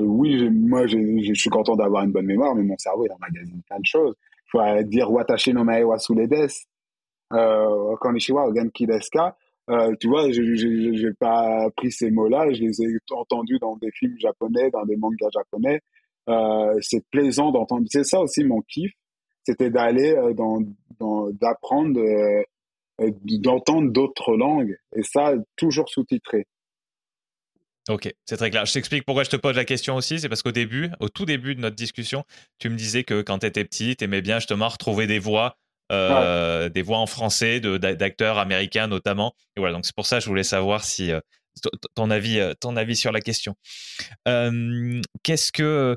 Euh, oui, moi, je suis content d'avoir une bonne mémoire, mais mon cerveau, il emmagasine plein de choses. Il faut dire Watashi no mae wa euh, Konishiwa ou Genkideska, euh, tu vois, je n'ai pas pris ces mots-là, je les ai entendus dans des films japonais, dans des mangas japonais. Euh, c'est plaisant d'entendre. C'est ça aussi mon kiff, c'était d'aller euh, dans, d'apprendre, euh, d'entendre d'autres langues, et ça toujours sous-titré. Ok, c'est très clair. Je t'explique pourquoi je te pose la question aussi. C'est parce qu'au début, au tout début de notre discussion, tu me disais que quand tu étais petit, tu aimais bien justement retrouver des voix euh, des voix en français d'acteurs américains notamment. Et voilà, donc c'est pour ça que je voulais savoir si euh, ton avis, ton avis sur la question. Qu'est-ce que,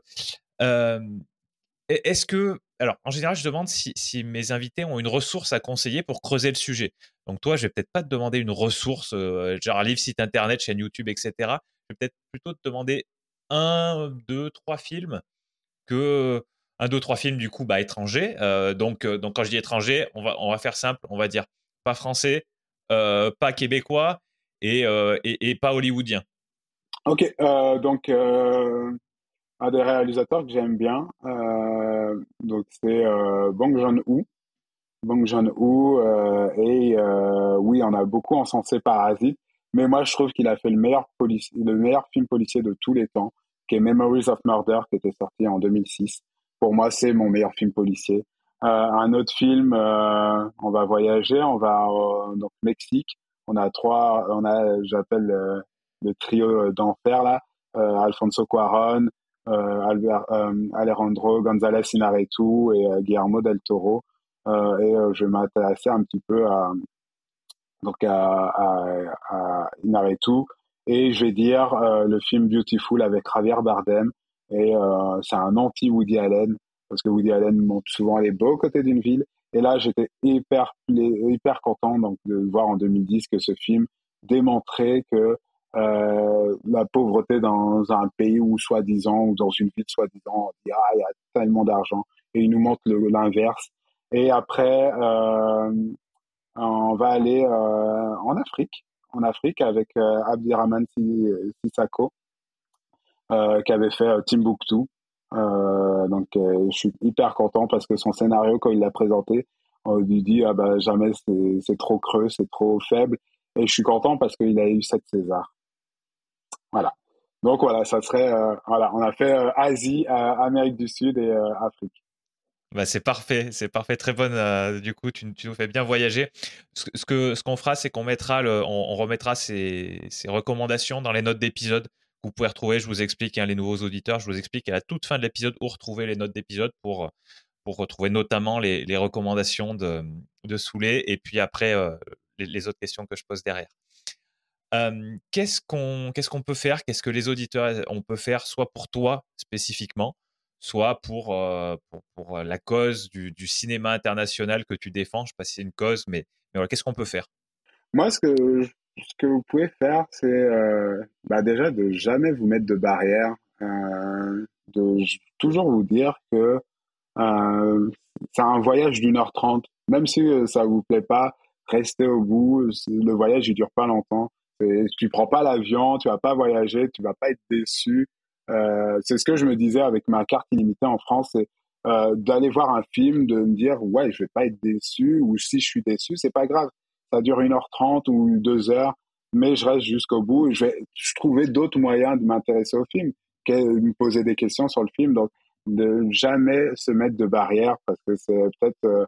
est-ce que, alors en général, je demande si, mes invités ont une ressource à conseiller pour creuser le sujet. Donc toi, je vais peut-être pas te demander une ressource, genre un livre, site internet, chaîne YouTube, etc. Je vais peut-être plutôt te demander un, deux, trois films que un, deux, trois films du coup bah, étrangers. Euh, donc, euh, donc quand je dis étranger, on va, on va faire simple, on va dire pas français, euh, pas québécois et, et, pas hollywoodien. Ok, donc un des réalisateurs que j'aime bien, donc c'est Bong Joon-ho. Bong Joon-ho et oui, on a beaucoup encensé Parasite, mais moi je trouve qu'il a fait le meilleur, le meilleur film policier de tous les temps, qui est Memories of Murder, qui était sorti en 2006 pour moi, c'est mon meilleur film policier. Euh, un autre film, euh, on va voyager, on va au donc Mexique. On a trois, on a, j'appelle euh, le trio d'enfer là, Alfonso Cuarón, Alejandro González Inarritu et Guillermo del Toro. et je m'intéressais un petit peu à donc à, à, Inarritu et je vais dire le film Beautiful avec Javier Bardem et euh, c'est un anti-Woody Allen, parce que Woody Allen montre souvent les beaux côtés d'une ville. Et là, j'étais hyper, hyper content donc, de voir en 2010 que ce film démontrait que euh, la pauvreté dans un pays où, soi-disant, ou dans une ville, soi-disant, il y a tellement d'argent. Et il nous montre l'inverse. Et après, euh, on va aller euh, en Afrique, en Afrique avec Abdirahman Sissako, qui avait fait Timbuktu. Donc je suis hyper content parce que son scénario quand il l'a présenté, on lui dit ah bah jamais c'est trop creux, c'est trop faible. Et je suis content parce qu'il a eu 7 César. Voilà. Donc voilà, ça serait voilà, on a fait Asie, Amérique du Sud et Afrique. Bah c'est parfait, c'est parfait, très bonne. du coup, tu, nous fais bien voyager. Ce, que ce qu'on fera, c'est qu'on mettra le, on, remettra ces, recommandations dans les notes d'épisode vous pouvez retrouver, je vous explique, hein, les nouveaux auditeurs, je vous explique à la toute fin de l'épisode où retrouver les notes d'épisode pour, pour retrouver notamment les, recommandations de, de et puis après euh, les, autres questions que je pose derrière. Qu'est-ce qu'on peut faire Qu'est-ce que les auditeurs on peut faire soit pour toi spécifiquement, soit pour, la cause du, cinéma international que tu défends? Je ne sais pas si c'est une cause, mais, qu'est-ce qu'on peut faire? Moi, ce que vous pouvez faire, c'est bah déjà de jamais vous mettre de barrière, de toujours vous dire que c'est un voyage d'une heure trente. Même si ça vous plaît pas, restez au bout. Le voyage, il dure pas longtemps. Tu prends pas l'avion, tu vas pas voyager, tu vas pas être déçu. Euh, c'est ce que je me disais avec ma carte illimitée en France, c'est euh, d'aller voir un film, de me dire ouais, je vais pas être déçu, ou si je suis déçu, c'est pas grave ça dure 1h30 ou 2 heures, mais je reste jusqu'au bout. Je vais je trouvais d'autres moyens de m'intéresser au film, que me poser des questions sur le film. Donc, de jamais se mettre de barrière parce que c'est peut-être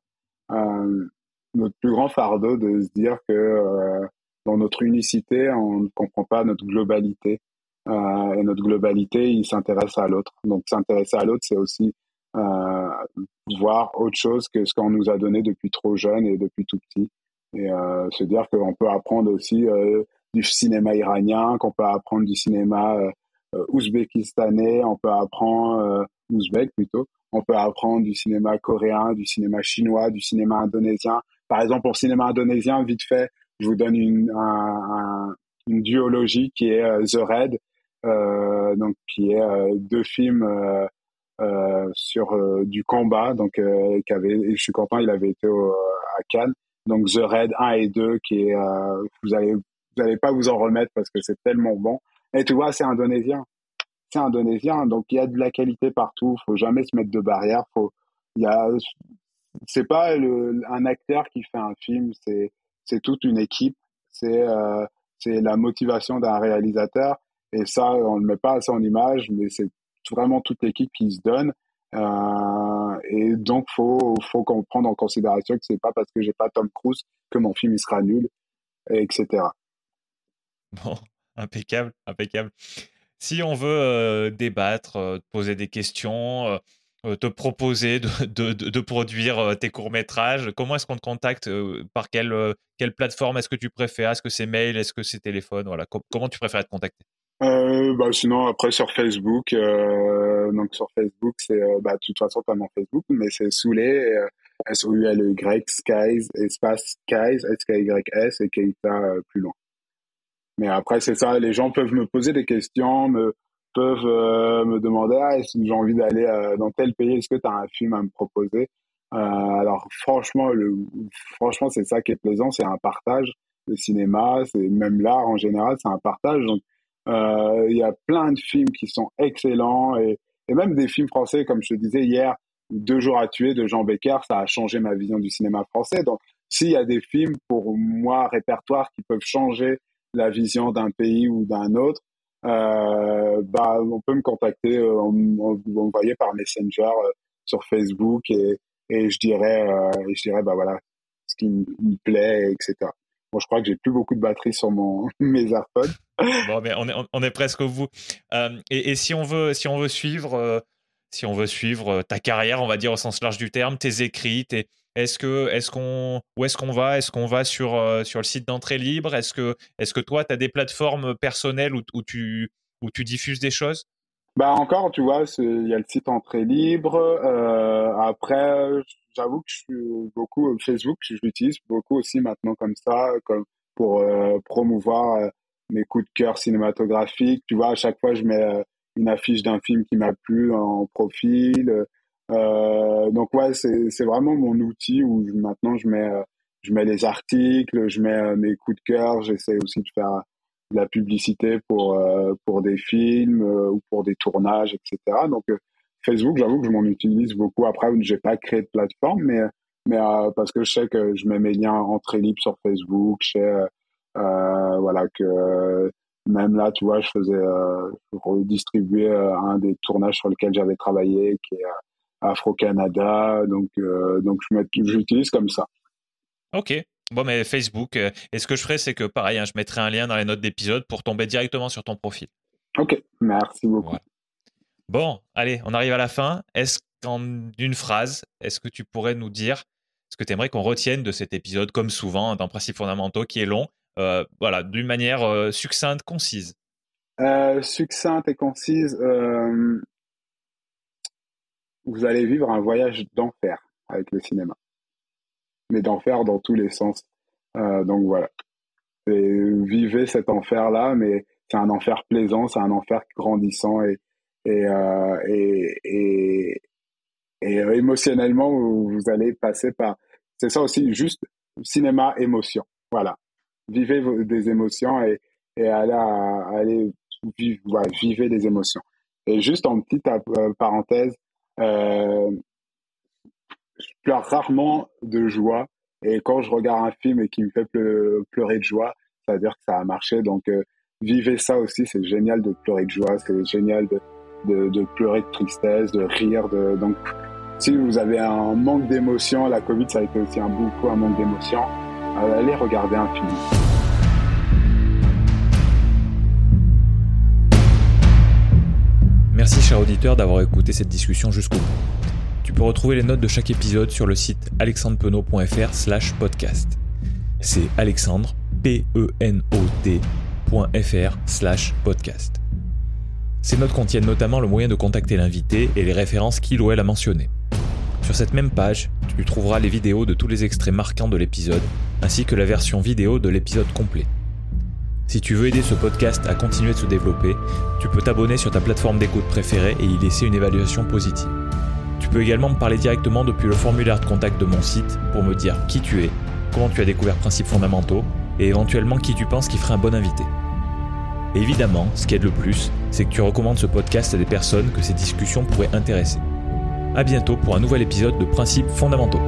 euh, notre plus grand fardeau de se dire que euh, dans notre unicité, on ne comprend pas notre globalité. Euh, et notre globalité, il s'intéresse à l'autre. Donc, s'intéresser à l'autre, c'est aussi euh, voir autre chose que ce qu'on nous a donné depuis trop jeune et depuis tout petit et euh, se dire qu'on peut apprendre aussi euh, du cinéma iranien, qu'on peut apprendre du cinéma ouzbékistanais, on peut apprendre ouzbek plutôt, on peut apprendre du cinéma coréen, du cinéma chinois, du cinéma indonésien. Par exemple, pour le cinéma indonésien, vite fait, je vous donne une, un, une duologie qui est The Red, euh, donc qui est euh, deux films euh, sur du combat, donc qui avait, je suis content, il avait été à Cannes, donc The Red 1 et 2 qui est euh, vous allez vous allez pas vous en remettre parce que c'est tellement bon. Et tu vois, c'est indonésien. C'est indonésien, donc il y a de la qualité partout. Faut jamais se mettre de barrière. Faut il y a c'est pas le, un acteur qui fait un film, c'est c'est toute une équipe, c'est euh, c'est la motivation d'un réalisateur et ça on ne met pas assez en image, mais c'est vraiment toute l'équipe qui se donne. Euh, et donc faut faut qu'on prenne en considération que c'est pas parce que j'ai pas Tom Cruise que mon film il sera nul, etc. Bon, impeccable, impeccable. Si on veut euh, débattre, poser des questions, te proposer de, de, de produire tes courts-métrages, comment est-ce qu'on te contacte Par quelle, quelle plateforme est-ce que tu préfères? Est-ce que c'est mail? Est-ce que c'est téléphone? Voilà. comment tu préfères être contacté? Bah, Sinon, après sur Facebook, donc sur Facebook, c'est bah, de toute façon, tu as mon Facebook, mais c'est Soulé, S-O-U-L-E-Y, Skies, espace Skies, S-K-Y-S et Keita plus loin. Mais après, c'est ça, les gens peuvent me poser des questions, me, peuvent euh, me demander ah, si j'ai envie d'aller euh, dans tel pays, est-ce que tu as un film à me proposer? Euh, Alors franchement, le, franchement, c'est ça qui est plaisant, c'est un partage. Le cinéma, c'est même l'art en général, c'est un partage. Donc, il y a plein de films qui sont excellents et, et même des films français, comme je te disais hier, Deux jours à tuer de Jean Becker, ça a changé ma vision du cinéma français. Donc, s'il y a des films pour moi répertoire qui peuvent changer la vision d'un pays ou d'un autre, bah, on peut me contacter, euh, envoyer par Messenger euh, sur Facebook et, et je dirais, euh, je dirais, bah voilà, ce qui me, plaît, etc. Bon, je crois que j'ai plus beaucoup de batterie sur mon mes AirPods. bon, mais on est, on est presque au bout. Euh, et, et, si on veut, si on veut suivre, si on veut suivre ta carrière, on va dire au sens large du terme, tes écrits, tes, est-ce que, est-ce qu'on, où est-ce qu'on va? Est-ce qu'on va sur, euh, sur le site d'entrée libre? Est-ce que, est-ce que toi, tu as des plateformes personnelles où, où, tu, où tu diffuses des choses? Bah encore, tu vois, il y a le site entrée libre. Euh, après, j'avoue que je suis beaucoup Facebook, je l'utilise beaucoup aussi maintenant comme ça, comme pour euh, promouvoir mes coups de cœur cinématographiques. Tu vois, à chaque fois, je mets une affiche d'un film qui m'a plu en profil. Euh, donc ouais, c'est vraiment mon outil où maintenant je mets je mets les articles, je mets euh, mes coups de cœur, j'essaie aussi de faire de la publicité pour euh, pour des films ou pour des tournages, etc. Donc Facebook, j'avoue que je m'en utilise beaucoup. Après, j'ai pas créé de plateforme, mais mais parce que je sais que je mets mes liens entrée libre sur Facebook, je sais voilà que même là, tu vois, je faisais redistribuer un des tournages sur lesquels j'avais travaillé, qui est Afro-Canada. Donc, euh, donc je j'utilise comme ça. Ok. Bon, mais Facebook, euh, et ce que je ferai, c'est que pareil, hein, je mettrai un lien dans les notes d'épisode pour tomber directement sur ton profil. Ok, merci beaucoup. Bon, allez, on arrive à la fin. Est-ce qu'en une phrase, est-ce que tu pourrais nous dire ce que tu aimerais qu'on retienne de cet épisode, comme souvent, dans Principes fondamentaux, qui est long, euh, voilà, d'une manière succincte, concise? Succincte et concise vous allez vivre un voyage d'enfer avec le cinéma. Mais d'enfer dans tous les sens. Euh, donc voilà. vivez cet enfer-là, mais c'est un enfer plaisant, c'est un enfer grandissant et, et, euh, et, et, et euh, émotionnellement, vous, allez passer par... C'est ça aussi, juste cinéma, émotion. Voilà. Vivez des émotions et, et allez, allez vivre, vivez des émotions. Et juste en petite parenthèse, euh, je pleure rarement de joie. Et quand je regarde un film et qui me fait pleurer de joie, ça veut dire que ça a marché. Donc, euh, vivez ça aussi. C'est génial de pleurer de joie. C'est génial de, de, de, pleurer de tristesse, de rire. De... Donc, si vous avez un manque d'émotion, la Covid, ça a été aussi un beaucoup un manque d'émotion, allez regarder un film. Merci cher auditeur d'avoir écouté cette discussion jusqu'au bout. Tu peux retrouver les notes de chaque épisode sur le site alexandrepenot.fr slash podcast. C'est alexandre, P-E-N-O-T.fr slash podcast. Ces notes contiennent notamment le moyen de contacter l'invité et les références qu'il ou elle a mentionnées. Sur cette même page, tu trouveras les vidéos de tous les extraits marquants de l'épisode, ainsi que la version vidéo de l'épisode complet. Si tu veux aider ce podcast à continuer de se développer, tu peux t'abonner sur ta plateforme d'écoute préférée et y laisser une évaluation positive. Tu peux également me parler directement depuis le formulaire de contact de mon site pour me dire qui tu es, comment tu as découvert Principes fondamentaux et éventuellement qui tu penses qui ferait un bon invité. Évidemment, ce qui aide le plus, c'est que tu recommandes ce podcast à des personnes que ces discussions pourraient intéresser. A bientôt pour un nouvel épisode de Principes fondamentaux.